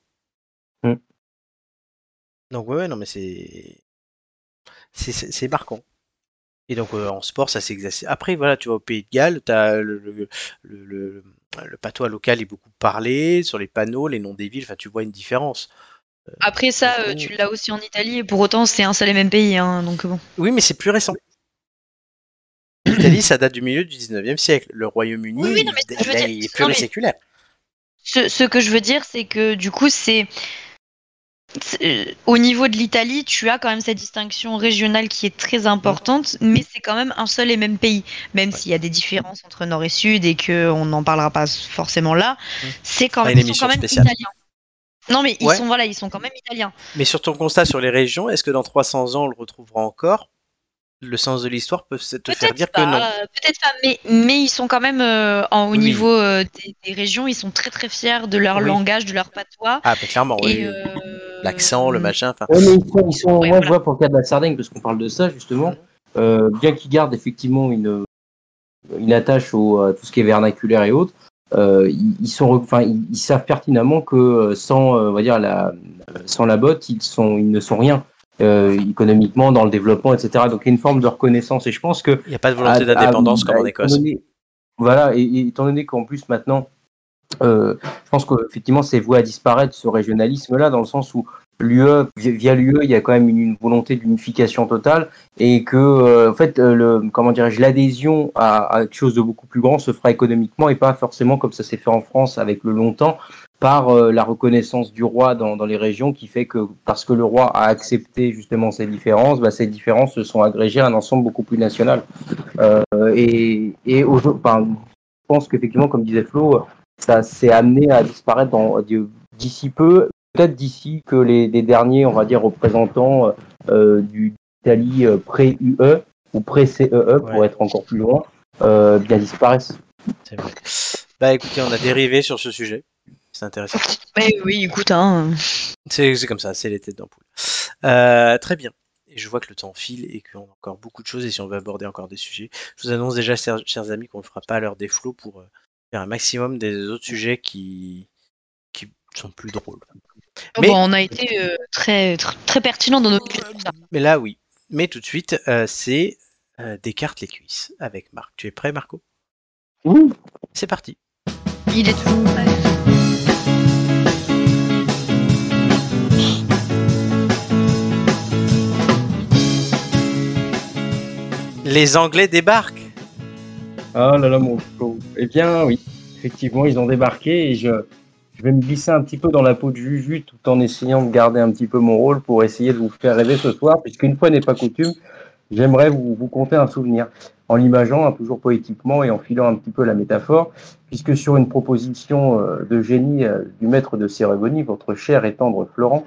[SPEAKER 1] Donc ouais, ouais, non mais c'est c'est c'est c'est marquant. Et donc euh, en sport, ça s'exerce. Après voilà, tu vois au Pays de Galles, t'as le le, le, le le patois local est beaucoup parlé sur les panneaux, les noms des villes. Enfin, tu vois une différence.
[SPEAKER 2] Après ça, euh, tu l'as aussi en Italie, et pour autant, c'est un seul et même pays. Hein, donc bon.
[SPEAKER 1] Oui, mais c'est plus récent. L'Italie, ça date du milieu du 19e siècle. Le Royaume-Uni,
[SPEAKER 2] Oui, oui, non, mais
[SPEAKER 1] il,
[SPEAKER 2] je veux
[SPEAKER 1] là,
[SPEAKER 2] dire-
[SPEAKER 1] il est
[SPEAKER 2] non, mais-
[SPEAKER 1] pluriséculaire.
[SPEAKER 2] Ce, ce que je veux dire, c'est que du coup, c'est. Euh, Au niveau de l'Italie, tu as quand même cette distinction régionale qui est très importante, mais c'est quand même un seul et même pays. Même s'il y a des différences entre Nord et Sud et qu'on n'en parlera pas forcément là, c'est quand même, ils sont quand même italiens. Non, mais ils,
[SPEAKER 1] Ouais.
[SPEAKER 2] sont, voilà, ils sont quand même italiens.
[SPEAKER 1] Mais sur ton constat sur les régions, est-ce que dans 300 ans, on le retrouvera encore Le sens de l'histoire peut se- te faire dire
[SPEAKER 2] pas,
[SPEAKER 1] que non.
[SPEAKER 2] peut-être pas, mais, mais ils sont quand même euh, en, au
[SPEAKER 1] Oui.
[SPEAKER 2] niveau euh, des, des régions, ils sont très très fiers de leur
[SPEAKER 1] Oui.
[SPEAKER 2] langage, de leur patois.
[SPEAKER 1] Ah, bah, clairement, oui.
[SPEAKER 2] euh,
[SPEAKER 1] L'accent, le machin. Enfin,
[SPEAKER 3] Ouais, mais ils sont, ils sont-
[SPEAKER 2] Ouais,
[SPEAKER 3] moi,
[SPEAKER 2] voilà.
[SPEAKER 3] je vois pour le cas de la Sardaigne, parce qu'on parle de ça, justement, euh, bien qu'ils gardent effectivement une, une attache au, à tout ce qui est vernaculaire et autres, euh, ils, ils sont, ils, ils savent pertinemment que sans, euh, on va dire, la, sans la botte, ils, sont, ils ne sont rien. Euh, économiquement, dans le développement, etc. Donc, il y a une forme de reconnaissance. Et je pense que
[SPEAKER 1] il n'y a pas de volonté d'indépendance comme en Écosse.
[SPEAKER 3] donné- voilà, et, et étant donné qu'en plus maintenant, euh, je pense qu'effectivement c'est voué à disparaître ce régionalisme-là, dans le sens où l'UE, via- l'UE, il y a quand même une, une volonté d'unification totale, et que, euh, en fait, euh, le, comment dirais-je, l'adhésion à, à quelque chose de beaucoup plus grand se fera économiquement et pas forcément comme ça s'est fait en France avec le longtemps par euh, la reconnaissance du roi dans, dans les régions qui fait que parce que le roi a accepté justement ces différences, bah, ces différences se sont agrégées à un ensemble beaucoup plus national. Euh, et et au- enfin, je pense qu'effectivement, comme disait Flo, ça s'est amené à disparaître dans- d'ici peu, peut-être d'ici que les, les derniers, on va dire, représentants euh, du d'Italie euh, pré-UE ou pré-CEE, pour
[SPEAKER 1] Ouais.
[SPEAKER 3] être encore plus loin, euh, bien disparaissent.
[SPEAKER 1] C'est vrai. Bah écoutez, on a dérivé sur ce sujet. C'est intéressant.
[SPEAKER 2] Mais oui, écoute, hein.
[SPEAKER 1] C'est c'est comme ça, c'est les têtes d'ampoule. Euh, très bien. Et je vois que le temps file et qu'on a encore beaucoup de choses et si on veut aborder encore des sujets. Je vous annonce déjà, chers, chers amis, qu'on ne fera pas à l'heure des flots pour euh, faire un maximum des autres sujets qui, qui sont plus drôles. Mais-
[SPEAKER 2] Bon, on a été euh, très, très, très pertinent dans nos ça.
[SPEAKER 1] Mais là, oui. Mais tout de suite, euh, c'est euh, Descartes les cuisses avec Marc. Tu es prêt, Marco?
[SPEAKER 3] Oui.
[SPEAKER 1] C'est parti.
[SPEAKER 2] Il est toujours prêt.
[SPEAKER 1] Les Anglais débarquent.
[SPEAKER 3] Ah là là, mon. Eh bien, oui. Effectivement, ils ont débarqué et je, je vais me glisser un petit peu dans la peau de Juju tout en essayant de garder un petit peu mon rôle pour essayer de vous faire rêver ce soir, puisqu'une fois n'est pas coutume, j'aimerais vous, vous conter un souvenir en l'imageant, hein, toujours poétiquement et en filant un petit peu la métaphore, puisque sur une proposition euh, de génie euh, du maître de cérémonie, votre cher et tendre Florent,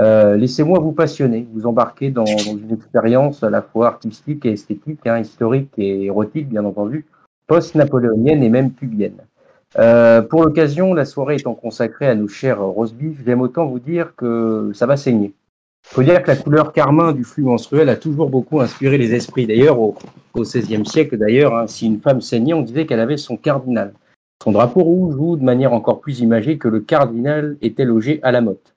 [SPEAKER 3] euh, laissez-moi vous passionner, vous embarquer dans, une expérience à la fois artistique et esthétique, hein, historique et érotique, bien entendu, post-napoléonienne et même pubienne. Euh, pour l'occasion, la soirée étant consacrée à nos chers roast-beef, j'aime autant vous dire que ça va saigner. faut dire que la couleur carmin du flux menstruel a toujours beaucoup inspiré les esprits. D'ailleurs, au, au XVIe siècle, d'ailleurs, hein, si une femme saignait, on disait qu'elle avait son cardinal. Son drapeau rouge ou, de manière encore plus imagée, que le cardinal était logé à la motte.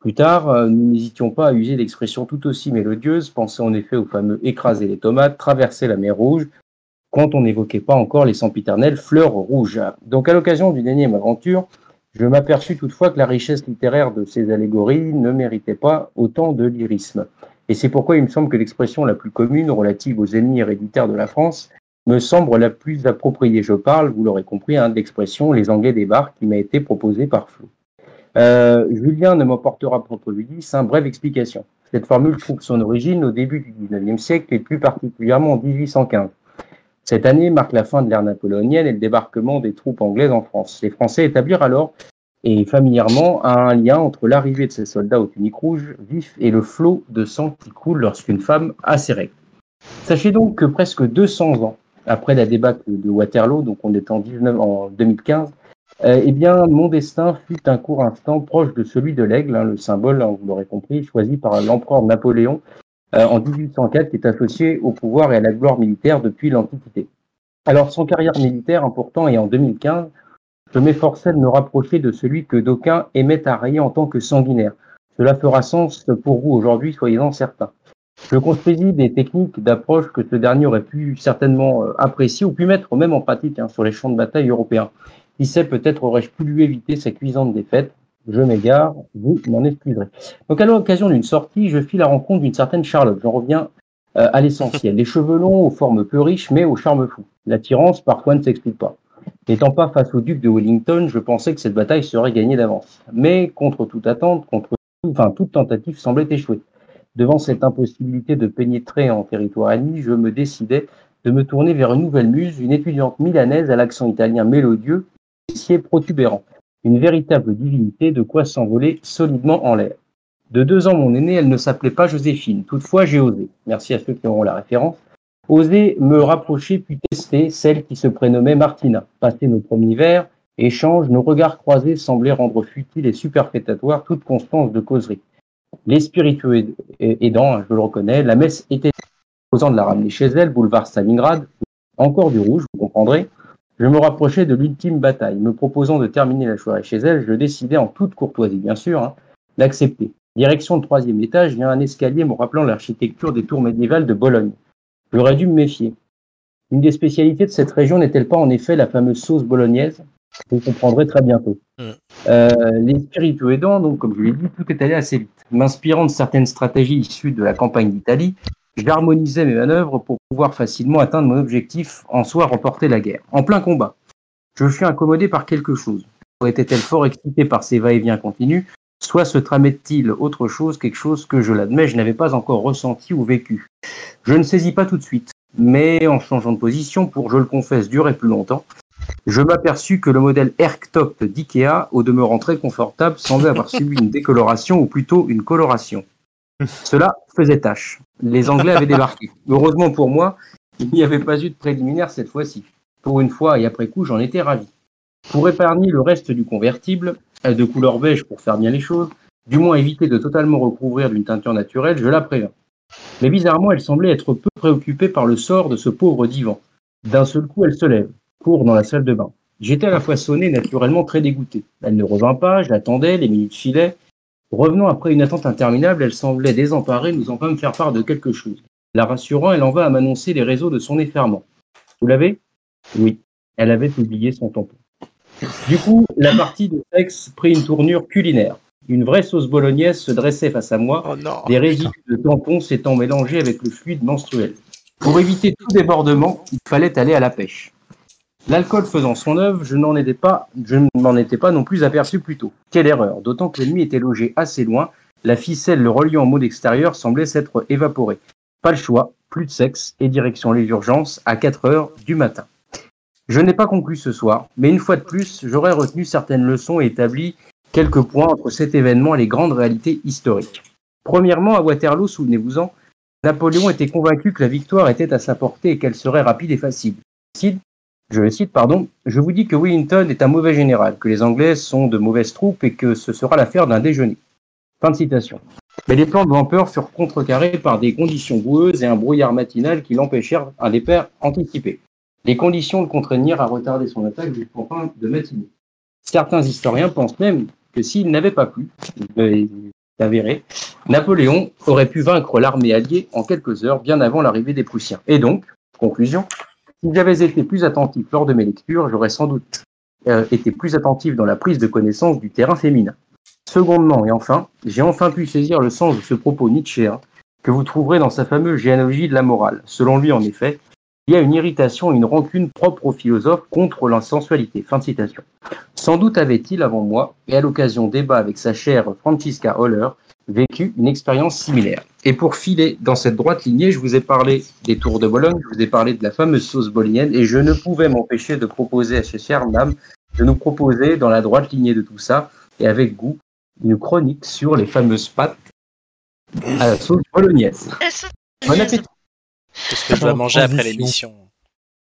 [SPEAKER 3] Plus tard, euh, nous n'hésitions pas à user d'expressions tout aussi mélodieuses, pensez en effet au fameux écraser les tomates, traverser la mer rouge, quand on n'évoquait pas encore les sempiternelles fleurs rouges. Donc à l'occasion d'une énième aventure, je m'aperçus toutefois que la richesse littéraire de ces allégories ne méritait pas autant de lyrisme. Et c'est pourquoi il me semble que l'expression la plus commune relative aux ennemis héréditaires de la France me semble la plus appropriée. Je parle, vous l'aurez compris, hein, de l'expression les Anglais débarquent qui m'a été proposée par Flo. Euh, Julien ne m'apportera pas préjudice, hein, brève explication. Cette formule trouve son origine au début du XIXe siècle et plus particulièrement en 1815. Cette année marque la fin de l'ère napoléonienne et le débarquement des troupes anglaises en France. Les Français établirent alors et familièrement un lien entre l'arrivée de ces soldats aux tuniques rouges vifs et le flot de sang qui coule lorsqu'une femme a ses règles. Sachez donc que presque 200 ans après la débâcle de Waterloo, donc on est en, 19, en 2015, euh, eh bien, mon destin fut un court instant proche de celui de l'aigle, hein, le symbole, hein, vous l'aurez compris, choisi par l'empereur Napoléon en 1804, qui est associé au pouvoir et à la gloire militaire depuis l'Antiquité. Alors, son carrière militaire important et en 2015, je m'efforçais de me rapprocher de celui que d'aucuns aimaient à rayer en tant que sanguinaire. Cela fera sens pour vous aujourd'hui, soyez-en certains. Je construisis des techniques d'approche que ce dernier aurait pu certainement euh, apprécier ou pu mettre même en pratique hein, sur les champs de bataille européens. Qui sait, peut-être aurais-je pu lui éviter sa cuisante défaite. Je m'égare, vous m'en excuserez. Donc à l'occasion d'une sortie, je fis la rencontre d'une certaine Charlotte. J'en reviens euh, à l'essentiel. Les cheveux longs, aux formes peu riches, mais au charme fou. L'attirance, parfois, ne s'explique pas. N'étant pas face au duc de Wellington, je pensais que cette bataille serait gagnée d'avance. Mais contre toute attente, contre toute tentative semblait échouer. Devant cette impossibilité de pénétrer en territoire ennemi, je me décidai de me tourner vers une nouvelle muse, une étudiante milanaise à l'accent italien mélodieux, protubérant, une véritable divinité de quoi s'envoler solidement en l'air. De deux ans mon aînée, elle ne s'appelait pas Joséphine. Toutefois, j'ai osé, merci à ceux qui auront la référence, oser me rapprocher puis tester celle qui se prénommait Martina. Passer nos premiers vers, échange, nos regards croisés semblaient rendre futile et superfétatoire toute constance de causerie. Les spiritueux aidants, je le reconnais, la messe était posant de la ramener chez elle, boulevard Stalingrad, encore du rouge, vous comprendrez, je me rapprochais de l'ultime bataille. Me proposant de terminer la soirée chez elle, je décidai en toute courtoisie, bien sûr, hein, d'accepter. Direction le troisième étage, a un escalier me rappelant l'architecture des tours médiévales de Bologne. J'aurais dû me méfier. Une des spécialités de cette région n'est-elle pas en effet la fameuse sauce bolognaise? Vous comprendrez très bientôt. Euh, les spiritueux aidants, donc, comme je l'ai dit, tout est allé assez vite. M'inspirant de certaines stratégies issues de la campagne d'Italie, J'harmonisais mes manœuvres pour pouvoir facilement atteindre mon objectif, en soi remporter la guerre. En plein combat, je fus incommodé par quelque chose. Était-elle fort excitée par ces va-et-vient continus, soit se tramait-il autre chose, quelque chose que, je l'admets, je n'avais pas encore ressenti ou vécu. Je ne saisis pas tout de suite, mais en changeant de position pour, je le confesse, durer plus longtemps, je m'aperçus que le modèle Erktop d'IKEA, au demeurant très confortable, semblait avoir subi une décoloration ou plutôt une coloration. Cela faisait tâche. Les Anglais avaient débarqué. Heureusement pour moi, il n'y avait pas eu de préliminaire cette fois-ci. Pour une fois et après coup, j'en étais ravi. Pour épargner le reste du convertible, euh, de couleur beige pour faire bien les choses, du moins éviter de totalement recouvrir d'une teinture naturelle, je la prévins. Mais bizarrement, elle semblait être peu préoccupée par le sort de ce pauvre divan. D'un seul coup, elle se lève, court dans la salle de bain. J'étais à la fois sonné naturellement très dégoûté. Elle ne revint pas, je l'attendais, les minutes filaient, Revenant après une attente interminable, elle semblait désemparée, nous en me faire part de quelque chose. La rassurant, elle en va à m'annoncer les réseaux de son effarement. Vous l'avez? Oui. Elle avait oublié son tampon. Du coup, la partie de sexe prit une tournure culinaire. Une vraie sauce bolognaise se dressait face à moi,
[SPEAKER 1] Oh non.
[SPEAKER 3] des résidus de tampons s'étant mélangés avec le fluide menstruel. Pour éviter tout débordement, il fallait aller à la pêche. L'alcool faisant son œuvre, je n'en étais pas, je ne m'en étais pas non plus aperçu plus tôt. Quelle erreur, d'autant que l'ennemi était logé assez loin, la ficelle le reliant au monde extérieur semblait s'être évaporée. Pas le choix, plus de sexe et direction les urgences à 4 heures du matin. Je n'ai pas conclu ce soir, mais une fois de plus, j'aurais retenu certaines leçons et établi quelques points entre cet événement et les grandes réalités historiques. Premièrement, à Waterloo, souvenez-vous-en, Napoléon était convaincu que la victoire était à sa portée et qu'elle serait rapide et facile. Je le cite, pardon, je vous dis que Wellington est un mauvais général, que les Anglais sont de mauvaises troupes et que ce sera l'affaire d'un déjeuner. Fin de citation. Mais les plans de l'empereur furent contrecarrés par des conditions boueuses et un brouillard matinal qui l'empêchèrent à les pères anticiper. Les conditions le contraignirent à retarder son attaque jusqu'en fin de matinée. Certains historiens pensent même que s'il n'avait pas plu, avéré, Napoléon aurait pu vaincre l'armée alliée en quelques heures bien avant l'arrivée des Prussiens. Et donc, conclusion, si j'avais été plus attentif lors de mes lectures, j'aurais sans doute euh, été plus attentif dans la prise de connaissance du terrain féminin. Secondement et enfin, j'ai enfin pu saisir le sens de ce propos nietzschéen que vous trouverez dans sa fameuse généalogie de la morale. Selon lui, en effet, il y a une irritation et une rancune propre aux philosophes contre la sensualité. Fin de citation. Sans doute avait-il, avant moi, et à l'occasion débat avec sa chère Francisca Holler, vécu une expérience similaire. Et pour filer dans cette droite lignée, je vous ai parlé des Tours de Bologne, je vous ai parlé de la fameuse sauce bolognaise, et je ne pouvais m'empêcher de proposer à ces chères dames de nous proposer, dans la droite lignée de tout ça, et avec goût, une chronique sur les fameuses pâtes à la sauce bolognaise. Bon appétit
[SPEAKER 1] Qu'est-ce que je dois manger après l'émission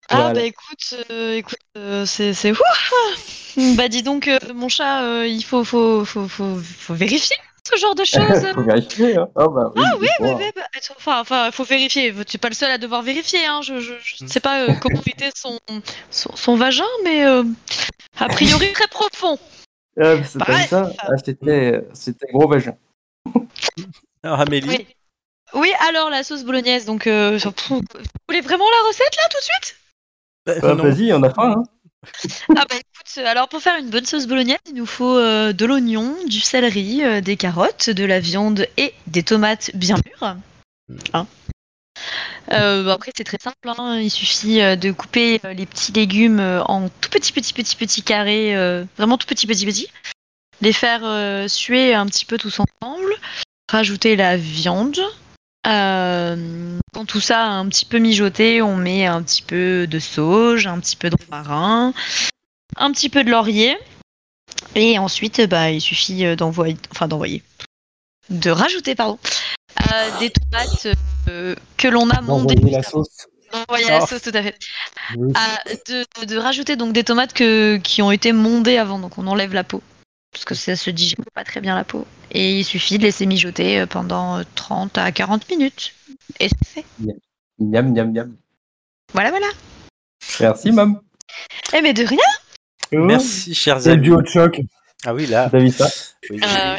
[SPEAKER 2] Ah
[SPEAKER 3] Voilà.
[SPEAKER 2] bah écoute, euh, écoute, euh, c'est c'est Ouah Bah dis donc, euh, mon chat, euh, il faut, faut, faut, faut, faut vérifier ce genre de choses.
[SPEAKER 3] Faut vérifier, hein. Oh, bah, oui,
[SPEAKER 2] Ah oui, oui,
[SPEAKER 3] dites-moi.
[SPEAKER 2] oui, bah, enfin, enfin, faut vérifier. Tu es pas le seul à devoir vérifier. Hein. Je, ne sais pas euh, comment éviter son, son, son vagin, mais euh, a priori très profond.
[SPEAKER 3] Ah, c'est
[SPEAKER 2] Bah, ouais.
[SPEAKER 3] ça Ah, C'était c'était gros vagin.
[SPEAKER 1] Alors, Amélie
[SPEAKER 2] Oui. Oui, alors la sauce bolognaise. Donc, euh, pff, vous voulez vraiment la recette là tout de suite?
[SPEAKER 1] Bah,
[SPEAKER 3] Ah. Vas-y, on a faim. Hein.
[SPEAKER 2] Ah bah écoute, alors pour faire une bonne sauce bolognaise, il nous faut euh, de l'oignon, du céleri, euh, des carottes, de la viande et des tomates bien mûres. Hein. Euh, bah, après c'est très simple, hein, il suffit euh, de couper euh, les petits légumes euh, en tout petits petits petits petits carrés, euh, vraiment tout petits petits petits, les faire euh, suer un petit peu tous ensemble, rajouter la viande. Euh, quand tout ça a un petit peu mijoté, on met un petit peu de sauge, un petit peu de romarin, un petit peu de laurier. Et ensuite, bah, il suffit euh, d'envoyer, enfin d'envoyer, de rajouter, pardon, euh, des tomates euh, que l'on a mondées.
[SPEAKER 4] D'envoyer la sauce.
[SPEAKER 2] D'envoyer la
[SPEAKER 1] Oh.
[SPEAKER 2] sauce, tout à fait.
[SPEAKER 4] Oui.
[SPEAKER 2] Ah, de, de rajouter donc des tomates que, qui ont été mondées avant, donc on enlève la peau. Parce que ça se digère pas très bien la peau. Et il suffit de laisser mijoter euh, pendant euh, 30 à 40 minutes. Et c'est fait.
[SPEAKER 3] Miam, miam, miam.
[SPEAKER 2] Voilà, voilà.
[SPEAKER 3] Merci, mam.
[SPEAKER 2] Eh mais de rien
[SPEAKER 1] Merci, chers
[SPEAKER 4] C'est le
[SPEAKER 1] amis.
[SPEAKER 4] duo de choc.
[SPEAKER 1] Ah oui, là,
[SPEAKER 3] T'as vu ça
[SPEAKER 1] oui,
[SPEAKER 2] Euh,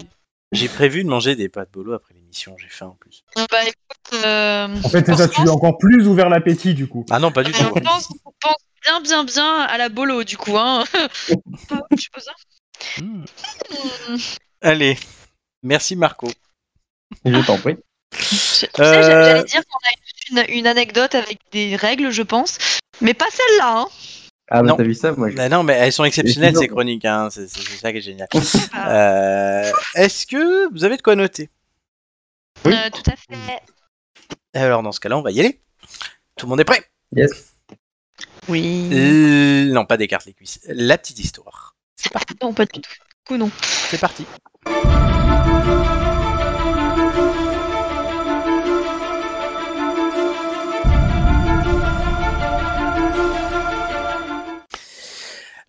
[SPEAKER 1] j'ai- prévu de manger des pâtes bolo après l'émission, j'ai faim en plus.
[SPEAKER 2] Bah écoute, euh,
[SPEAKER 4] En fait, c'est ça, tu as encore plus ouvert l'appétit, du coup.
[SPEAKER 1] Ah non, pas du tout.
[SPEAKER 2] on pense, on pense bien, bien, bien à la bolo, du coup. Hein. Je suppose. hein.
[SPEAKER 1] Hmm. Allez, merci Marco.
[SPEAKER 3] Je t'en prie.
[SPEAKER 2] Tu sais,
[SPEAKER 1] Euh,
[SPEAKER 2] j'a- j'allais dire qu'on a une, une anecdote avec des règles, je pense. Mais pas celle-là. Hein.
[SPEAKER 3] Ah, bah,
[SPEAKER 1] Non.
[SPEAKER 3] t'as vu ça Moi, je...
[SPEAKER 1] Bah non, mais elles sont exceptionnelles ces chroniques, hein. c'est c'est- c'est ça qui est génial. Euh, Est-ce que vous avez de quoi noter?
[SPEAKER 3] Oui.
[SPEAKER 2] Euh, tout à fait.
[SPEAKER 1] Alors dans ce cas-là, on va y aller. Tout le monde est prêt?
[SPEAKER 3] Yes.
[SPEAKER 2] Oui.
[SPEAKER 1] Non, pas des cartes les cuisses. La petite histoire.
[SPEAKER 2] Non, pas du tout. Coup, non.
[SPEAKER 1] C'est parti.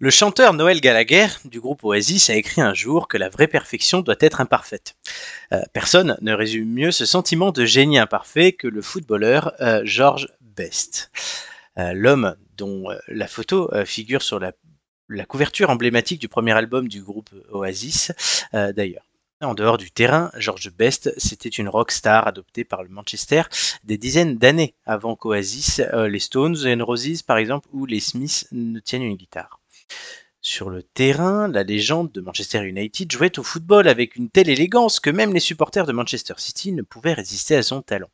[SPEAKER 1] Le chanteur Noël Gallagher du groupe Oasis a écrit un jour que la vraie perfection doit être imparfaite. Euh, personne ne résume mieux ce sentiment de génie imparfait que le footballeur euh, George Best. Euh, L'homme dont la photo figure sur la, couverture emblématique du premier album du groupe Oasis, d'ailleurs. En dehors du terrain, George Best, c'était une rock star adoptée par le Manchester des dizaines d'années avant qu'Oasis, euh, les Stones, and Roses par exemple, ou les Smiths ne tiennent une guitare. Sur le terrain, la légende de Manchester United jouait au football avec une telle élégance que même les supporters de Manchester City ne pouvaient résister à son talent.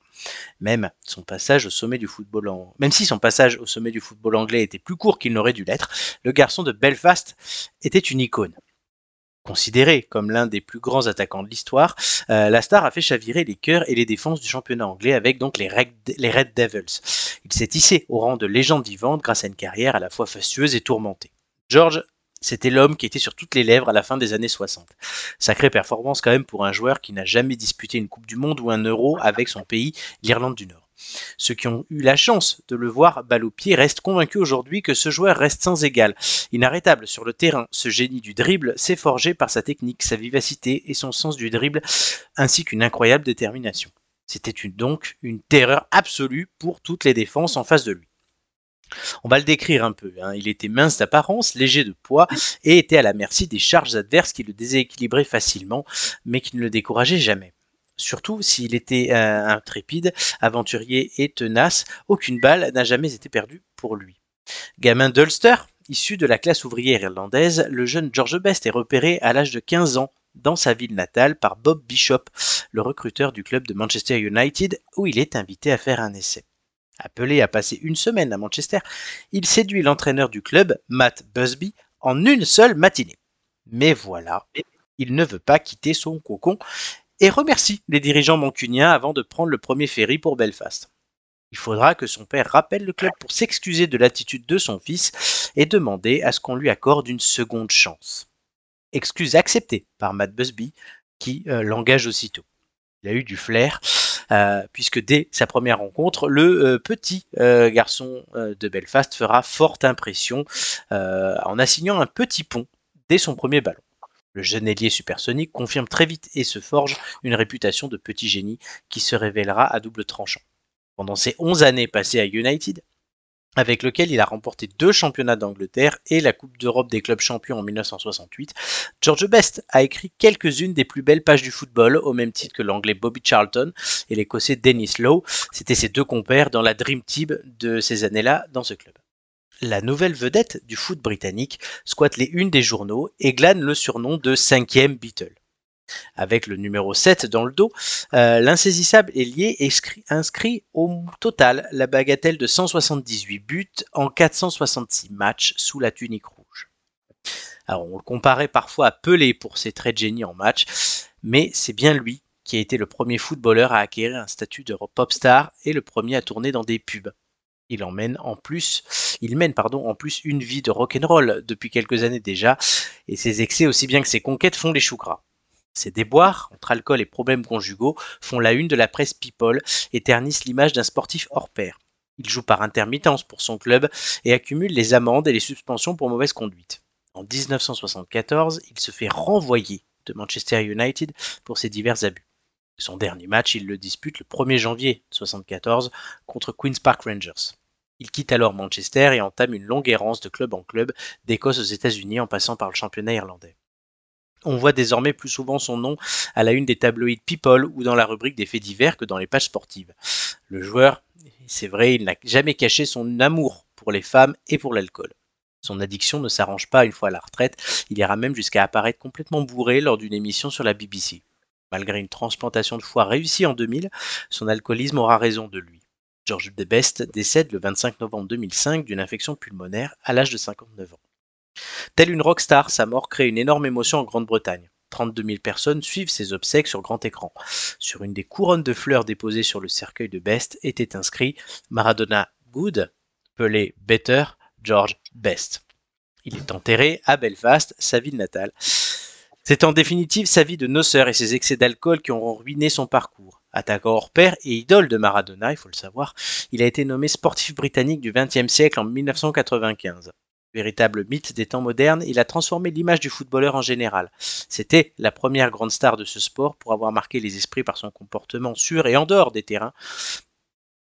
[SPEAKER 1] Même si son passage au sommet du football anglais était plus court qu'il n'aurait dû l'être, le garçon de Belfast était une icône. Considéré comme l'un des plus grands attaquants de l'histoire, euh, la star a fait chavirer les cœurs et les défenses du championnat anglais avec donc les Red, les Red Devils. Il s'est hissé au rang de légende vivante grâce à une carrière à la fois fastueuse et tourmentée. George, c'était l'homme qui était sur toutes les lèvres à la fin des années 60. Sacrée performance quand même pour un joueur qui n'a jamais disputé une Coupe du Monde ou un Euro avec son pays, l'Irlande du Nord. Ceux qui ont eu la chance de le voir balle au pied restent convaincus aujourd'hui que ce joueur reste sans égal. Inarrêtable sur le terrain, ce génie du dribble s'est forgé par sa technique, sa vivacité et son sens du dribble, ainsi qu'une incroyable détermination. C'était donc une terreur absolue pour toutes les défenses en face de lui. On va le décrire un peu. hein. Il était mince d'apparence, léger de poids et était à la merci des charges adverses qui le déséquilibraient facilement, mais qui ne le décourageaient jamais. Surtout s'il était euh, intrépide, aventurier et tenace, aucune balle n'a jamais été perdue pour lui. Gamin d'Ulster, issu de la classe ouvrière irlandaise, le jeune George Best est repéré à l'âge de 15 ans dans sa ville natale par Bob Bishop, le recruteur du club de Manchester United, où il est invité à faire un essai. Appelé à passer une semaine à Manchester, il séduit l'entraîneur du club, Matt Busby, en une seule matinée. Mais voilà, il ne veut pas quitter son cocon et remercie les dirigeants mancuniens avant de prendre le premier ferry pour Belfast. Il faudra que son père rappelle le club pour s'excuser de l'attitude de son fils et demander à ce qu'on lui accorde une seconde chance. Excuse acceptée par Matt Busby, qui euh, l'engage aussitôt. Il a eu du flair, euh, puisque dès sa première rencontre, le euh, petit garçon de Belfast fera forte impression en assignant un petit pont dès son premier ballon. Le jeune supersonique confirme très vite et se forge une réputation de petit génie qui se révélera à double tranchant. Pendant ses 11 années passées à United, avec lequel il a remporté deux championnats d'Angleterre et la Coupe d'Europe des clubs champions en 1968, George Best a écrit quelques-unes des plus belles pages du football, au même titre que l'anglais Bobby Charlton et l'écossais Dennis Lowe. C'était ses deux compères dans la Dream Team de ces années-là dans ce club. La nouvelle vedette du foot britannique squatte les unes des journaux et glane le surnom de cinquième Beatle. Avec le numéro 7 dans le dos, euh, l'insaisissable ailier inscrit, inscrit au total la bagatelle de 178 buts en 466 matchs sous la tunique rouge. Alors on le comparait parfois à Pelé pour ses traits de génie en match, mais c'est bien lui qui a été le premier footballeur à acquérir un statut de pop star et le premier à tourner dans des pubs. Il emmène en plus, il mène en plus une vie de rock'n'roll depuis quelques années déjà, et ses excès aussi bien que ses conquêtes font les choux gras. Ces déboires, entre alcool et problèmes conjugaux, font la une de la presse People et ternissent l'image d'un sportif hors pair. Il joue par intermittence pour son club et accumule les amendes et les suspensions pour mauvaise conduite. En 1974, il se fait renvoyer de Manchester United pour ses divers abus. Son dernier match, il le dispute le 1er janvier 1974 contre Queen's Park Rangers. Il quitte alors Manchester et entame une longue errance de club en club, d'Écosse aux États-Unis en passant par le championnat irlandais. On voit désormais plus souvent son nom à la une des tabloïds People ou dans la rubrique des faits divers que dans les pages sportives. Le joueur, c'est vrai, il n'a jamais caché son amour pour les femmes et pour l'alcool. Son addiction ne s'arrange pas une fois à la retraite, il ira même jusqu'à apparaître complètement bourré lors d'une émission sur la BBC. Malgré une transplantation de foie réussie en 2000, son alcoolisme aura raison de lui. George de Best décède le 25 novembre 2005 d'une infection pulmonaire à l'âge de 59 ans. Telle une rockstar, sa mort crée une énorme émotion en Grande-Bretagne. 32 000 personnes suivent ses obsèques sur grand écran. Sur une des couronnes de fleurs déposées sur le cercueil de Best était inscrit Maradona Good, Pelé Better, George Best. Il est enterré à Belfast, sa ville natale. C'est en définitive sa vie de noceur et ses excès d'alcool qui auront ruiné son parcours. Attaquant hors pair et idole de Maradona, il faut le savoir, il a été nommé sportif britannique du XXe siècle en 1995. Véritable mythe des temps modernes, il a transformé l'image du footballeur en général. C'était la première grande star de ce sport pour avoir marqué les esprits par son comportement sur et en dehors des terrains.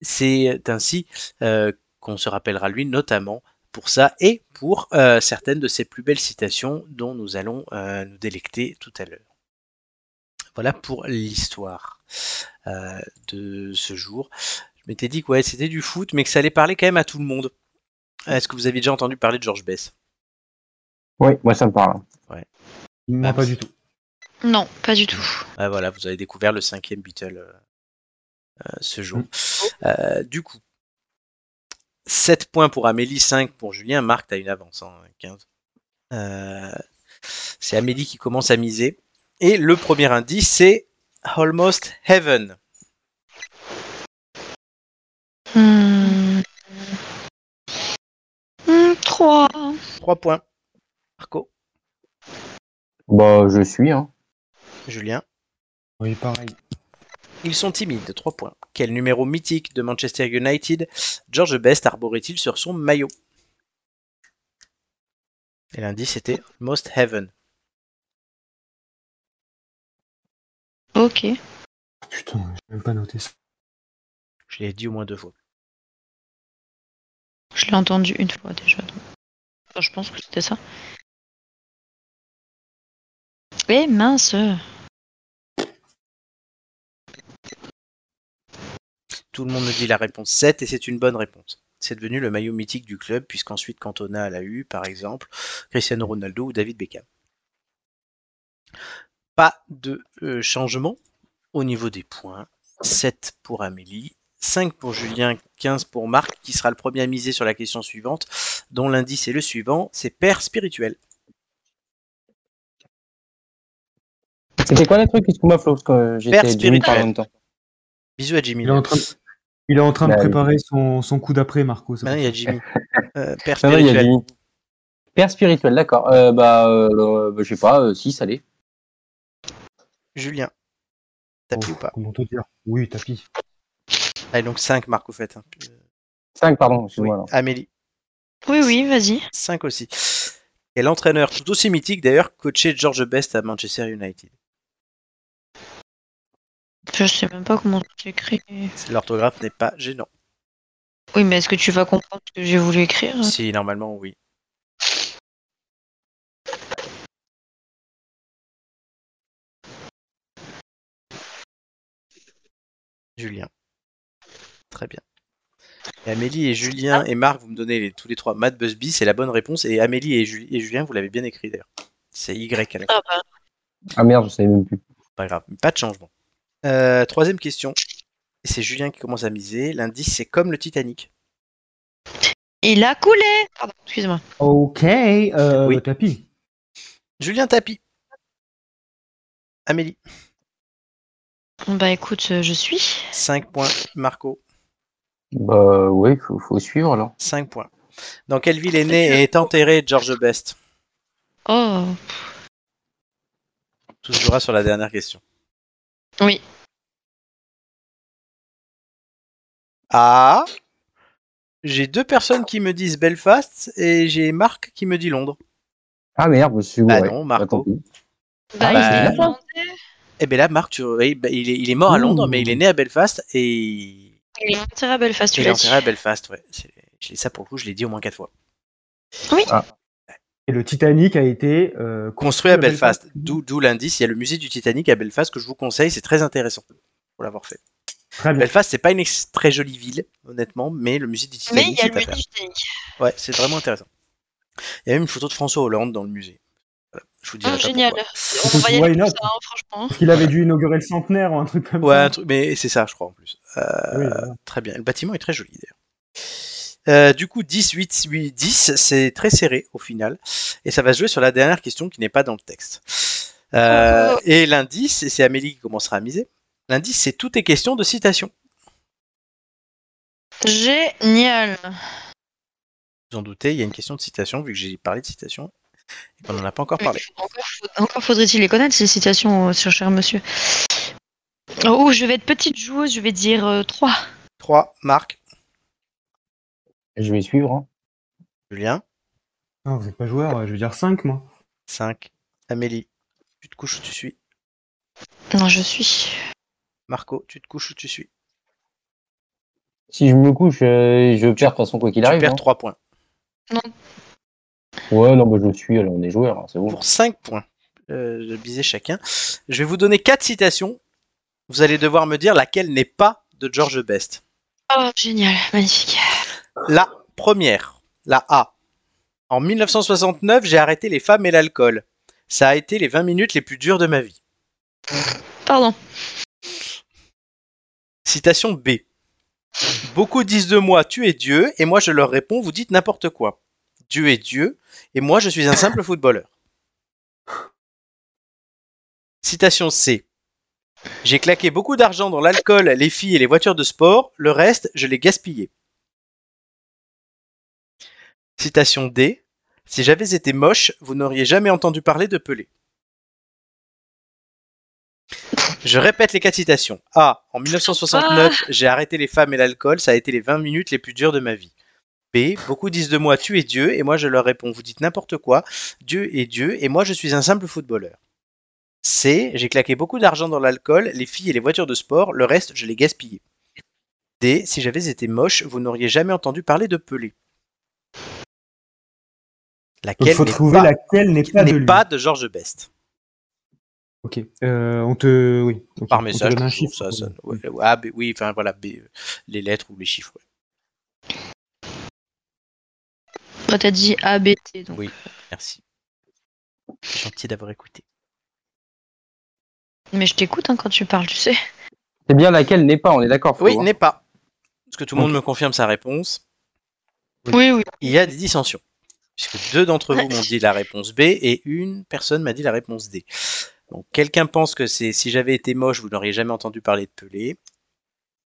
[SPEAKER 1] C'est ainsi euh, qu'on se rappellera lui notamment pour ça et pour euh, certaines de ses plus belles citations dont nous allons euh, nous délecter tout à l'heure. Voilà pour l'histoire de ce jour. Je m'étais dit que ouais, c'était du foot, mais que ça allait parler quand même à tout le monde. Est-ce que vous aviez déjà entendu parler de George Bess?
[SPEAKER 3] Oui, moi ça me parle.
[SPEAKER 4] Moi,
[SPEAKER 1] Ah,
[SPEAKER 4] pas du tout.
[SPEAKER 2] Non, pas du tout.
[SPEAKER 1] Ah, Voilà, vous avez découvert le cinquième Beatle euh, euh, ce jour. Euh, du coup, 7 points pour Amélie, 5 pour Julien. Marc, t'as une avance, hein, 15. Euh, c'est Amélie qui commence à miser. Et le premier indice, c'est Almost Heaven.
[SPEAKER 2] Hmm. Hmm, trois.
[SPEAKER 1] 3 points. Marco,
[SPEAKER 3] Bah, je suis, hein.
[SPEAKER 1] Julien.
[SPEAKER 4] Oui, pareil.
[SPEAKER 1] Ils sont timides, 3 points. Quel numéro mythique de Manchester United George Best arborait-il sur son maillot? Et l'indice était Most Heaven.
[SPEAKER 2] Ok.
[SPEAKER 4] Putain, j'ai même pas noté ça.
[SPEAKER 1] Je l'ai dit au moins deux fois.
[SPEAKER 2] Je l'ai entendu une fois déjà. donc. Enfin, je pense que c'était ça. Eh mince.
[SPEAKER 1] Tout le monde me dit la réponse 7 et c'est une bonne réponse. C'est devenu le maillot mythique du club, puisqu'ensuite Cantona l'a eu, par exemple, Cristiano Ronaldo ou David Beckham. Pas de euh, changement au niveau des points. 7 pour Amélie, 5 pour Julien, 15 pour Marc, qui sera le premier à miser sur la question suivante, dont l'indice est le suivant, c'est père spirituel.
[SPEAKER 3] C'était quoi les trucs Excuse-moi, Flo, parce que j'étais
[SPEAKER 1] spirituel.
[SPEAKER 3] en même temps.
[SPEAKER 1] Bisous à Jimmy.
[SPEAKER 4] Il est en train de, il est en train de
[SPEAKER 3] Bah,
[SPEAKER 4] préparer son, son coup d'après, Marco.
[SPEAKER 1] Maintenant,
[SPEAKER 4] pour
[SPEAKER 1] il y a Jimmy. Euh, père
[SPEAKER 3] Ah non, il y a
[SPEAKER 1] spirituel.
[SPEAKER 3] Jimmy. Père spirituel, d'accord. Euh, bah, euh, bah, je sais pas, 6, allez.
[SPEAKER 1] Julien. Tapis
[SPEAKER 4] Oh,
[SPEAKER 1] ou pas
[SPEAKER 4] Comment te dire? Oui, tapis.
[SPEAKER 1] Allez, donc 5, Marc, vous faites. hein.
[SPEAKER 3] 5, pardon,
[SPEAKER 1] Oui.
[SPEAKER 3] excuse-moi.
[SPEAKER 1] Amélie,
[SPEAKER 2] Oui, oui, vas-y.
[SPEAKER 1] 5 aussi. Et l'entraîneur, tout aussi mythique d'ailleurs, coaché George Best à Manchester United.
[SPEAKER 2] Je sais même pas comment tu écris.
[SPEAKER 1] L'orthographe n'est pas gênant.
[SPEAKER 2] Oui, mais est-ce que tu vas comprendre ce que j'ai voulu écrire?
[SPEAKER 1] Si, normalement, oui. Julien. Très bien. Et Amélie et Julien et Marc, vous me donnez les, tous les trois. Matt Busby, c'est la bonne réponse. Et Amélie et, Ju- et Julien, vous l'avez bien écrit d'ailleurs. C'est Y à la
[SPEAKER 2] Ah bah,
[SPEAKER 3] Ah merde, je savais même plus.
[SPEAKER 1] Pas grave, pas de changement. Euh, troisième question. C'est Julien qui commence à miser. L'indice, c'est comme le Titanic.
[SPEAKER 2] Il a coulé Pardon, excuse-moi.
[SPEAKER 4] Ok, euh,
[SPEAKER 1] Oui.
[SPEAKER 4] tapis.
[SPEAKER 1] Julien Tapi. Amélie,
[SPEAKER 2] Bah écoute, euh, je suis.
[SPEAKER 1] 5 points. Marco,
[SPEAKER 3] Bah, ouais, faut, faut suivre alors.
[SPEAKER 1] 5 points. Dans quelle ville est né et est enterré George Best?
[SPEAKER 2] Oh,
[SPEAKER 1] Tout se jouera sur la dernière question.
[SPEAKER 2] oui.
[SPEAKER 1] Ah J'ai deux personnes qui me disent Belfast et j'ai Marc qui me dit Londres.
[SPEAKER 3] Ah merde, je suis
[SPEAKER 1] Bah
[SPEAKER 3] ouais.
[SPEAKER 1] non, Marco.
[SPEAKER 3] Bah, Ah,
[SPEAKER 2] il s'est demandé.
[SPEAKER 1] Eh ben là, Marc, tu... oui, bah, il, est, il est mort à
[SPEAKER 3] Ouh.
[SPEAKER 1] Londres, mais il est né à Belfast et il
[SPEAKER 2] est enterré à Belfast, tu
[SPEAKER 1] il est enterré à Belfast. Ouais. Je l'ai ça pour le coup, je l'ai dit au moins quatre fois.
[SPEAKER 4] Et le Titanic a été euh,
[SPEAKER 1] Construit à Belfast, d'où d'où l'indice. Il y a le musée du Titanic à Belfast que je vous conseille, c'est très intéressant pour l'avoir fait.
[SPEAKER 4] Très bien.
[SPEAKER 1] Belfast, c'est pas une très jolie ville, honnêtement, mais le musée du
[SPEAKER 2] Mais
[SPEAKER 1] Titanic,
[SPEAKER 2] il y a le musée du Titanic.
[SPEAKER 1] Ouais, c'est vraiment intéressant. Il y a même une photo de François Hollande dans le musée. Je vous dirai pas
[SPEAKER 2] génial.
[SPEAKER 1] pourquoi.
[SPEAKER 2] On va y
[SPEAKER 4] Why
[SPEAKER 2] aller
[SPEAKER 4] not
[SPEAKER 2] pour ça, hein, franchement.
[SPEAKER 4] Parce qu'il avait dû inaugurer le centenaire ou un truc comme
[SPEAKER 1] Ouais,
[SPEAKER 4] ça.
[SPEAKER 1] un truc- mais c'est ça, je crois en plus. Euh,
[SPEAKER 4] Oui, voilà.
[SPEAKER 1] Très bien. Le bâtiment est très joli d'ailleurs. Euh, du coup, 10, 8, 8, 10, c'est très serré au final. Et ça va se jouer sur la dernière question qui n'est pas dans le texte. Euh,
[SPEAKER 2] Oh.
[SPEAKER 1] et l'indice, et c'est Amélie qui commencera à miser, l'indice, c'est toutes est question de citation.
[SPEAKER 2] Génial.
[SPEAKER 1] Vous en doutez, il y a une question de citation, vu que j'ai parlé de citation, et qu'on n'en a pas encore parlé.
[SPEAKER 2] Encore, faudrait-il les connaître, ces citations, euh, sur cher monsieur. Oh, je vais être petite joueuse, je vais dire euh, 3.
[SPEAKER 1] 3, Marc,
[SPEAKER 3] Je vais suivre. hein.
[SPEAKER 1] Julien,
[SPEAKER 4] Non, vous n'êtes pas joueur, je veux dire 5 moi.
[SPEAKER 1] 5, Amélie, tu te couches où tu suis?
[SPEAKER 2] Non, je suis.
[SPEAKER 1] Marco, tu te couches où tu suis?
[SPEAKER 3] Si je me couche, euh, je perds de toute façon quoi qu'il
[SPEAKER 1] Tu
[SPEAKER 3] arrive.
[SPEAKER 1] perds
[SPEAKER 3] hein.
[SPEAKER 1] 3 points.
[SPEAKER 3] Ouais, non, bah, je suis, alors on est joueur, hein, c'est bon.
[SPEAKER 1] pour 5 points. Euh, je bisais chacun. Je vais vous donner 4 citations. Vous allez devoir me dire laquelle n'est pas de George Best.
[SPEAKER 2] Oh, génial, magnifique.
[SPEAKER 1] La première, la A. En 1969, j'ai arrêté les femmes et l'alcool. Ça a été les 20 minutes les plus dures de ma vie.
[SPEAKER 2] Pardon.
[SPEAKER 1] Citation B. Beaucoup disent de moi, tu es Dieu, et moi je leur réponds, vous dites n'importe quoi. Dieu est Dieu, et moi je suis un simple footballeur. Citation C. J'ai claqué beaucoup d'argent dans l'alcool, les filles et les voitures de sport, le reste, je l'ai gaspillé. Citation D. Si j'avais été moche, vous n'auriez jamais entendu parler de Pelé. Je répète les quatre citations. A. En 1969, j'ai arrêté les femmes et l'alcool, ça a été les 20 minutes les plus dures de ma vie. B. Beaucoup disent de moi, tu es Dieu, et moi je leur réponds, vous dites n'importe quoi, Dieu est Dieu, et moi je suis un simple footballeur. C. J'ai claqué beaucoup d'argent dans l'alcool, les filles et les voitures de sport, le reste je l'ai gaspillé. D. Si j'avais été moche, vous n'auriez jamais entendu parler de Pelé. Laquelle
[SPEAKER 4] il faut
[SPEAKER 1] n'est
[SPEAKER 4] trouver
[SPEAKER 1] pas,
[SPEAKER 4] laquelle n'est pas de
[SPEAKER 1] pas Georges Best.
[SPEAKER 4] Ok. Euh, on te. Oui.
[SPEAKER 1] Par
[SPEAKER 4] On te
[SPEAKER 1] message,
[SPEAKER 4] un chiffre.
[SPEAKER 1] ça, ça- ouais, ouais, ah, B- oui, enfin voilà, B, les lettres ou les chiffres. ouais.
[SPEAKER 2] Toi, t'as dit A, B, T. Donc.
[SPEAKER 1] Oui. Merci. C'est gentil d'avoir écouté.
[SPEAKER 2] Mais je t'écoute hein, quand tu parles, tu sais.
[SPEAKER 3] C'est bien laquelle n'est pas, on est d'accord.
[SPEAKER 1] Oui,
[SPEAKER 3] hein.
[SPEAKER 1] n'est pas. Parce que tout le monde me confirme sa réponse.
[SPEAKER 2] Oui, oui.
[SPEAKER 1] Il y a des dissensions. Puisque deux d'entre vous m'ont dit la réponse B et une personne m'a dit la réponse D. Donc quelqu'un pense que c'est si j'avais été moche, vous n'auriez jamais entendu parler de Pelé.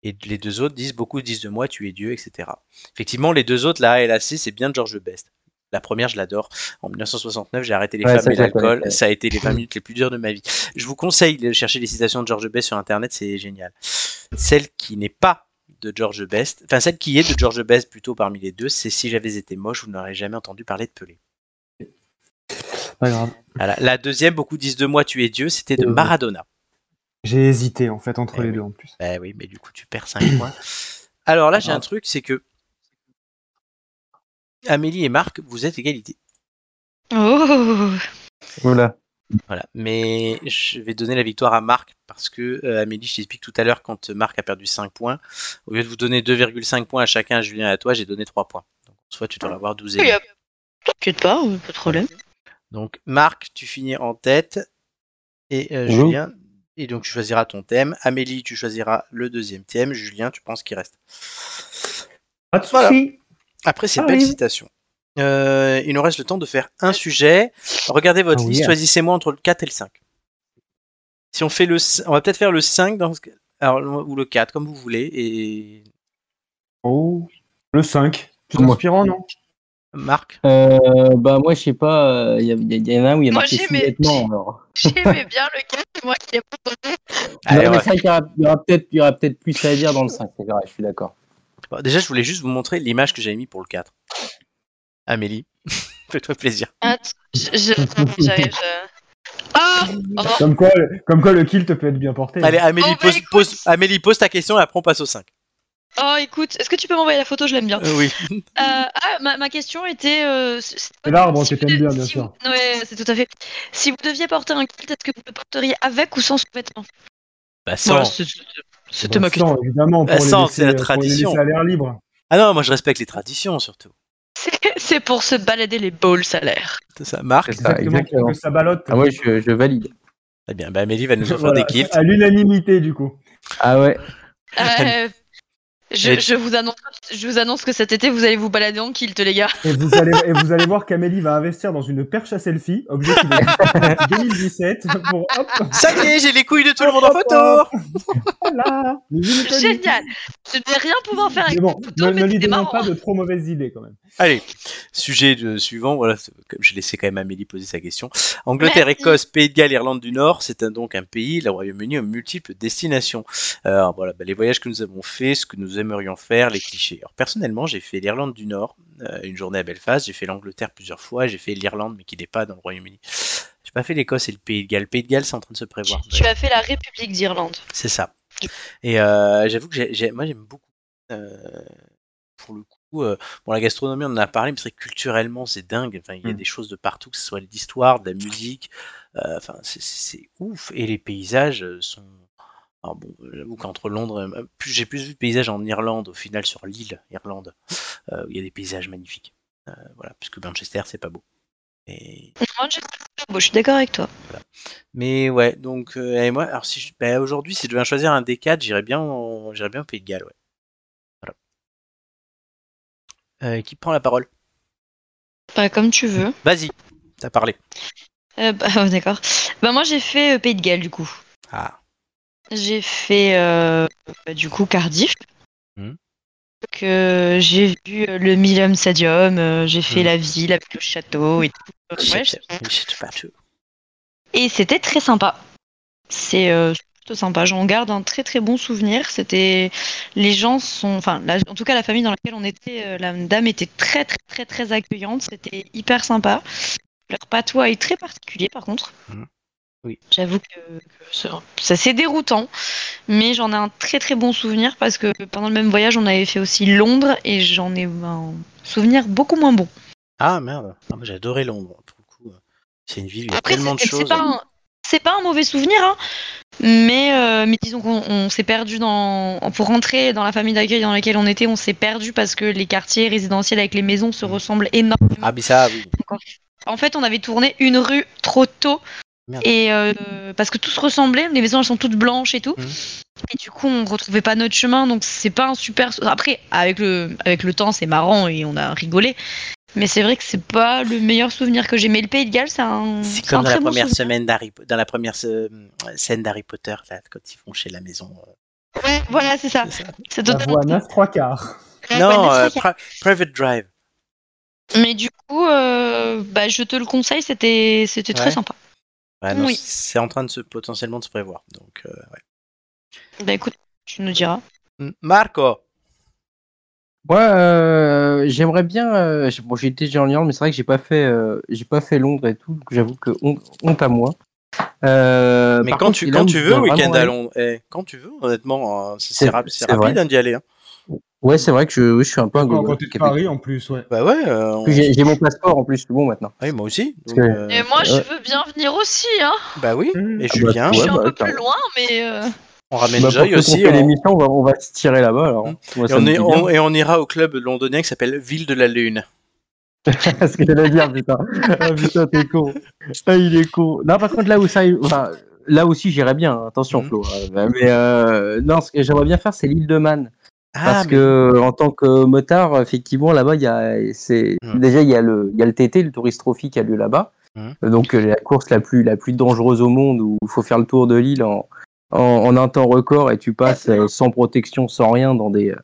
[SPEAKER 1] Et les deux autres disent, beaucoup disent de moi, tu es Dieu, etc. Effectivement, les deux autres, la A et la C, c'est bien George Best. La première, je l'adore. En 1969, j'ai arrêté les
[SPEAKER 3] Ouais,
[SPEAKER 1] femmes et l'alcool. Ça a été les 20 minutes les plus dures de ma vie. Je vous conseille de chercher les citations de George Best sur Internet, c'est génial. Celle qui n'est pas de George Best, enfin celle qui est de George Best plutôt parmi les deux, c'est si j'avais été moche, vous n'aurez jamais entendu parler de Pelé.
[SPEAKER 4] Pas grave.
[SPEAKER 1] Voilà. La deuxième, beaucoup disent de moi, tu es Dieu, c'était de
[SPEAKER 4] Euh,
[SPEAKER 1] Maradona.
[SPEAKER 4] J'ai hésité en fait entre
[SPEAKER 1] Eh
[SPEAKER 4] les
[SPEAKER 1] oui.
[SPEAKER 4] deux en plus.
[SPEAKER 1] Bah oui, mais du coup, tu perds 5 points. Alors là, j'ai
[SPEAKER 4] Ah.
[SPEAKER 1] un truc, c'est que Amélie et Marc, vous êtes égalité.
[SPEAKER 2] Oh
[SPEAKER 3] Voilà.
[SPEAKER 1] Voilà. Mais je vais donner la victoire à Marc parce que euh, Amélie, je t'explique tout à l'heure, quand Marc a perdu 5 points, au lieu de vous donner 2,5 points à chacun, à Julien et à toi, j'ai donné 3 points. Donc, soit tu devrais avoir 12 et.
[SPEAKER 2] T'inquiète pas, pas de problème.
[SPEAKER 1] Donc, Marc, tu finis en tête. Et euh. Julien, et donc tu choisiras ton thème. Amélie, tu choisiras le deuxième thème. Julien, tu penses qu'il reste?
[SPEAKER 4] Pas de
[SPEAKER 1] Voilà.
[SPEAKER 4] soucis.
[SPEAKER 1] Après ces
[SPEAKER 4] Ah
[SPEAKER 1] belles
[SPEAKER 4] oui.
[SPEAKER 1] citations, euh, il nous reste le temps de faire un sujet. Regardez votre
[SPEAKER 4] Ah oui.
[SPEAKER 1] liste, choisissez-moi entre le 4 et le 5. Si on fait le, on va peut-être faire le 5 dans ce... cas- alors, ou le 4, comme vous voulez. Et
[SPEAKER 4] Oh, le 5. Plus
[SPEAKER 3] Moi.
[SPEAKER 4] inspirant, non?
[SPEAKER 1] Marc,
[SPEAKER 3] Euh, bah moi je sais pas, il y, a- y en a un où il y a marqué alors.
[SPEAKER 2] J'aimais bien le 4, c'est moi qui l'ai pas donné.
[SPEAKER 1] Allez,
[SPEAKER 3] Non, mais
[SPEAKER 1] ouais.
[SPEAKER 3] il y aura, peut-être il y aura peut-être plus à dire dans le 5, c'est vrai, je suis d'accord.
[SPEAKER 1] Bon, déjà je voulais juste vous montrer l'image que j'avais mis pour le 4. Amélie, fais-toi plaisir.
[SPEAKER 2] Je- j'arrive. je- Ah Oh,
[SPEAKER 4] comme, quoi, le- comme quoi le kilt peut être bien porté.
[SPEAKER 1] Allez, Amélie,
[SPEAKER 2] Oh, bah,
[SPEAKER 1] pose, pose- Amélie, pose ta question et après on passe au 5.
[SPEAKER 2] Oh, écoute, est-ce que tu peux m'envoyer la photo? Je l'aime bien.
[SPEAKER 1] Euh, oui.
[SPEAKER 2] Euh, ah, ma, ma question était. Euh,
[SPEAKER 4] C'est l'arbre
[SPEAKER 2] si
[SPEAKER 4] que t'aimes bien, bien
[SPEAKER 2] si
[SPEAKER 4] sûr.
[SPEAKER 2] vous- Ouais, c'est tout à fait. Si vous deviez porter un kilt, est-ce que vous le porteriez avec ou sans sous-vêtements?
[SPEAKER 1] Bah, sans.
[SPEAKER 2] Voilà, c'est- c'était ma question.
[SPEAKER 4] sans, évidemment, pour
[SPEAKER 1] Bah,
[SPEAKER 4] les
[SPEAKER 1] sans, c'est la
[SPEAKER 4] pour les
[SPEAKER 1] tradition.
[SPEAKER 4] laisser à l'air libre.
[SPEAKER 1] Ah non, moi je respecte les traditions surtout.
[SPEAKER 2] C'est- pour se balader les balls à l'air.
[SPEAKER 1] C'est ça, Marc?
[SPEAKER 3] Ça,
[SPEAKER 4] Exactement,
[SPEAKER 3] exactement.
[SPEAKER 4] Que ça ballotte.
[SPEAKER 3] Ah, moi je, je valide.
[SPEAKER 1] Très bien, bah Amélie va nous offrir
[SPEAKER 4] Voilà,
[SPEAKER 1] des kilts.
[SPEAKER 4] À l'unanimité, du coup.
[SPEAKER 3] Ah ouais.
[SPEAKER 2] Euh, je,
[SPEAKER 1] Et-
[SPEAKER 2] je vous annonce, je vous annonce que cet été, vous allez vous balader en kilt, les gars.
[SPEAKER 4] Et vous allez, et vous allez voir qu'Amélie va investir dans une perche à selfie, objet qui existe depuis 2017, pour hop,
[SPEAKER 1] Ça y est, j'ai les couilles de tout le monde en photo
[SPEAKER 4] voilà.
[SPEAKER 2] Génial. Je ne vais rien pouvoir faire avec
[SPEAKER 4] bon,
[SPEAKER 2] cette photo,
[SPEAKER 4] ne,
[SPEAKER 2] mais
[SPEAKER 4] ne lui
[SPEAKER 2] marrant.
[SPEAKER 4] pas de trop mauvaises idées quand même.
[SPEAKER 1] Allez, sujet de- suivant, voilà, j'ai laissé quand même Amélie poser sa question. Angleterre,
[SPEAKER 2] Merci.
[SPEAKER 1] Écosse, Pays de Galles, Irlande du Nord, c'est donc un pays, le Royaume-Uni, aux multiples destinations. Alors voilà, bah, les voyages que nous avons faits, ce que nous aimerions faire, les clichés. Alors personnellement, j'ai fait l'Irlande du Nord, euh, une journée à Belfast, j'ai fait l'Angleterre plusieurs fois, j'ai fait l'Irlande, mais qui n'est pas dans le Royaume-Uni. J'ai pas fait l'Écosse et le Pays de Galles. Le Pays de Galles, c'est en train de se prévoir.
[SPEAKER 2] Tu as fait la République d'Irlande.
[SPEAKER 1] C'est ça. Et euh, j'avoue que j'ai, j'ai- moi j'aime beaucoup. euh, pour le coup, euh, bon la gastronomie on en a parlé, mais c'est vrai que culturellement c'est dingue. Enfin, il y a
[SPEAKER 4] Mm.
[SPEAKER 1] des choses de partout, que ce soit d'histoire, de la musique. euh, Enfin, c'est, c'est- c'est ouf. Et les paysages sont. Alors bon, j'avoue qu'entre Londres, euh, plus, j'ai plus vu de paysages en Irlande au final sur l'île Irlande, euh, où il y a des paysages magnifiques. Euh, voilà, puisque Manchester c'est pas beau. Et
[SPEAKER 2] je bon, je suis d'accord avec toi.
[SPEAKER 1] mais ouais, donc euh, et moi, alors si je- bah, aujourd'hui, si je devais choisir un des quatre, j'irais bien, en- j'irais bien au Pays de Galles, ouais. Voilà. Euh, qui prend la parole?
[SPEAKER 2] Bah, comme tu veux.
[SPEAKER 1] Vas-y, t'as parlé.
[SPEAKER 2] Euh, bah, oh, d'accord. Bah, moi, j'ai fait euh, Pays de Galles, du coup.
[SPEAKER 1] Ah,
[SPEAKER 2] J'ai fait, euh, du coup, Cardiff. Donc, euh, j'ai vu euh, le Millennium Stadium, j'ai fait
[SPEAKER 1] Mhm.
[SPEAKER 2] la ville avec le château et tout. Ouais. Et c'était très sympa. C'est plutôt sympa. J'en garde un très très bon souvenir. C'était les gens sont, enfin, la- en tout cas la famille dans laquelle on était, la dame était très très très très accueillante. C'était hyper sympa. Leur patois est très particulier par contre.
[SPEAKER 1] Mhm. Oui.
[SPEAKER 2] J'avoue que, que ça, c'est déroutant, mais j'en ai un très très bon souvenir parce que pendant le même voyage on avait fait aussi Londres et j'en ai un souvenir beaucoup moins bon.
[SPEAKER 1] Ah merde, ah, j'ai adoré Londres. Pour le coup, c'est une ville, il y a
[SPEAKER 2] Après,
[SPEAKER 1] tellement de
[SPEAKER 2] c'est pas, un- c'est pas un mauvais souvenir, hein, mais, euh, mais disons qu'on on s'est perdu dans. Pour rentrer dans la famille d'accueil dans laquelle on était, on s'est perdu parce que les quartiers résidentiels avec les maisons se
[SPEAKER 1] Mhm.
[SPEAKER 2] ressemblent énormément.
[SPEAKER 1] Ah, mais ça, oui.
[SPEAKER 2] En fait, on avait tourné une rue trop tôt.
[SPEAKER 1] Merde.
[SPEAKER 2] Et, euh, parce que tout se ressemblait. Les maisons elles sont toutes blanches et tout.
[SPEAKER 1] Mhm.
[SPEAKER 2] Et du coup, on retrouvait pas notre chemin, donc c'est pas un super. Après, avec le avec le temps, c'est marrant et on a rigolé. Mais c'est vrai que c'est pas le meilleur souvenir que j'ai. Mais le Pays de Galles, c'est un.
[SPEAKER 1] C'est
[SPEAKER 2] un
[SPEAKER 1] comme dans
[SPEAKER 2] très
[SPEAKER 1] la
[SPEAKER 2] bon
[SPEAKER 1] première semaine d'Harry, dans la première euh, scène d'Harry Potter, là, quand ils vont chez la maison. euh,
[SPEAKER 2] Ouais, voilà, c'est ça.
[SPEAKER 1] c'est
[SPEAKER 2] totalement.
[SPEAKER 4] voix 9 3 quarts.
[SPEAKER 1] Non,
[SPEAKER 2] ouais,
[SPEAKER 1] euh. Pri- Private Drive.
[SPEAKER 2] Mais du coup, euh, bah, je te le conseille, c'était c'était
[SPEAKER 1] Ouais.
[SPEAKER 2] très sympa.
[SPEAKER 1] Ouais, non,
[SPEAKER 2] Oui.
[SPEAKER 1] C'est en train de se potentiellement de se prévoir. Donc, euh, ouais.
[SPEAKER 2] Bah écoute, tu nous diras.
[SPEAKER 1] Marco.
[SPEAKER 3] Moi, euh, j'aimerais bien. euh, j'ai- bon, j'ai été déjà en Irlande, mais c'est vrai que j'ai pas fait, euh, j'ai pas fait Londres et tout. donc J'avoue que honte, honte à moi. Euh,
[SPEAKER 1] Mais quand
[SPEAKER 3] contre,
[SPEAKER 1] tu, quand tu veux, week-end à Londres, eh, quand tu veux, honnêtement, euh, c'est
[SPEAKER 3] C'est-
[SPEAKER 1] c'est rap- c'est
[SPEAKER 3] c'est
[SPEAKER 1] rapide hein, d'y aller. hein.
[SPEAKER 3] Ouais, c'est vrai que je, je suis un peu un
[SPEAKER 4] Quand
[SPEAKER 3] gogo.
[SPEAKER 4] de Paris en plus, ouais.
[SPEAKER 1] Bah ouais, euh, on-
[SPEAKER 3] J'ai j'ai mon passeport en plus, c'est bon maintenant.
[SPEAKER 1] oui, moi aussi.
[SPEAKER 3] Parce
[SPEAKER 1] donc,
[SPEAKER 3] que-
[SPEAKER 1] euh,
[SPEAKER 2] Et moi, je veux bien venir aussi, hein.
[SPEAKER 1] Bah oui,
[SPEAKER 4] Mmh.
[SPEAKER 1] et
[SPEAKER 3] Ah bah,
[SPEAKER 1] Julien,
[SPEAKER 2] je
[SPEAKER 3] ouais,
[SPEAKER 2] suis un
[SPEAKER 3] bah,
[SPEAKER 2] peu plus loin, mais euh,
[SPEAKER 1] on ramène
[SPEAKER 3] Bah,
[SPEAKER 1] Joy aussi. on-
[SPEAKER 3] l'émission, on va, on va se tirer là-bas. Alors.
[SPEAKER 1] Mmh.
[SPEAKER 3] Moi,
[SPEAKER 1] Et on, est- on- et on ira au club londonien qui s'appelle Ville de la Lune.
[SPEAKER 3] ce que j'allais dire, putain. Ah, putain, t'es con. Ah, il est con. Non, par contre, là où ça, enfin, là aussi, j'irais bien. hein. Attention,
[SPEAKER 1] Mhm.
[SPEAKER 3] Flo. Euh, Mais euh, non, ce que j'aimerais bien faire, c'est l'île de Man.
[SPEAKER 1] Ah,
[SPEAKER 3] Parce
[SPEAKER 1] mais-
[SPEAKER 3] que en tant que motard, effectivement, là-bas, il y a, c'est
[SPEAKER 1] Mhm.
[SPEAKER 3] déjà il y a le, il y a le TT, le Tourist Trophy qui a lieu là-bas.
[SPEAKER 1] Mhm.
[SPEAKER 3] Euh, Donc euh, la course la plus, la plus dangereuse au monde où il faut faire le tour de l'île en, en, en un temps record et tu passes euh, sans protection, sans rien dans des,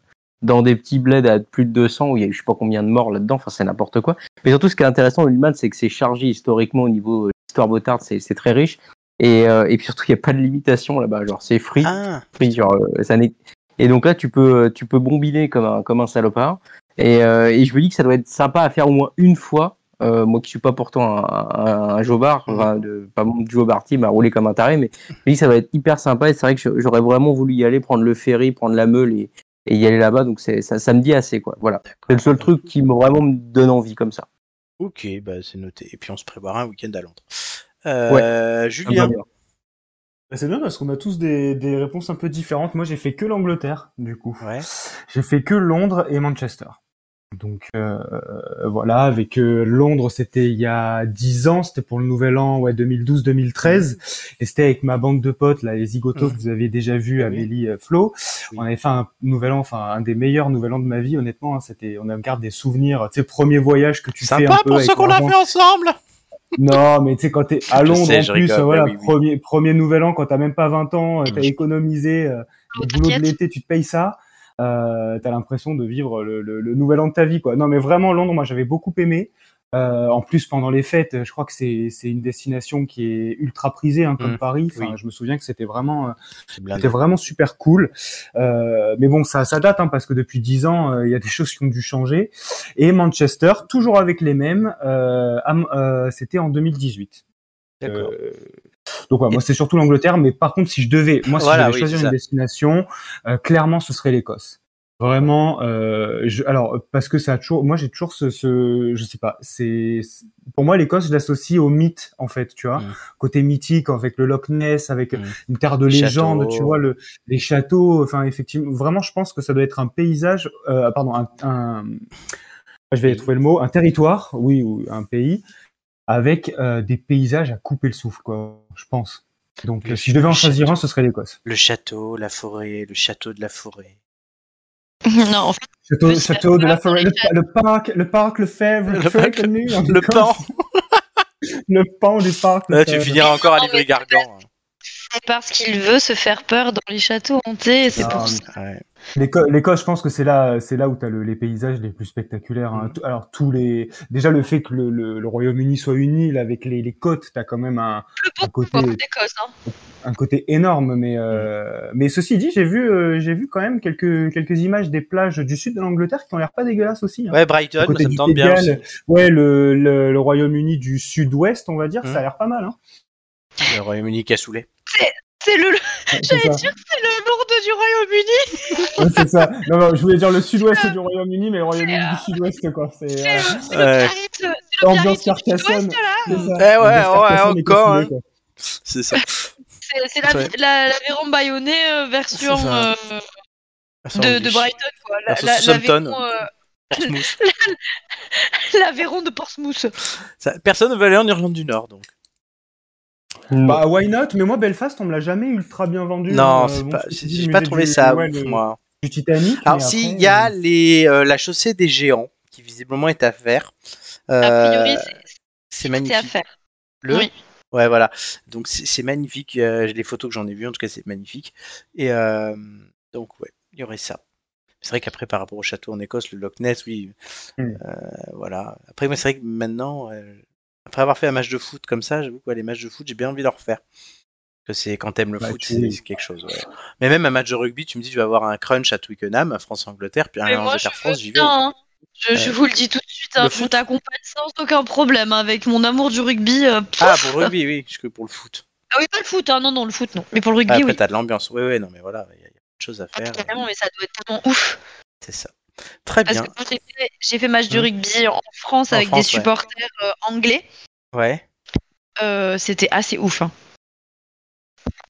[SPEAKER 3] dans des petits bleds à plus de 200 où il y a je sais pas combien de morts là-dedans. Enfin, c'est n'importe quoi. Mais surtout, ce qui est intéressant au Lilleman, c'est que c'est chargé historiquement au niveau histoire motarde, c'est, c'est très riche. Et, euh, et puis surtout, il n'y a pas de limitation là-bas. Genre, c'est free
[SPEAKER 1] Ah,
[SPEAKER 3] prix, genre, euh, ça n'est- et donc là tu peux tu peux bombiner comme un comme un salopard. Et, euh, et je me dis que ça doit être sympa à faire au moins une fois. Euh, moi qui suis pas pourtant un, un, un jobard enfin, de, pas mon jobard team à rouler comme un taré mais je me dis que ça va être hyper sympa. Et c'est vrai que j'aurais vraiment voulu y aller prendre le ferry prendre la meule et, et y aller là-bas. Donc ça, ça me dit assez quoi. Voilà. C'est le seul truc qui me vraiment me donne envie comme ça.
[SPEAKER 1] Ok, bah c'est noté. Et puis on se préparera un week-end à Londres. Euh, Julien.
[SPEAKER 4] Bah, C'est bien parce qu'on a tous des, des réponses un peu différentes. Moi, j'ai fait que l'Angleterre, du coup.
[SPEAKER 1] Ouais.
[SPEAKER 4] J'ai fait que Londres et Manchester. Donc euh, voilà, avec euh, Londres, c'était il y a 10 ans, c'était pour le nouvel an, ouais, 2012-2013, et c'était avec ma bande de potes, là, les zigotos que vous avez déjà vu,
[SPEAKER 1] Oui.
[SPEAKER 4] Amélie, euh, Flo.
[SPEAKER 1] Oui.
[SPEAKER 4] On avait fait un nouvel an, enfin un des meilleurs nouvel an de ma vie, honnêtement. hein, c'était, on garde des souvenirs, tu sais, premier voyage que tu fais un
[SPEAKER 1] Sympa
[SPEAKER 4] peu
[SPEAKER 1] pour ceux qu'on a fait ensemble?
[SPEAKER 4] Non, mais tu sais, quand t'es à Londres,
[SPEAKER 1] sais,
[SPEAKER 4] en plus,
[SPEAKER 1] rigole,
[SPEAKER 4] voilà,
[SPEAKER 1] oui, oui.
[SPEAKER 4] premier, premier nouvel an, quand t'as même pas 20 ans, euh, t'as économisé, euh, le boulot de l'été, tu te payes ça, euh, t'as l'impression de vivre le, le, le nouvel an de ta vie, quoi. Non, mais vraiment, Londres, moi, j'avais beaucoup aimé. Euh, en plus, pendant les fêtes, je crois que c'est une destination qui est ultra prisée, hein, comme
[SPEAKER 1] Mm,
[SPEAKER 4] Paris. Enfin,
[SPEAKER 1] oui.
[SPEAKER 4] je me souviens que c'était vraiment, euh, c'était vraiment super cool. Euh, mais bon, ça, ça date, hein, parce que depuis 10 ans, euh, il y a des choses qui ont dû changer. Et Manchester, toujours avec les mêmes, euh, c'était en 2018.
[SPEAKER 1] D'accord.
[SPEAKER 4] Euh, donc ouais, moi c'est surtout l'Angleterre, mais par contre si je devais, moi si
[SPEAKER 1] Voilà,
[SPEAKER 4] je devais
[SPEAKER 1] oui,
[SPEAKER 4] choisir une destination, euh, clairement ce serait l'Écosse. Vraiment, euh, je, alors parce que ça a toujours, moi j'ai toujours ce, ce, je sais pas, c'est pour moi l'Écosse je l'associe au mythe en fait, tu vois,
[SPEAKER 1] Mm.
[SPEAKER 4] côté mythique avec le Loch Ness, avec
[SPEAKER 1] Mm.
[SPEAKER 4] une terre de légende,
[SPEAKER 1] châteaux.
[SPEAKER 4] tu vois, le, les châteaux, enfin effectivement, vraiment je pense que ça doit être un paysage, euh, pardon, un, un- je vais trouver le mot, un territoire, oui, ou un pays avec euh, des paysages à couper le souffle, quoi, je pense. Donc,
[SPEAKER 1] Le
[SPEAKER 4] si je devais en choisir un, ce serait l'Écosse.
[SPEAKER 1] Le château, la forêt, le château de la forêt.
[SPEAKER 2] non, en fait,
[SPEAKER 4] Château, de la forêt, le, le parc, le parc, le Fèvre,
[SPEAKER 1] Le
[SPEAKER 4] le,
[SPEAKER 1] parc,
[SPEAKER 4] connu, en
[SPEAKER 1] Le
[SPEAKER 4] Écosse.
[SPEAKER 1] pan.
[SPEAKER 4] le pan du parc. le
[SPEAKER 1] Là, tu finiras encore à
[SPEAKER 2] Non, mais
[SPEAKER 1] Livry-Gargan.
[SPEAKER 2] C'est parce qu'il veut se faire peur dans les châteaux hantés, c'est
[SPEAKER 4] Ah,
[SPEAKER 2] pour
[SPEAKER 4] mais-
[SPEAKER 2] ça.
[SPEAKER 1] Ouais.
[SPEAKER 4] L'Écosse, je pense que c'est là, c'est là où tu as les paysages les plus spectaculaires. hein. Tout- Alors tous les, déjà le fait que le, le- le Royaume-Uni soit une île avec les, les côtes, t'as quand même un, côté,
[SPEAKER 2] hein.
[SPEAKER 4] un côté énorme. Mais euh, mais ceci dit, j'ai vu, euh, j'ai vu quand même quelques quelques images des plages du sud de l'Angleterre qui ont l'air pas dégueulasses aussi. hein.
[SPEAKER 1] Ouais, Brighton,
[SPEAKER 4] côté
[SPEAKER 1] ça me tente bien aussi.
[SPEAKER 4] Ouais, le, le, le Royaume-Uni du sud-ouest, on va dire, ça a l'air pas mal. Hein.
[SPEAKER 1] Le Royaume-Uni cassoulet.
[SPEAKER 2] C'est le, j'allais dire que c'est le lourd du Royaume-Uni.
[SPEAKER 4] Ouais, c'est ça. Non, non, je voulais dire le sud-ouest du Royaume-Uni, mais le Royaume-Uni du sud-ouest, quoi. C'est
[SPEAKER 2] C'est
[SPEAKER 4] euh,
[SPEAKER 2] c'est
[SPEAKER 1] Ouais.
[SPEAKER 2] le Biarritz, c'est le
[SPEAKER 4] ambiance Carcassonne.
[SPEAKER 1] Eh ouais, ouais, encore, hein. C'est ça.
[SPEAKER 2] C'est la,
[SPEAKER 1] Ouais.
[SPEAKER 2] la, l'Aveyron bayonnais euh, version euh, de, de Brighton, quoi. La,
[SPEAKER 1] Version
[SPEAKER 2] la, l'Aveyron, euh, l'Aveyron de Portsmouth.
[SPEAKER 1] Ça- Personne ne veut aller en Irlande du Nord, donc.
[SPEAKER 4] Bah, why not? Mais moi, Belfast, on me l'a jamais ultra bien vendu.
[SPEAKER 1] Non,
[SPEAKER 4] Euh, bon,
[SPEAKER 1] pas, j'ai pas trouvé
[SPEAKER 4] du-
[SPEAKER 1] ça
[SPEAKER 4] ouais,
[SPEAKER 1] ouf,
[SPEAKER 4] le-
[SPEAKER 1] moi.
[SPEAKER 4] Du Titanic.
[SPEAKER 1] Alors, si, il y a
[SPEAKER 4] euh,
[SPEAKER 1] les, euh, la chaussée des géants, qui visiblement est à faire.
[SPEAKER 2] A priori,
[SPEAKER 1] Euh,
[SPEAKER 2] c'est-
[SPEAKER 1] magnifique.
[SPEAKER 2] à faire.
[SPEAKER 1] Le
[SPEAKER 2] Oui.
[SPEAKER 1] Ouais, voilà. Donc, c'est c'est magnifique. euh, les photos que j'en ai vues, en tout cas, c'est magnifique. Et euh, donc, ouais, il y aurait ça. C'est vrai qu'après, par rapport au château en Écosse, le Loch Ness, oui.
[SPEAKER 4] Mm.
[SPEAKER 1] euh, voilà. Après, c'est vrai que maintenant, euh, après avoir fait un match de foot comme ça, j'avoue que ouais, les matchs de foot, j'ai bien envie de le refaire. Que c'est quand t'aimes le
[SPEAKER 4] Bah,
[SPEAKER 1] foot,
[SPEAKER 4] tu-
[SPEAKER 1] c'est quelque chose. ouais. Mais même un match de rugby, tu me dis, tu vas avoir un crunch à Twickenham, France-Angleterre, puis un Angleterre-France, j'y vais.
[SPEAKER 2] Non, hein. je, je vous le dis tout de suite,
[SPEAKER 1] le
[SPEAKER 2] hein,
[SPEAKER 1] foot
[SPEAKER 2] je t'accompagne sans aucun problème hein, avec mon amour du rugby. euh.
[SPEAKER 1] Ah, pour le rugby, oui, je que pour le foot.
[SPEAKER 2] Ah oui, pas le foot, hein, non, non, le foot, non. Mais pour le
[SPEAKER 1] Ah,
[SPEAKER 2] rugby,
[SPEAKER 1] après,
[SPEAKER 2] oui.
[SPEAKER 1] t'as de l'ambiance. Oui, oui, non, mais voilà, il y, a il y a plein de choses à faire.
[SPEAKER 2] Carrément, mais ça doit être tellement ouf.
[SPEAKER 1] C'est ça. Très
[SPEAKER 2] Parce
[SPEAKER 1] bien.
[SPEAKER 2] que quand j'ai fait, match de
[SPEAKER 1] Hmm.
[SPEAKER 2] rugby en France
[SPEAKER 1] En
[SPEAKER 2] avec
[SPEAKER 1] France,
[SPEAKER 2] des
[SPEAKER 1] ouais.
[SPEAKER 2] supporters euh, anglais,
[SPEAKER 1] Ouais.
[SPEAKER 2] euh, c'était assez ouf. hein.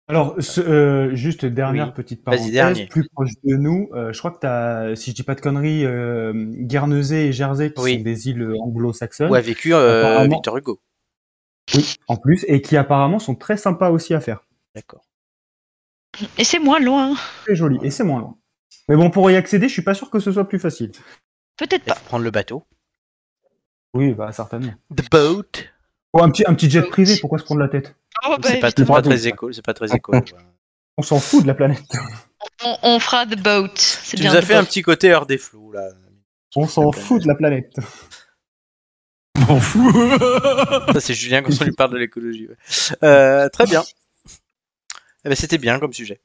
[SPEAKER 4] Alors, ce- euh, juste dernière
[SPEAKER 1] Oui.
[SPEAKER 4] petite parenthèse, plus proche de nous, euh, je crois que t'as, si je dis pas de conneries, euh, Guernesey et Jersey qui
[SPEAKER 1] Oui.
[SPEAKER 4] sont des îles anglo-saxonnes,
[SPEAKER 1] Où a vécu euh. Victor Hugo.
[SPEAKER 4] oui, en plus, et qui apparemment sont très sympas aussi à faire.
[SPEAKER 1] D'accord.
[SPEAKER 2] Et c'est moins loin.
[SPEAKER 4] Très joli, et c'est moins loin. Mais bon, pour y accéder, je suis pas sûr que ce soit plus facile.
[SPEAKER 2] Peut-être pas.
[SPEAKER 1] prendre le bateau.
[SPEAKER 4] Oui, bah certainement.
[SPEAKER 1] The boat.
[SPEAKER 4] Oh, un petit, un petit jet privé, pourquoi se prendre la tête?
[SPEAKER 2] Oh, bah,
[SPEAKER 1] c'est pas, très écolo. C'est pas très écolo. ouais.
[SPEAKER 4] On s'en fout de la planète.
[SPEAKER 2] on, on fera the boat.
[SPEAKER 1] Tu
[SPEAKER 2] bien.
[SPEAKER 1] nous as fait un petit côté heure des flots là.
[SPEAKER 4] On s'en fout de la planète.
[SPEAKER 8] M'en fous.
[SPEAKER 1] Ça c'est Julien quand on lui parle de l'écologie. ouais. Euh, très bien. Eh ben, c'était bien comme sujet.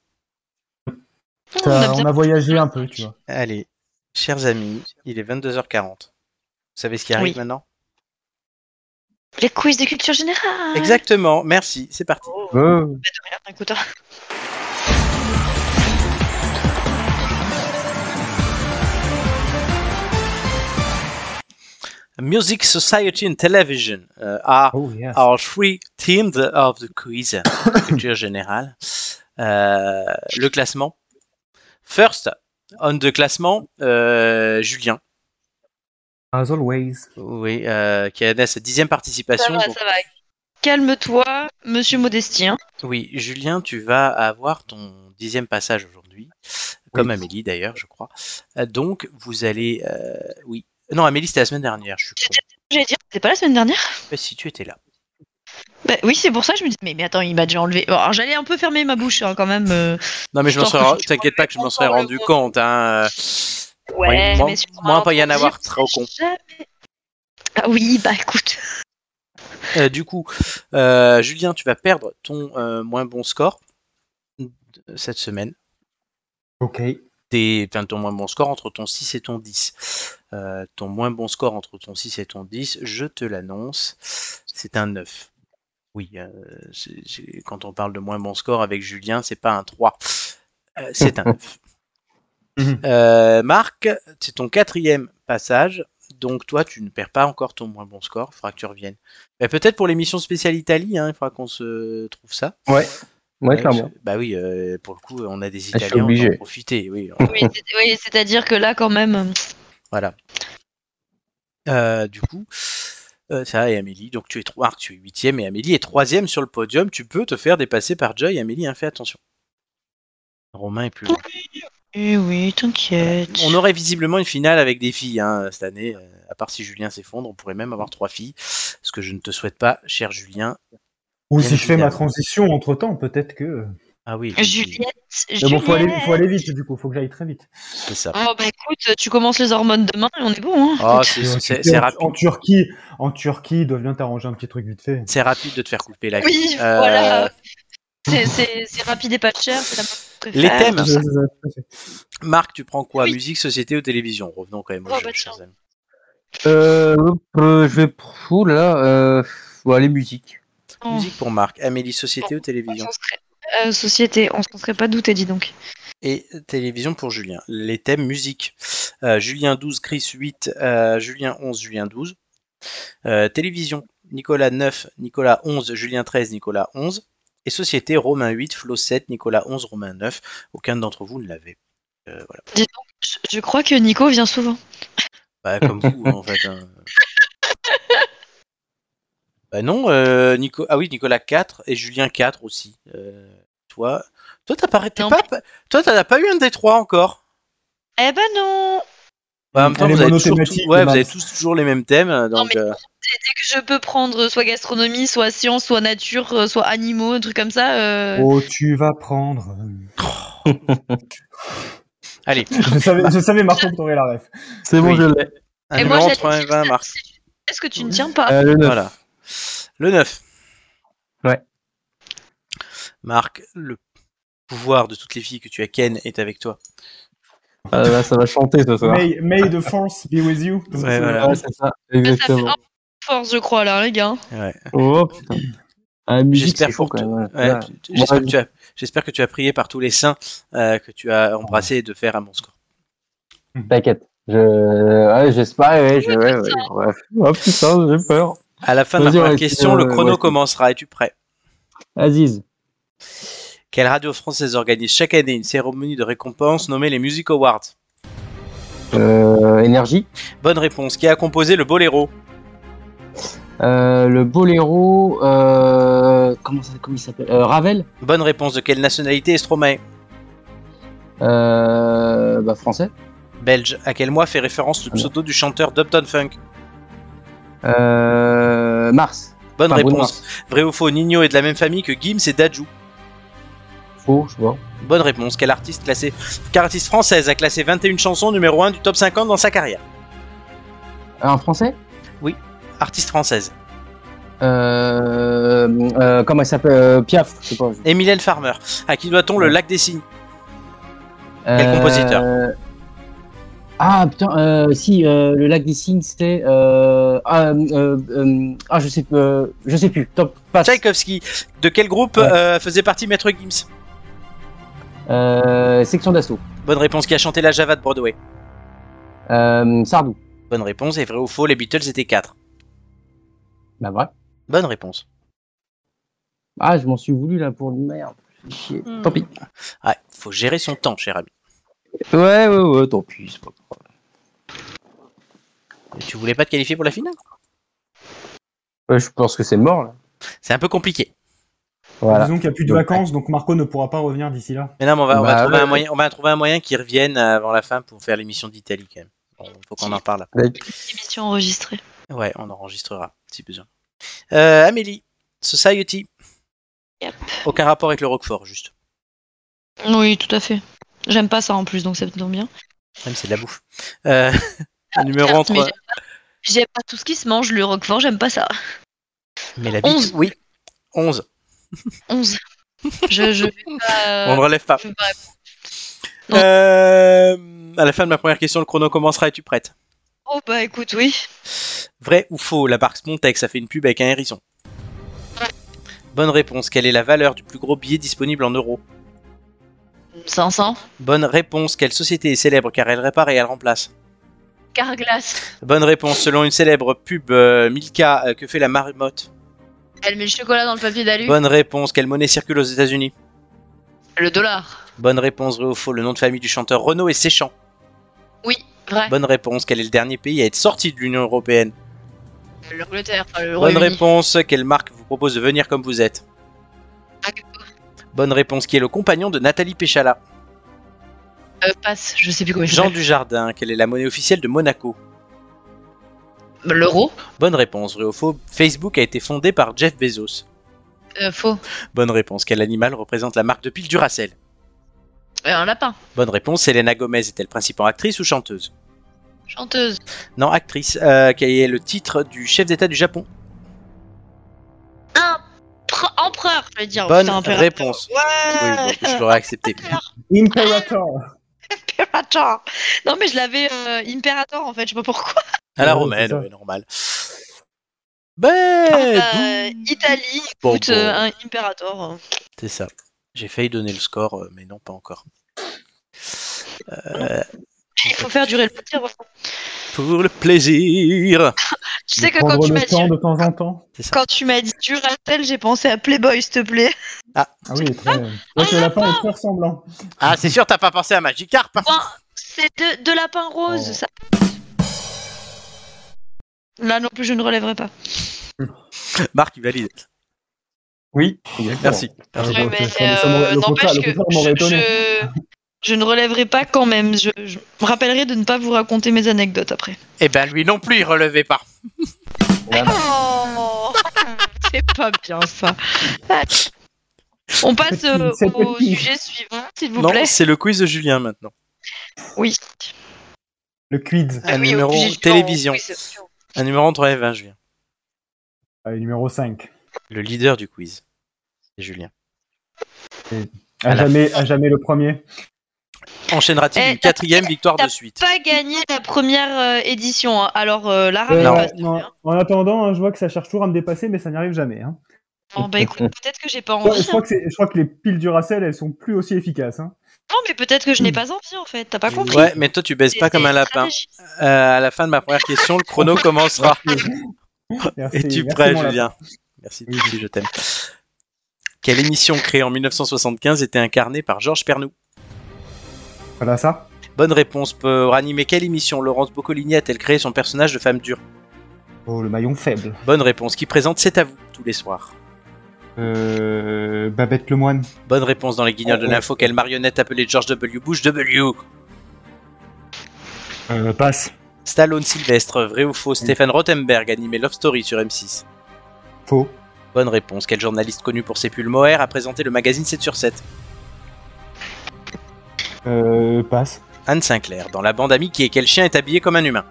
[SPEAKER 2] On a
[SPEAKER 4] on
[SPEAKER 2] bien-
[SPEAKER 4] a voyagé un peu, tu vois.
[SPEAKER 1] Allez, chers amis, il est 22h40. Vous savez ce qui arrive
[SPEAKER 2] Oui.
[SPEAKER 1] maintenant?
[SPEAKER 2] Les quiz de culture générale.
[SPEAKER 1] Exactement. Merci. C'est parti.
[SPEAKER 2] Oh,
[SPEAKER 4] Euh,
[SPEAKER 2] bah, de rien, écoute.
[SPEAKER 1] Music, Society and Television uh, are
[SPEAKER 4] Oh, yes.
[SPEAKER 1] our three teams of the quiz culture générale. Euh, le classement. First, on the classement, euh, Julien,
[SPEAKER 4] As always.
[SPEAKER 1] oui, euh, qui a sa dixième
[SPEAKER 2] Ça
[SPEAKER 1] participation.
[SPEAKER 2] va,
[SPEAKER 1] donc-
[SPEAKER 2] ça va. Calme-toi, monsieur Modestien.
[SPEAKER 1] oui, Julien, tu vas avoir ton dixième passage aujourd'hui, comme
[SPEAKER 4] Oui.
[SPEAKER 1] Amélie d'ailleurs, je crois. Euh, donc, vous allez, euh, oui, non, Amélie c'était la semaine dernière. Je suis.
[SPEAKER 2] J'allais dire, c'était pas la semaine dernière?
[SPEAKER 1] Mais si tu étais là.
[SPEAKER 2] Bah, Oui, c'est pour ça que je me dis, mais, mais attends, il m'a déjà enlevé. Bon, alors j'allais un peu fermer ma bouche hein, quand même. euh.
[SPEAKER 1] Non, mais je m'en serais, t'inquiète pas que je m'en serais rendu compte. Hein.
[SPEAKER 2] Ouais,
[SPEAKER 1] moins-
[SPEAKER 2] mais sur
[SPEAKER 1] moins
[SPEAKER 2] un
[SPEAKER 1] pas y en avoir
[SPEAKER 2] dire,
[SPEAKER 1] trop con.
[SPEAKER 2] jamais- Ah oui, bah écoute.
[SPEAKER 1] Euh, du coup, euh, Julien, tu vas perdre ton euh, moins bon score euh, cette semaine.
[SPEAKER 4] Ok.
[SPEAKER 1] Tes- enfin, ton moins bon score entre ton 6 et ton 10. Euh, ton moins bon score entre ton 6 et ton 10, je te l'annonce, c'est un 9. Oui, euh, c'est- c'est- quand on parle de moins bon score avec Julien, c'est pas un 3. Euh, c'est un 9.
[SPEAKER 4] Mhm.
[SPEAKER 1] Euh, Marc, c'est ton quatrième passage. Donc toi, tu ne perds pas encore ton moins bon score. Il faudra que tu reviennes. Mais Peut-être pour l'émission spéciale Italie, hein, il faudra qu'on se trouve ça.
[SPEAKER 3] Ouais, ouais,
[SPEAKER 1] Ouais,
[SPEAKER 3] clairement.
[SPEAKER 1] je- Bah oui, euh, pour le coup, on a des
[SPEAKER 3] suis
[SPEAKER 1] Italiens, on
[SPEAKER 3] obligé.
[SPEAKER 1] va en profiter. Oui,
[SPEAKER 2] Oui, c'est- oui, c'est-à-dire que là, quand même.
[SPEAKER 1] voilà. Euh, du coup, euh, ça et Amélie. Donc tu es trois, tu es huitième et Amélie est troisième sur le podium. Tu peux te faire dépasser par Joy. Amélie, hein, fais attention. Romain est plus loin.
[SPEAKER 2] Eh oui, t'inquiète.
[SPEAKER 1] On aurait visiblement une finale avec des filles hein, cette année. euh, à part si Julien s'effondre, on pourrait même avoir trois filles. Ce que je ne te souhaite pas, cher Julien.
[SPEAKER 4] Ou si je fais ma transition entre temps, peut-être que.
[SPEAKER 1] Ah oui,
[SPEAKER 2] Juliette.
[SPEAKER 4] Mais bon, faut aller,
[SPEAKER 2] Juliette.
[SPEAKER 4] faut aller vite, du coup, faut que j'aille très vite.
[SPEAKER 1] c'est ça.
[SPEAKER 2] Oh bah écoute, tu commences les hormones demain et on est bon. Hein.
[SPEAKER 1] Oh,
[SPEAKER 2] Écoute.
[SPEAKER 1] c'est- rapide.
[SPEAKER 4] en Turquie, en Turquie, doit bien t'arranger un petit truc vite fait.
[SPEAKER 1] C'est rapide de te faire couper la
[SPEAKER 2] Oui.
[SPEAKER 1] Euh,
[SPEAKER 2] voilà. C'est- rapide et pas cher. la
[SPEAKER 1] Les thèmes. Marc, tu prends quoi?
[SPEAKER 2] Oui.
[SPEAKER 1] Musique, société ou télévision? Revenons quand même au
[SPEAKER 2] Oh,
[SPEAKER 1] jeu,
[SPEAKER 2] bah,
[SPEAKER 1] chers amis.
[SPEAKER 3] Euh, euh, je vais. Ouh là là, euh, bon, les musiques.
[SPEAKER 2] Oh,
[SPEAKER 1] Musique pour Marc. Amélie, société ou
[SPEAKER 2] on
[SPEAKER 1] télévision
[SPEAKER 2] euh, société, on s'en serait pas douté, dis donc.
[SPEAKER 1] Et télévision pour Julien. Les thèmes musique. Euh, Julien 12, Chris 8, euh, Julien 11, Julien 12. Euh, télévision, Nicolas 9, Nicolas 11, Julien 13, Nicolas 11. Et société, Romain 8, Flo 7, Nicolas 11, Romain 9. Aucun d'entre vous ne l'avait. Euh, voilà.
[SPEAKER 2] Dis donc, je, je crois que Nico vient souvent.
[SPEAKER 1] Bah, comme vous, en fait. hein. Bah non, euh, Nico... ah oui, Nicolas 4 et Julien 4 aussi. Euh, toi, toi t'as pas, t'es
[SPEAKER 2] Non.
[SPEAKER 1] pas, toi t'as pas eu un des trois encore.
[SPEAKER 2] Eh ben non
[SPEAKER 1] Ouais, en même temps,
[SPEAKER 4] Elle est
[SPEAKER 1] vous avez, toujours,
[SPEAKER 4] monothématique,
[SPEAKER 1] ouais,
[SPEAKER 4] le
[SPEAKER 1] vous avez
[SPEAKER 4] Max.
[SPEAKER 1] tous toujours les mêmes thèmes, donc.
[SPEAKER 2] mais-
[SPEAKER 1] euh,
[SPEAKER 2] Dès que je peux prendre soit gastronomie, soit science, soit nature, euh, soit animaux, un truc comme ça. euh,
[SPEAKER 4] Oh, tu vas prendre.
[SPEAKER 1] Allez,
[SPEAKER 4] Je savais, je savais Marco, que t'aurais la ref.
[SPEAKER 3] C'est bon,
[SPEAKER 1] Oui.
[SPEAKER 3] je l'ai.
[SPEAKER 1] un
[SPEAKER 2] Et moi,
[SPEAKER 1] numéro
[SPEAKER 2] j'allais
[SPEAKER 1] entre 1 et
[SPEAKER 2] dire
[SPEAKER 1] 20,
[SPEAKER 2] ça,
[SPEAKER 1] Marc.
[SPEAKER 2] c'est- Est-ce que tu ne tiens pas?
[SPEAKER 3] Euh, le 9.
[SPEAKER 1] Voilà. Le 9.
[SPEAKER 3] Ouais.
[SPEAKER 1] Marc, le pouvoir de toutes les filles que tu as ken est avec toi.
[SPEAKER 3] Ah, là, ça va chanter ce soir.
[SPEAKER 4] May, may the force be with you.
[SPEAKER 1] Ouais,
[SPEAKER 4] c'est-
[SPEAKER 1] voilà.
[SPEAKER 3] Ouais, c'est ça,
[SPEAKER 2] Ça fait
[SPEAKER 3] exactement.
[SPEAKER 2] un force, je crois, là, les gars.
[SPEAKER 1] Ouais.
[SPEAKER 3] Oh putain. Ah, la
[SPEAKER 1] J'espère
[SPEAKER 3] chaud.
[SPEAKER 1] Ouais,
[SPEAKER 3] Ouais.
[SPEAKER 1] que, tu as- j'espère que tu as prié par tous les saints euh, que tu as embrassés de faire un bon score.
[SPEAKER 3] T'inquiète. Je... Ouais, j'espère, ouais, je... Oh putain, j'ai peur.
[SPEAKER 1] À la fin de
[SPEAKER 3] Vas-y,
[SPEAKER 1] première question, le chrono
[SPEAKER 3] ouais.
[SPEAKER 1] commencera. Es-tu prêt?
[SPEAKER 3] Aziz.
[SPEAKER 1] Quelle radio française organise chaque année une cérémonie de récompense nommée les Music Awards
[SPEAKER 3] Euh, énergie.
[SPEAKER 1] Bonne réponse. Qui a composé le Boléro
[SPEAKER 3] Euh, le boléro. Euh... Comment, ça, comment il s'appelle euh, Ravel.
[SPEAKER 1] Bonne réponse. De quelle nationalité est Stromae
[SPEAKER 3] Euh... Bah, français.
[SPEAKER 1] Belge. À quel mois fait référence le pseudo du chanteur Dupton Funk
[SPEAKER 3] Euh... Mars.
[SPEAKER 1] Bonne
[SPEAKER 3] Enfin, Bruno
[SPEAKER 1] réponse. Vrai ou faux Nino est de la même famille que Gims et Dajou
[SPEAKER 3] Faux, je vois.
[SPEAKER 1] Bonne réponse. Quel artiste classé Quelle artiste française a classé 21 chansons numéro 1 du top 50 dans sa carrière?
[SPEAKER 3] Un français?
[SPEAKER 1] Artiste française.
[SPEAKER 3] euh... euh, Comment il s'appelle? Euh, Piaf, je sais pas.
[SPEAKER 1] Farmer. À qui doit-on le lac des signes
[SPEAKER 3] Quel
[SPEAKER 1] compositeur?
[SPEAKER 3] Ah putain, euh, si euh, le lac des signes c'était euh, ah, euh, euh, ah je sais euh, je sais plus. Top passe.
[SPEAKER 1] Tchaïkovski. De quel groupe
[SPEAKER 3] Ouais.
[SPEAKER 1] euh, faisait partie Maître Gims?
[SPEAKER 3] Euh, section d'assaut.
[SPEAKER 1] Bonne réponse. Qui a chanté la Java de Broadway
[SPEAKER 3] Euh, Sardou.
[SPEAKER 1] Bonne réponse. Et vrai ou faux Les Beatles étaient 4
[SPEAKER 3] Bah ouais.
[SPEAKER 1] Bonne réponse.
[SPEAKER 3] Ah je m'en suis voulu là pour une merde. Chier.
[SPEAKER 2] Hmm.
[SPEAKER 3] Tant pis.
[SPEAKER 1] Ouais, faut gérer son temps, cher ami.
[SPEAKER 3] Ouais ouais ouais tant pis. c'est pas grave.
[SPEAKER 1] Et tu voulais pas te qualifier pour la finale?
[SPEAKER 3] Ouais, je pense que c'est mort là.
[SPEAKER 1] C'est un peu compliqué.
[SPEAKER 3] Voilà.
[SPEAKER 4] Disons qu'il n'y a plus de
[SPEAKER 3] Donc,
[SPEAKER 4] vacances, donc Marco ne pourra pas revenir d'ici là.
[SPEAKER 1] Mais non, mais on va, on va
[SPEAKER 3] Bah,
[SPEAKER 1] trouver
[SPEAKER 3] ouais.
[SPEAKER 1] un moyen, on va trouver un moyen qu'il revienne avant la fin pour faire l'émission d'Italie quand même. Bon, faut qu'on en parle.
[SPEAKER 2] Émission enregistrée.
[SPEAKER 1] Ouais, on enregistrera si besoin. Euh, Amélie, Society.
[SPEAKER 2] Yep.
[SPEAKER 1] Aucun rapport avec le Roquefort, juste.
[SPEAKER 2] Oui, tout à fait. J'aime pas ça en plus, donc ça me tombe bien.
[SPEAKER 1] Même c'est de la bouffe. Euh, numéro
[SPEAKER 2] certes,
[SPEAKER 1] entre.
[SPEAKER 2] mais j'aime pas- pas tout ce qui se mange, le roquefort, j'aime pas ça.
[SPEAKER 1] Mais la bite,
[SPEAKER 2] Onze.
[SPEAKER 1] oui. 11.
[SPEAKER 2] 11. je, pas.
[SPEAKER 1] on ne relève pas. Euh, à la fin de ma première question, le chrono commencera. Es-tu prête?
[SPEAKER 2] Oh bah écoute, oui.
[SPEAKER 1] Vrai ou faux La marque Montex a fait une pub avec un hérisson. Bonne réponse. Quelle est la valeur du plus gros billet disponible en euros?
[SPEAKER 2] 500.
[SPEAKER 1] Bonne réponse. Quelle société est célèbre car elle répare et elle remplace?
[SPEAKER 2] Carglass.
[SPEAKER 1] Bonne réponse. Selon une célèbre pub euh, Milka, euh, que fait la marmotte?
[SPEAKER 2] Elle met le chocolat dans le papier d'alu.
[SPEAKER 1] Bonne réponse. Quelle monnaie circule aux États-Unis?
[SPEAKER 2] Le dollar.
[SPEAKER 1] Bonne réponse. Vrai ou faux Le nom de famille du chanteur Renaud est Séchant.
[SPEAKER 2] Oui, vrai.
[SPEAKER 1] Bonne réponse. Quel est le dernier pays à être sorti de l'Union Européenne?
[SPEAKER 2] L'Angleterre, le
[SPEAKER 1] Bonne
[SPEAKER 2] Royaume-Uni.
[SPEAKER 1] réponse. Quelle marque vous propose de venir comme vous êtes? Bonne réponse. Qui est le compagnon de Nathalie Péchala?
[SPEAKER 2] Euh, passe, je sais plus comment il
[SPEAKER 1] Jean
[SPEAKER 2] s'appelle.
[SPEAKER 1] Dujardin. Quelle est la monnaie officielle de Monaco?
[SPEAKER 2] L'euro.
[SPEAKER 1] Bonne réponse. Vrai ou faux Facebook a été fondé par Jeff Bezos.
[SPEAKER 2] Euh, faux.
[SPEAKER 1] Bonne réponse. Quel animal représente la marque de pile Duracell
[SPEAKER 2] Euh, un lapin.
[SPEAKER 1] Bonne réponse. Selena Gomez est-elle principalement actrice ou chanteuse
[SPEAKER 2] Chanteuse.
[SPEAKER 1] Non, actrice. Euh, quel est le titre du chef d'État du Japon
[SPEAKER 2] empereur, je vais dire.
[SPEAKER 1] Bonne réponse. Oui,
[SPEAKER 2] Ouais.
[SPEAKER 1] bon, je l'aurais accepté.
[SPEAKER 4] Imperator.
[SPEAKER 2] Imperator. Non mais je l'avais euh, Imperator en fait, je sais pas pourquoi.
[SPEAKER 1] À la romaine, ouais, normal. Ben,
[SPEAKER 2] Euh, Italie,
[SPEAKER 1] Bon,
[SPEAKER 2] écoute,
[SPEAKER 1] bon.
[SPEAKER 2] euh, un Imperator.
[SPEAKER 1] c'est ça. J'ai failli donner le score, mais non, pas encore. Euh,
[SPEAKER 2] Il faut faire durer le plaisir.
[SPEAKER 1] pour le plaisir.
[SPEAKER 2] Tu sais que quand tu
[SPEAKER 4] le
[SPEAKER 2] m'as dit,
[SPEAKER 4] de temps en temps.
[SPEAKER 1] C'est ça.
[SPEAKER 2] quand tu m'as dit Duracell, j'ai pensé à Playboy, s'il te plaît.
[SPEAKER 4] Ah oui, très. Ouais, ce lapin est très ressemblant.
[SPEAKER 1] Ah, c'est sûr, t'as pas pensé à Magikarp hein
[SPEAKER 2] Enfin, c'est de, de lapin rose,
[SPEAKER 4] Oh.
[SPEAKER 2] ça. Là non plus, je ne relèverai pas.
[SPEAKER 1] Marc, il valide.
[SPEAKER 4] Oui.
[SPEAKER 1] Merci.
[SPEAKER 4] Ah, bon,
[SPEAKER 2] mais, euh,
[SPEAKER 4] le contraire- le m'aurait étonné.
[SPEAKER 2] je- je ne relèverai pas quand même. Je, je me rappellerai de ne pas vous raconter mes anecdotes après.
[SPEAKER 1] Eh ben lui non plus, il relevait pas.
[SPEAKER 2] Oh C'est pas bien ça. On passe euh, au sujet suivant, s'il vous
[SPEAKER 1] Non,
[SPEAKER 2] plaît.
[SPEAKER 1] c'est le quiz de Julien maintenant.
[SPEAKER 2] Oui.
[SPEAKER 4] Le quiz,
[SPEAKER 1] Un
[SPEAKER 2] Ah oui,
[SPEAKER 1] numéro télévision. Un numéro entre 1 et 20, Julien.
[SPEAKER 4] euh, numéro 5.
[SPEAKER 1] Le leader du quiz. C'est Julien.
[SPEAKER 4] À jamais, à jamais le premier.
[SPEAKER 1] Enchaînera-t-il
[SPEAKER 2] Eh,
[SPEAKER 1] une quatrième victoire de suite
[SPEAKER 2] pas gagné la première euh, édition. hein. Alors, euh, Lara,
[SPEAKER 4] Euh,
[SPEAKER 1] non.
[SPEAKER 4] En attendant, hein, je vois que ça cherche toujours à me dépasser, mais ça n'y arrive jamais. Hein.
[SPEAKER 2] Bon, bah écoute, peut-être que j'ai pas
[SPEAKER 4] Ouais,
[SPEAKER 2] envie.
[SPEAKER 4] je, crois que c'est- je crois que les piles du Racel, elles sont plus aussi efficaces. Hein.
[SPEAKER 2] Non, mais peut-être que je n'ai pas envie en fait. T'as pas compris.
[SPEAKER 1] Ouais, mais toi tu baisses pas comme un lapin. Euh, à la fin de ma première question, le chrono commencera.
[SPEAKER 4] Merci,
[SPEAKER 1] Es-tu prêt. Julien Merci, je t'aime. Quelle émission créée en 1975 était incarnée par Georges Pernou
[SPEAKER 4] Voilà ça.
[SPEAKER 1] Bonne réponse. Pour animer quelle émission Laurence Boccolini a-t-elle créé son personnage de femme dure?
[SPEAKER 4] Oh, le maillon faible.
[SPEAKER 1] Bonne réponse. Qui présente C'est à vous tous les soirs
[SPEAKER 4] Euh, Babette Lemoine.
[SPEAKER 1] Bonne réponse dans les guignols de
[SPEAKER 4] Oh,
[SPEAKER 1] l'info. Quelle marionnette appelée George W. Bush W
[SPEAKER 4] Euh, passe.
[SPEAKER 1] Stallone Sylvestre, vrai ou faux Stéphane Rothenberg animé Love Story sur M6.
[SPEAKER 4] Faux.
[SPEAKER 1] Bonne réponse. Quel journaliste connu pour ses pulls mohair a présenté le magazine 7 sur 7
[SPEAKER 4] Euh, passe.
[SPEAKER 1] Anne Sinclair. Dans la bande amie qui est quel chien est habillé comme un humain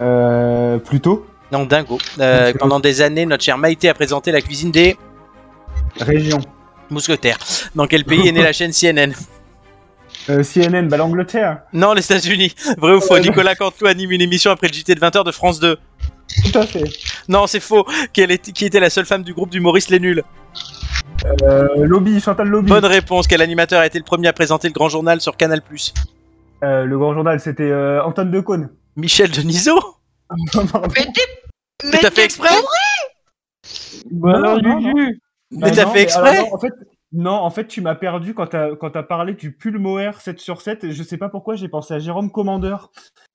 [SPEAKER 4] Euh, plutôt.
[SPEAKER 1] Non, dingo. Euh, pendant des années, notre chère Maïté a présenté la cuisine des
[SPEAKER 4] Région.
[SPEAKER 1] mousquetaires. Dans quel pays est née la chaîne CNN
[SPEAKER 4] Euh, CNN, bah l'Angleterre.
[SPEAKER 1] Non, les États-Unis. Vrai ou faux Nicolas Canteloup anime une émission après le JT de 20h de France 2.
[SPEAKER 4] Tout à fait.
[SPEAKER 1] Non, c'est faux. Quelle était- qui était la seule femme du groupe d'humoristes Les Nuls?
[SPEAKER 4] Euh, Lobby, Chantal Lobby.
[SPEAKER 1] Bonne réponse. Quel animateur a été le premier à présenter le grand journal sur Canal
[SPEAKER 4] Euh, le grand journal, c'était euh, Antoine Decaune.
[SPEAKER 1] Michel Denisot?
[SPEAKER 2] Mais t'es.
[SPEAKER 1] Mais
[SPEAKER 2] Mais
[SPEAKER 1] t'as fait exprès?
[SPEAKER 4] Bah non, non, non.
[SPEAKER 1] Mais
[SPEAKER 4] Bah
[SPEAKER 1] t'as fait exprès?
[SPEAKER 4] alors non, en fait, non, en fait, tu m'as perdu quand t'as quand t'as parlé du pull mohair 7 sur 7. Je sais pas pourquoi j'ai pensé à Jérôme Commandeur.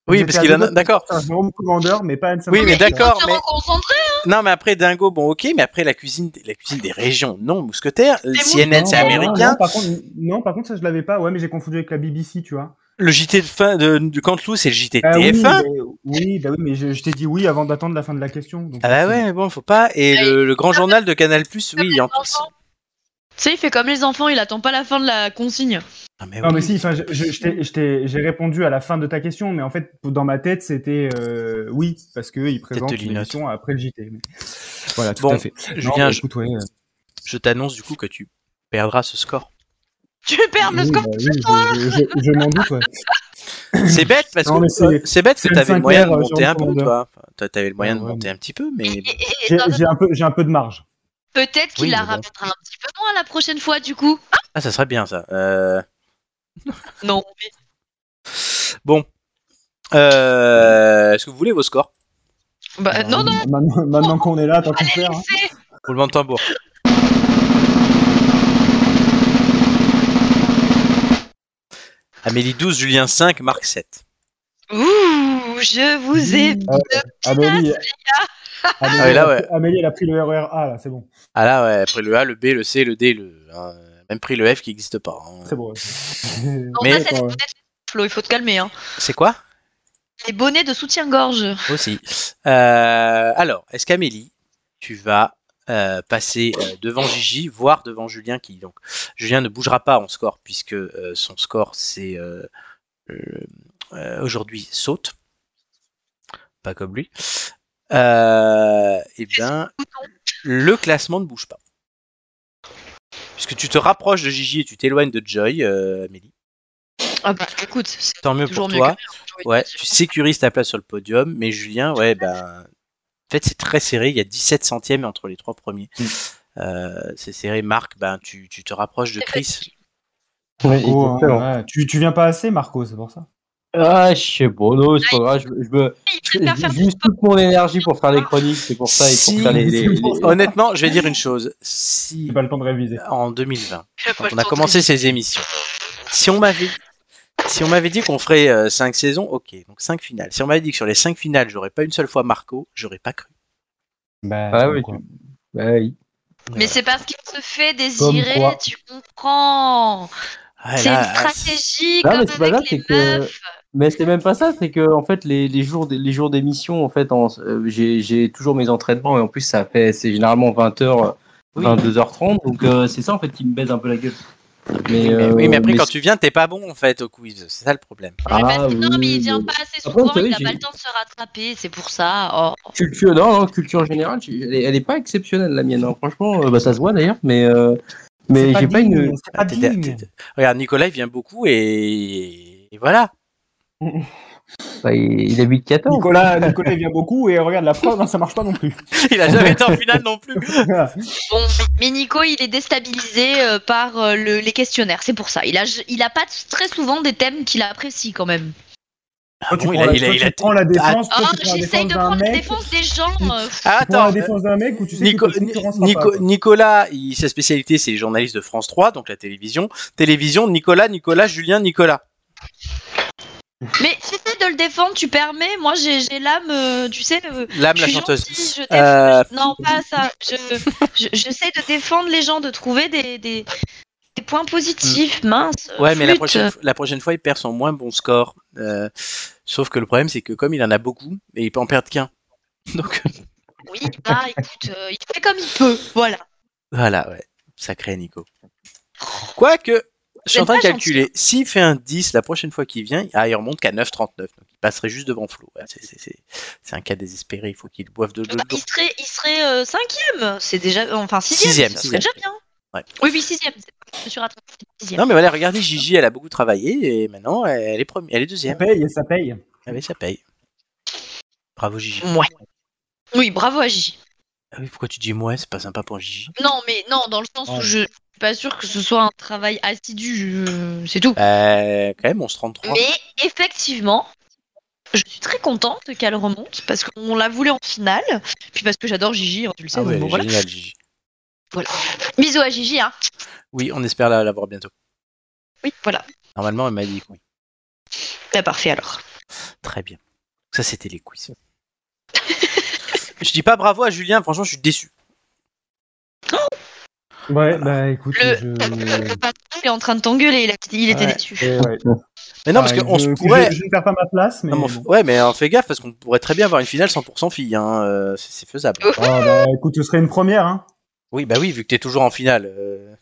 [SPEAKER 1] Oui, parce qu'il en a.
[SPEAKER 4] de
[SPEAKER 1] D'accord.
[SPEAKER 4] Jérôme Commandeur, mais pas Anne
[SPEAKER 1] Oui, mais d'accord, mais-
[SPEAKER 2] reconcentré.
[SPEAKER 1] Non, mais après Dingo, bon, ok, mais après la cuisine, la cuisine des régions, non, mousquetaire.
[SPEAKER 2] Des
[SPEAKER 1] CNN, c'est américain.
[SPEAKER 4] Non, par contre, non, par contre, ça je l'avais pas. Ouais, mais j'ai confondu avec la BBC, tu vois.
[SPEAKER 1] Le JT de fin de, du Canteloup, c'est le JT de
[SPEAKER 4] Ah oui,
[SPEAKER 1] TF1.
[SPEAKER 4] mais- oui, bah oui, mais je, je t'ai dit oui avant d'attendre la fin de la question. donc
[SPEAKER 1] Ah bah ouais, mais bon, faut pas. Et le, le grand journal de Canal Plus, oui, en plus.
[SPEAKER 2] Tu sais, il fait comme les enfants, il attend pas la fin de la consigne.
[SPEAKER 1] Ah, mais
[SPEAKER 4] Non,
[SPEAKER 1] oui.
[SPEAKER 4] mais si, enfin, je, je- j'ai répondu à la fin de ta question, mais en fait, dans ma tête, c'était euh, oui, parce qu'il présente
[SPEAKER 1] de
[SPEAKER 4] une
[SPEAKER 1] linotte.
[SPEAKER 4] émission après le JT. mais- Voilà, tout
[SPEAKER 1] Bon,
[SPEAKER 4] à fait. Non,
[SPEAKER 1] Julien, je,
[SPEAKER 4] écoute, ouais, euh,
[SPEAKER 1] je t'annonce du coup que tu perdras ce score.
[SPEAKER 2] Tu perds le
[SPEAKER 4] oui,
[SPEAKER 2] score.
[SPEAKER 4] bah oui, je, je- je m'en doute, ouais.
[SPEAKER 1] C'est bête parce
[SPEAKER 4] Non,
[SPEAKER 1] que
[SPEAKER 4] c'est-
[SPEAKER 1] euh, c'est bête que
[SPEAKER 4] c'est
[SPEAKER 1] t'avais le moyen de monter un peu, toi. Enfin, toi, t'avais le moyen
[SPEAKER 4] Ouais,
[SPEAKER 1] de
[SPEAKER 4] ouais,
[SPEAKER 1] monter un petit peu, mais
[SPEAKER 4] J'ai un, peu- j'ai un peu de marge.
[SPEAKER 2] Peut-être qu'il
[SPEAKER 1] Oui,
[SPEAKER 2] la ramènera un petit peu moins la prochaine fois, du coup.
[SPEAKER 1] ah, ça serait bien ça. Euh,
[SPEAKER 2] Non.
[SPEAKER 1] Bon, Euh, est-ce que vous voulez vos scores?
[SPEAKER 2] Bah,
[SPEAKER 4] Euh,
[SPEAKER 2] non, non.
[SPEAKER 4] Maintenant, maintenant qu'on est là, tant
[SPEAKER 2] Allez,
[SPEAKER 4] faire. hein.
[SPEAKER 1] Roulement de tambour. Amélie 12, Julien 5, Marc 7.
[SPEAKER 2] Ouh, je vous ai.
[SPEAKER 4] Ouais. Amélie, Amélie,
[SPEAKER 1] Ah là,
[SPEAKER 4] elle a-
[SPEAKER 1] ouais.
[SPEAKER 4] Amélie, elle a pris le RER A, là, c'est bon.
[SPEAKER 1] Ah là, ouais, après le A, le B, le C, le D, le. Même pris le F qui n'existe pas. hein.
[SPEAKER 4] C'est bon.
[SPEAKER 1] Mais-
[SPEAKER 2] là,
[SPEAKER 4] Ouais.
[SPEAKER 2] Flo, il faut te calmer. Hein.
[SPEAKER 1] C'est quoi?
[SPEAKER 2] Les bonnets de soutien-gorge.
[SPEAKER 1] Aussi. Euh, alors, est-ce qu'Amélie, tu vas euh, passer euh, devant Gigi, voire devant Julien qui donc Julien ne bougera pas en score puisque euh, son score c'est euh, euh, euh, aujourd'hui saute, pas comme lui. Euh, et bien, le classement ne bouge pas. Puisque tu te rapproches de Gigi et tu t'éloignes de Joy, euh, Amélie.
[SPEAKER 2] Ah bah écoute, c'est
[SPEAKER 1] Tant mieux pour toi. Ouais, tu sécurises ta place sur le podium, mais Julien, ouais, ben. En fait, c'est très serré. Il y a 17 centièmes entre les trois premiers.
[SPEAKER 3] Mm.
[SPEAKER 1] Euh, c'est serré. Marc, ben, tu, tu te rapproches de Chris.
[SPEAKER 4] Marco, hein, ouais. tu, tu viens pas assez, Marco, c'est pour ça.
[SPEAKER 3] Ah, je sais pas, non, c'est pas grave. Je, je me, toute mon énergie pour faire les chroniques, c'est pour ça, et pour
[SPEAKER 1] Si,
[SPEAKER 3] faire les.
[SPEAKER 1] Honnêtement, je vais dire une chose. Si
[SPEAKER 4] J'ai pas le temps de réviser.
[SPEAKER 1] en 2020,
[SPEAKER 2] J'ai pas
[SPEAKER 1] quand on a commencé ces émissions, si on m'avait si on m'avait dit qu'on ferait 5 saisons, ok, donc 5 finales. Si on m'avait dit que sur les 5 finales, j'aurais pas une seule fois Marco, j'aurais pas cru.
[SPEAKER 4] Bah,
[SPEAKER 3] Ah oui, bah oui.
[SPEAKER 2] Mais c'est parce qu'il se fait désirer, tu comprends.
[SPEAKER 1] Ouais,
[SPEAKER 2] c'est une stratégie
[SPEAKER 3] Non,
[SPEAKER 2] comme avec les
[SPEAKER 3] que-
[SPEAKER 2] meufs.
[SPEAKER 3] Mais c'est même pas ça, c'est que en fait les, les jours des- les jours d'émission en fait euh, j'ai j'ai toujours mes entraînements et en plus ça fait c'est généralement 20h
[SPEAKER 1] Oui.
[SPEAKER 3] 22h30 donc euh, c'est ça en fait qui me baise un peu la gueule. Mais,
[SPEAKER 1] Mais,
[SPEAKER 3] euh,
[SPEAKER 1] oui, mais après, quand tu viens, t'es pas bon en fait au quiz. C'est ça le problème.
[SPEAKER 3] Ah,
[SPEAKER 2] Mais parce que- non, mais il vient pas assez souvent, il n'a
[SPEAKER 3] j'ai-
[SPEAKER 2] pas le temps de se rattraper, c'est pour ça. Oh.
[SPEAKER 3] culture non, non, culture en général j'ai- elle est, elle est pas exceptionnelle la mienne hein. franchement euh, bah, ça se voit d'ailleurs mais euh, mais j'ai pas une
[SPEAKER 4] pas
[SPEAKER 1] t'es- Regarde, Nicolas, il vient beaucoup et, et voilà.
[SPEAKER 3] Bah, il, il habite 14
[SPEAKER 4] Nicolas, Nicolas il vient beaucoup et regarde la preuve, hein, ça marche pas non plus.
[SPEAKER 1] Il a jamais été en finale non plus.
[SPEAKER 2] Bon, mais Nico, il est déstabilisé euh, par euh, le- les questionnaires, c'est pour ça. Il a, il a pas très souvent des thèmes qu'il apprécie quand même.
[SPEAKER 1] Bon,
[SPEAKER 4] prends
[SPEAKER 1] il a-
[SPEAKER 4] la-
[SPEAKER 1] il a-
[SPEAKER 4] toi,
[SPEAKER 1] il
[SPEAKER 4] tu
[SPEAKER 1] a-
[SPEAKER 4] prends la défense, tu prends la
[SPEAKER 2] j'essaye
[SPEAKER 4] défense
[SPEAKER 2] de prendre la défense des gens. euh,
[SPEAKER 1] Ah,
[SPEAKER 4] Tu prends la
[SPEAKER 1] attends,
[SPEAKER 4] défense d'un mec où tu sais
[SPEAKER 1] Nico-
[SPEAKER 4] que
[SPEAKER 1] Nico-
[SPEAKER 4] pas, quoi.
[SPEAKER 1] Nicolas, il- sa spécialité, c'est les journalistes de France 3, donc la télévision. Télévision, Nicolas, Nicolas, Julien, Nicolas.
[SPEAKER 2] Mais si c'est de le défendre, tu permets. Moi, j'ai l'âme, euh, tu sais. euh,
[SPEAKER 1] L'âme,
[SPEAKER 2] je
[SPEAKER 1] la chanteuse.
[SPEAKER 2] gentille, je
[SPEAKER 1] Euh,
[SPEAKER 2] Non, pas ça. Je- je- J'essaie de défendre les gens, de trouver des, des, des points positifs. Mince.
[SPEAKER 1] Ouais, mais la prochaine, la prochaine fois, il perd son moins bon score. Sauf que le problème, c'est que comme il en a beaucoup, et il peut en perdre qu'un. Donc,
[SPEAKER 2] Oui, bah écoute, il fait comme il peut. Voilà.
[SPEAKER 1] voilà, ouais. Sacré Nico. Quoique, je suis en train de calculer. S'il fait un 10 la prochaine fois qu'il vient, ah, il remonte qu'à 9,39. Donc, il passerait juste devant Flo. C'est- un cas désespéré. Il faut qu'il boive de l'eau.
[SPEAKER 2] Bah, il serait, il serait euh, cinquième. C'est déjà, enfin sixième.
[SPEAKER 1] Sixième,
[SPEAKER 2] ça déjà bien.
[SPEAKER 1] Ouais.
[SPEAKER 2] Oui, oui, sixième. Je me suis rattrapée. Sixième.
[SPEAKER 1] Non, mais voilà, regardez, Gigi, elle a beaucoup travaillé et maintenant, elle est, première, elle est
[SPEAKER 4] Ça
[SPEAKER 1] deuxième.
[SPEAKER 4] paye, ça paye.
[SPEAKER 1] Ah oui, ça paye. Bravo, Gigi.
[SPEAKER 2] Ouais. Oui, bravo à Gigi.
[SPEAKER 1] Ah oui, pourquoi tu dis moi C'est pas sympa pour Gigi.
[SPEAKER 2] Non, mais non, dans le sens où je pas sûre que ce soit un travail assidu. je- C'est tout.
[SPEAKER 1] Euh, quand même, on se 33.
[SPEAKER 2] Mais effectivement, je suis très contente qu'elle remonte parce qu'on l'a voulu en finale. Puis parce que j'adore Gigi, hein, tu le sais.
[SPEAKER 1] Ah
[SPEAKER 2] donc
[SPEAKER 1] ouais,
[SPEAKER 2] bon,
[SPEAKER 1] est
[SPEAKER 2] voilà.
[SPEAKER 1] géniale, Gigi.
[SPEAKER 2] Bisous à Gigi. Hein.
[SPEAKER 1] Oui, on espère la, la voir bientôt.
[SPEAKER 2] Oui, voilà.
[SPEAKER 1] Normalement, elle m'a dit que oui.
[SPEAKER 2] Bah, parfait alors.
[SPEAKER 1] Très bien. Ça, c'était les quiz. je dis pas bravo à Julien, franchement, je suis déçu.
[SPEAKER 4] Ouais, bah écoute,
[SPEAKER 2] Le,
[SPEAKER 4] je.
[SPEAKER 2] le patron est en train de t'engueuler, il, a- il était
[SPEAKER 1] Ouais.
[SPEAKER 2] déçu.
[SPEAKER 4] Euh, ouais.
[SPEAKER 1] Mais non, parce
[SPEAKER 4] Ouais,
[SPEAKER 1] qu'on se pourrait.
[SPEAKER 4] Je, je ne perds pas ma place, mais.
[SPEAKER 1] Non,
[SPEAKER 4] bon.
[SPEAKER 1] Ouais, mais on fait gaffe parce qu'on pourrait très bien avoir une finale 100% fille. Hein. euh, c'est c'est faisable.
[SPEAKER 2] Oh.
[SPEAKER 4] Oh, bah écoute, ce serait une première, hein.
[SPEAKER 1] Oui, bah oui, vu que t'es toujours en finale. euh,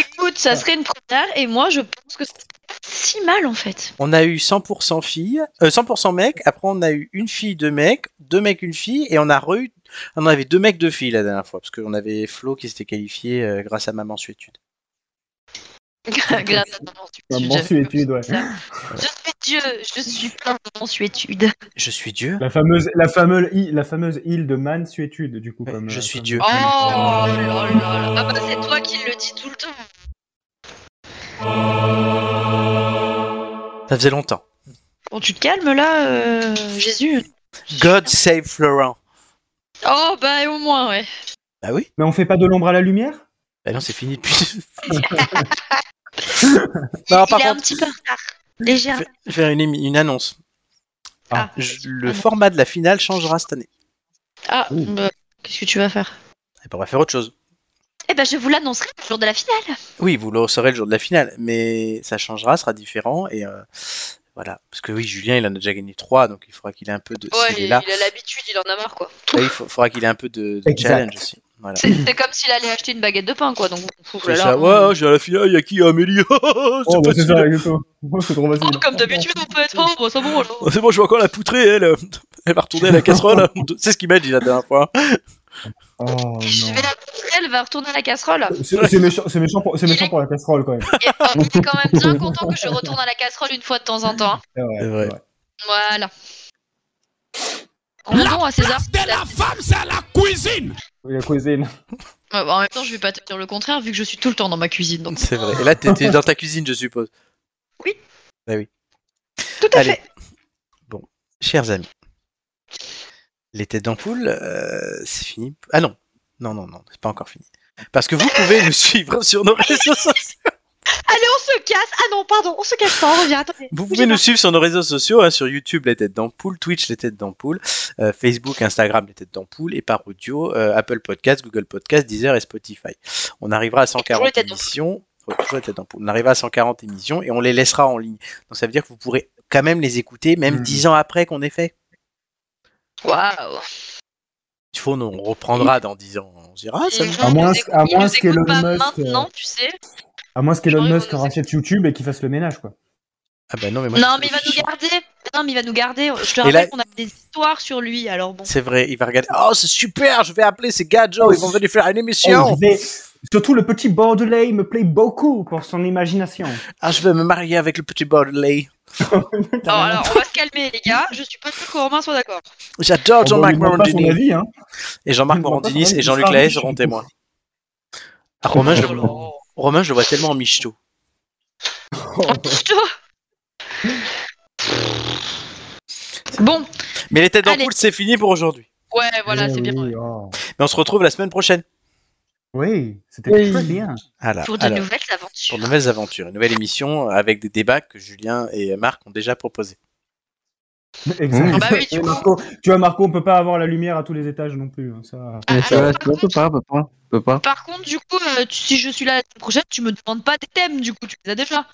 [SPEAKER 2] Écoute, ça serait une première et moi je pense que c'est si mal en fait.
[SPEAKER 1] On a eu 100% filles, euh, 100% mecs. Après, on a eu une fille, deux mecs, deux mecs, une fille, et on a re on avait deux mecs, deux filles la dernière fois, parce qu'on avait Flo qui s'était qualifié euh, grâce à ma mensuétude.
[SPEAKER 2] Grâce à ta
[SPEAKER 4] Un
[SPEAKER 2] mensuétude.
[SPEAKER 4] mensuétude, ouais.
[SPEAKER 2] Je suis Dieu, je suis plein de mensuétude.
[SPEAKER 1] Je suis Dieu.
[SPEAKER 4] La fameuse, la fameuse, île- la fameuse île de mansuétude, du coup.
[SPEAKER 1] Ouais,
[SPEAKER 4] comme,
[SPEAKER 1] je
[SPEAKER 4] euh,
[SPEAKER 1] suis
[SPEAKER 4] comme-
[SPEAKER 1] Dieu.
[SPEAKER 2] Oh là là là. Ah bah c'est toi qui le dis tout le temps.
[SPEAKER 1] Ça faisait longtemps.
[SPEAKER 2] Bon, tu te calmes là, euh, Jésus.
[SPEAKER 1] God save Florent.
[SPEAKER 2] Oh bah au moins ouais.
[SPEAKER 1] Bah oui.
[SPEAKER 4] Mais on fait pas de l'ombre à la lumière?
[SPEAKER 1] Bah non, c'est fini depuis.
[SPEAKER 2] Il,
[SPEAKER 1] Non, par
[SPEAKER 2] il est un
[SPEAKER 1] contre-
[SPEAKER 2] petit peu en retard. Légère.
[SPEAKER 1] Je vais faire une, émi- une annonce.
[SPEAKER 2] Ah.
[SPEAKER 1] Je- le format de la finale changera cette année.
[SPEAKER 2] Ah,
[SPEAKER 4] Ouh.
[SPEAKER 2] bah, qu'est-ce que tu vas faire?
[SPEAKER 1] Et ben, on va faire autre chose.
[SPEAKER 2] Eh ben je vous l'annoncerai le jour de la finale.
[SPEAKER 1] Oui, vous le saurez le jour de la finale, mais ça changera, sera différent et euh, voilà. Parce que oui, Julien, il en a déjà gagné 3, donc il faudra qu'il ait un peu de. est là,
[SPEAKER 2] a l'habitude, il en a marre quoi.
[SPEAKER 1] là, il faudra qu'il ait un peu de, challenge aussi. Voilà.
[SPEAKER 2] C'est comme s'il allait acheter une baguette de pain quoi. Donc là,
[SPEAKER 1] ça. Ouais, ouais, j'ai à la finale, il y a qui Amélie? C'est
[SPEAKER 4] Oh, bah c'est
[SPEAKER 1] facile.
[SPEAKER 4] ça, exactement. Oh, c'est trop facile.
[SPEAKER 2] Oh, comme d'habitude en fait. Oh, bah, c'est bon alors.
[SPEAKER 1] Oh, c'est bon, je vois encore la poutrer, elle. Elle va retourner à la casserole. C'est ce qu'il m'a dit la dernière fois.
[SPEAKER 4] Oh,
[SPEAKER 2] Je
[SPEAKER 4] non.
[SPEAKER 2] vais la va retourner à la casserole.
[SPEAKER 4] C'est méchant, pour, c'est
[SPEAKER 2] Il
[SPEAKER 4] méchant
[SPEAKER 2] est-
[SPEAKER 4] pour la casserole quand même.
[SPEAKER 2] Et, oh, il est quand même bien content que je retourne à la casserole une fois de temps en temps. hein.
[SPEAKER 4] C'est vrai.
[SPEAKER 1] Vrai.
[SPEAKER 2] Voilà. Rendons à César.
[SPEAKER 8] femme, c'est à la cuisine
[SPEAKER 4] Oui, La cuisine.
[SPEAKER 2] Ouais, bah, en même temps, je vais pas te dire le contraire vu que je suis tout le temps dans ma cuisine. Donc
[SPEAKER 1] C'est vrai. Et là, t'étais dans ta cuisine, je suppose.
[SPEAKER 2] Oui.
[SPEAKER 1] Bah oui.
[SPEAKER 2] tout à
[SPEAKER 1] Allez.
[SPEAKER 2] fait.
[SPEAKER 1] Chers amis, les têtes d'ampoule, euh, c'est fini. Ah non, non, non, non, c'est pas encore fini. Parce que vous pouvez nous suivre sur nos réseaux sociaux.
[SPEAKER 2] Allez, on se casse. Ah non, pardon, on se casse pas. On revient. Attendez.
[SPEAKER 1] Vous pouvez nous
[SPEAKER 2] pas.
[SPEAKER 1] suivre sur nos réseaux sociaux, hein, sur YouTube, les têtes d'ampoule, Twitch, les têtes d'ampoule, euh, Facebook, Instagram, les têtes d'ampoule, et par audio, euh, Apple Podcast, Google Podcast, Deezer et Spotify. On arrivera à
[SPEAKER 2] toujours
[SPEAKER 1] 140
[SPEAKER 2] les têtes d'ampoule.
[SPEAKER 1] émissions. Ouais, toujours les têtes d'ampoule. On arrivera à 140 émissions et on les laissera en ligne. Donc ça veut dire que vous pourrez quand même les écouter, même
[SPEAKER 4] Mhm.
[SPEAKER 1] 10 ans après qu'on ait fait.
[SPEAKER 2] Waouh.
[SPEAKER 1] Il faut, nous, on reprendra dans 10 ans. On se dira, ah, ça me-
[SPEAKER 4] À moins- à moins qu'Elon Musk, euh,
[SPEAKER 2] maintenant, tu sais.
[SPEAKER 4] À moins qu'Elon Musk rachète YouTube et qu'il fasse le ménage, quoi.
[SPEAKER 1] Ah bah non, mais moi,
[SPEAKER 2] Non, mais il va nous garder. Non, mais il va nous garder. Je te rappelle
[SPEAKER 1] là-
[SPEAKER 2] qu'on a des histoires sur lui, alors bon.
[SPEAKER 1] C'est vrai, il va regarder. Oh, c'est super, je vais appeler ces gadgets, ils vont venir faire une
[SPEAKER 4] Oh,
[SPEAKER 1] émission.
[SPEAKER 4] vais- Surtout le petit Bordelais, il me plaît beaucoup pour son imagination.
[SPEAKER 1] Ah, je vais me marier avec le petit Bordelais.
[SPEAKER 2] Alors, alors, on va se calmer, les gars. Je suis pas sûre que Romain soit d'accord.
[SPEAKER 1] J'adore Jean-Marc Morandini.
[SPEAKER 4] avis, hein.
[SPEAKER 1] Et Jean-Marc Morandini et Jean-Luc Lahaye seront témoins. Ah, Romain, je,
[SPEAKER 2] Oh.
[SPEAKER 1] Romain, je le vois tellement en michto.
[SPEAKER 2] Oh, putain. Bon,
[SPEAKER 1] Mais les têtes d'ampoule, c'est fini pour aujourd'hui.
[SPEAKER 2] ouais, voilà,
[SPEAKER 4] Eh
[SPEAKER 2] c'est bien.
[SPEAKER 4] oui, oh.
[SPEAKER 1] Mais on se retrouve la semaine prochaine.
[SPEAKER 4] Oui, c'était
[SPEAKER 3] Oui.
[SPEAKER 4] très bien.
[SPEAKER 1] Voilà.
[SPEAKER 2] Pour de
[SPEAKER 1] Alors,
[SPEAKER 2] nouvelles
[SPEAKER 1] pour de nouvelles aventures. Une nouvelle émission avec des débats que Julien et Marc ont déjà proposés.
[SPEAKER 4] Exactement.
[SPEAKER 2] Ah bah oui.
[SPEAKER 4] Marco, tu vois, Marco, on peut pas avoir la lumière à tous les étages non plus. hein, Ça...
[SPEAKER 2] Ah,
[SPEAKER 3] Ça
[SPEAKER 2] alors, par, contre,
[SPEAKER 3] pas, peut pas, peut pas.
[SPEAKER 2] par contre, du coup, euh, tu- si je suis là la semaine prochaine, tu me demandes pas des thèmes, du coup, tu les as déjà.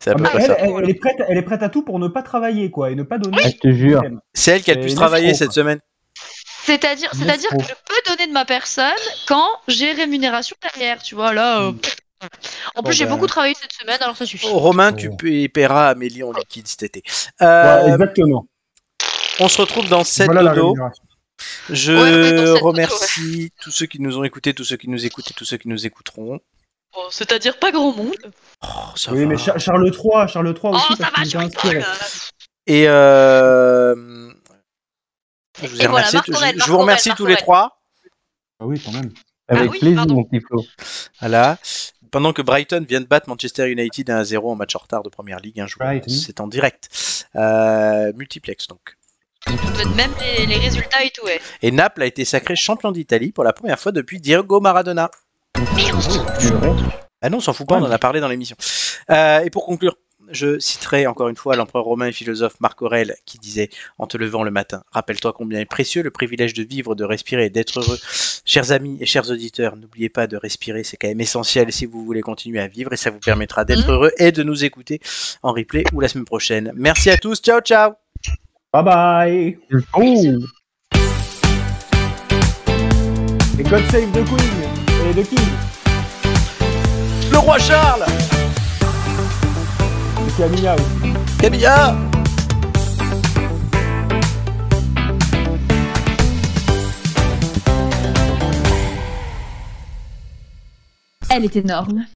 [SPEAKER 1] C'est à
[SPEAKER 4] Ah,
[SPEAKER 1] près
[SPEAKER 4] elle,
[SPEAKER 1] ça.
[SPEAKER 4] elle, elle est prête, elle est prête à tout pour ne pas travailler, quoi, et ne pas donner.
[SPEAKER 3] Ah, je te jure.
[SPEAKER 1] C'est elle qui a le plus travaillé cette
[SPEAKER 4] quoi.
[SPEAKER 1] semaine.
[SPEAKER 2] C'est-à-dire, que je peux donner de ma personne quand j'ai rémunération derrière, tu vois. Là, euh, pff. En
[SPEAKER 1] Bon,
[SPEAKER 2] plus, j'ai
[SPEAKER 1] bah.
[SPEAKER 2] beaucoup travaillé cette semaine, alors ça suffit.
[SPEAKER 1] Oh, Romain, tu
[SPEAKER 4] Oh.
[SPEAKER 1] paieras Amélie en liquide cet été.
[SPEAKER 4] Ouais,
[SPEAKER 1] Euh,
[SPEAKER 4] exactement.
[SPEAKER 1] on se retrouve dans 7
[SPEAKER 4] Voilà
[SPEAKER 1] dodo. Je
[SPEAKER 2] Ouais, dodo,
[SPEAKER 1] remercie tous ceux qui nous ont écoutés, tous ceux qui nous écoutent et tous ceux qui nous écouteront.
[SPEAKER 2] Bon, c'est-à-dire pas grand monde.
[SPEAKER 1] Oh, ça
[SPEAKER 4] Oui,
[SPEAKER 1] va.
[SPEAKER 4] mais Char- Charles III, Charles III
[SPEAKER 2] Oh,
[SPEAKER 4] aussi,
[SPEAKER 2] ça
[SPEAKER 4] parce
[SPEAKER 2] va,
[SPEAKER 4] qu'il
[SPEAKER 2] je
[SPEAKER 4] nous a inspiré.
[SPEAKER 1] Et euh... je vous
[SPEAKER 2] Et voilà. Marc
[SPEAKER 1] je, vous remercie tous les trois.
[SPEAKER 4] Ah oui, quand même.
[SPEAKER 3] Avec
[SPEAKER 2] oui,
[SPEAKER 3] plaisir,
[SPEAKER 2] pardon.
[SPEAKER 3] mon petit Flo.
[SPEAKER 1] Voilà. Pendant que Brighton vient de battre Manchester United 1-0 en match en retard de première ligue, un jour.
[SPEAKER 4] Brighton.
[SPEAKER 1] C'est en direct. Euh, multiplex donc.
[SPEAKER 2] On donne même les, les résultats et tout, ouais.
[SPEAKER 1] Et Naples a été sacré champion d'Italie pour la première fois depuis Diego Maradona. Ah non, on s'en fout pas, on en a parlé dans l'émission. Euh, et pour conclure, je citerai encore une fois l'empereur romain et philosophe Marc Aurèle qui disait En te levant le matin, rappelle-toi combien est précieux le privilège de vivre, de respirer et d'être heureux. Chers amis et chers auditeurs, n'oubliez pas de respirer, c'est quand même essentiel si vous voulez continuer à vivre et ça vous permettra d'être
[SPEAKER 2] Mhm.
[SPEAKER 1] heureux et de nous écouter en replay ou la semaine prochaine. Merci à tous, ciao ciao
[SPEAKER 4] Bye bye.
[SPEAKER 3] Oh
[SPEAKER 4] Et God save the Queen et the King.
[SPEAKER 1] Le roi Charles
[SPEAKER 4] Camilla.
[SPEAKER 1] Camilla
[SPEAKER 9] Elle est énorme.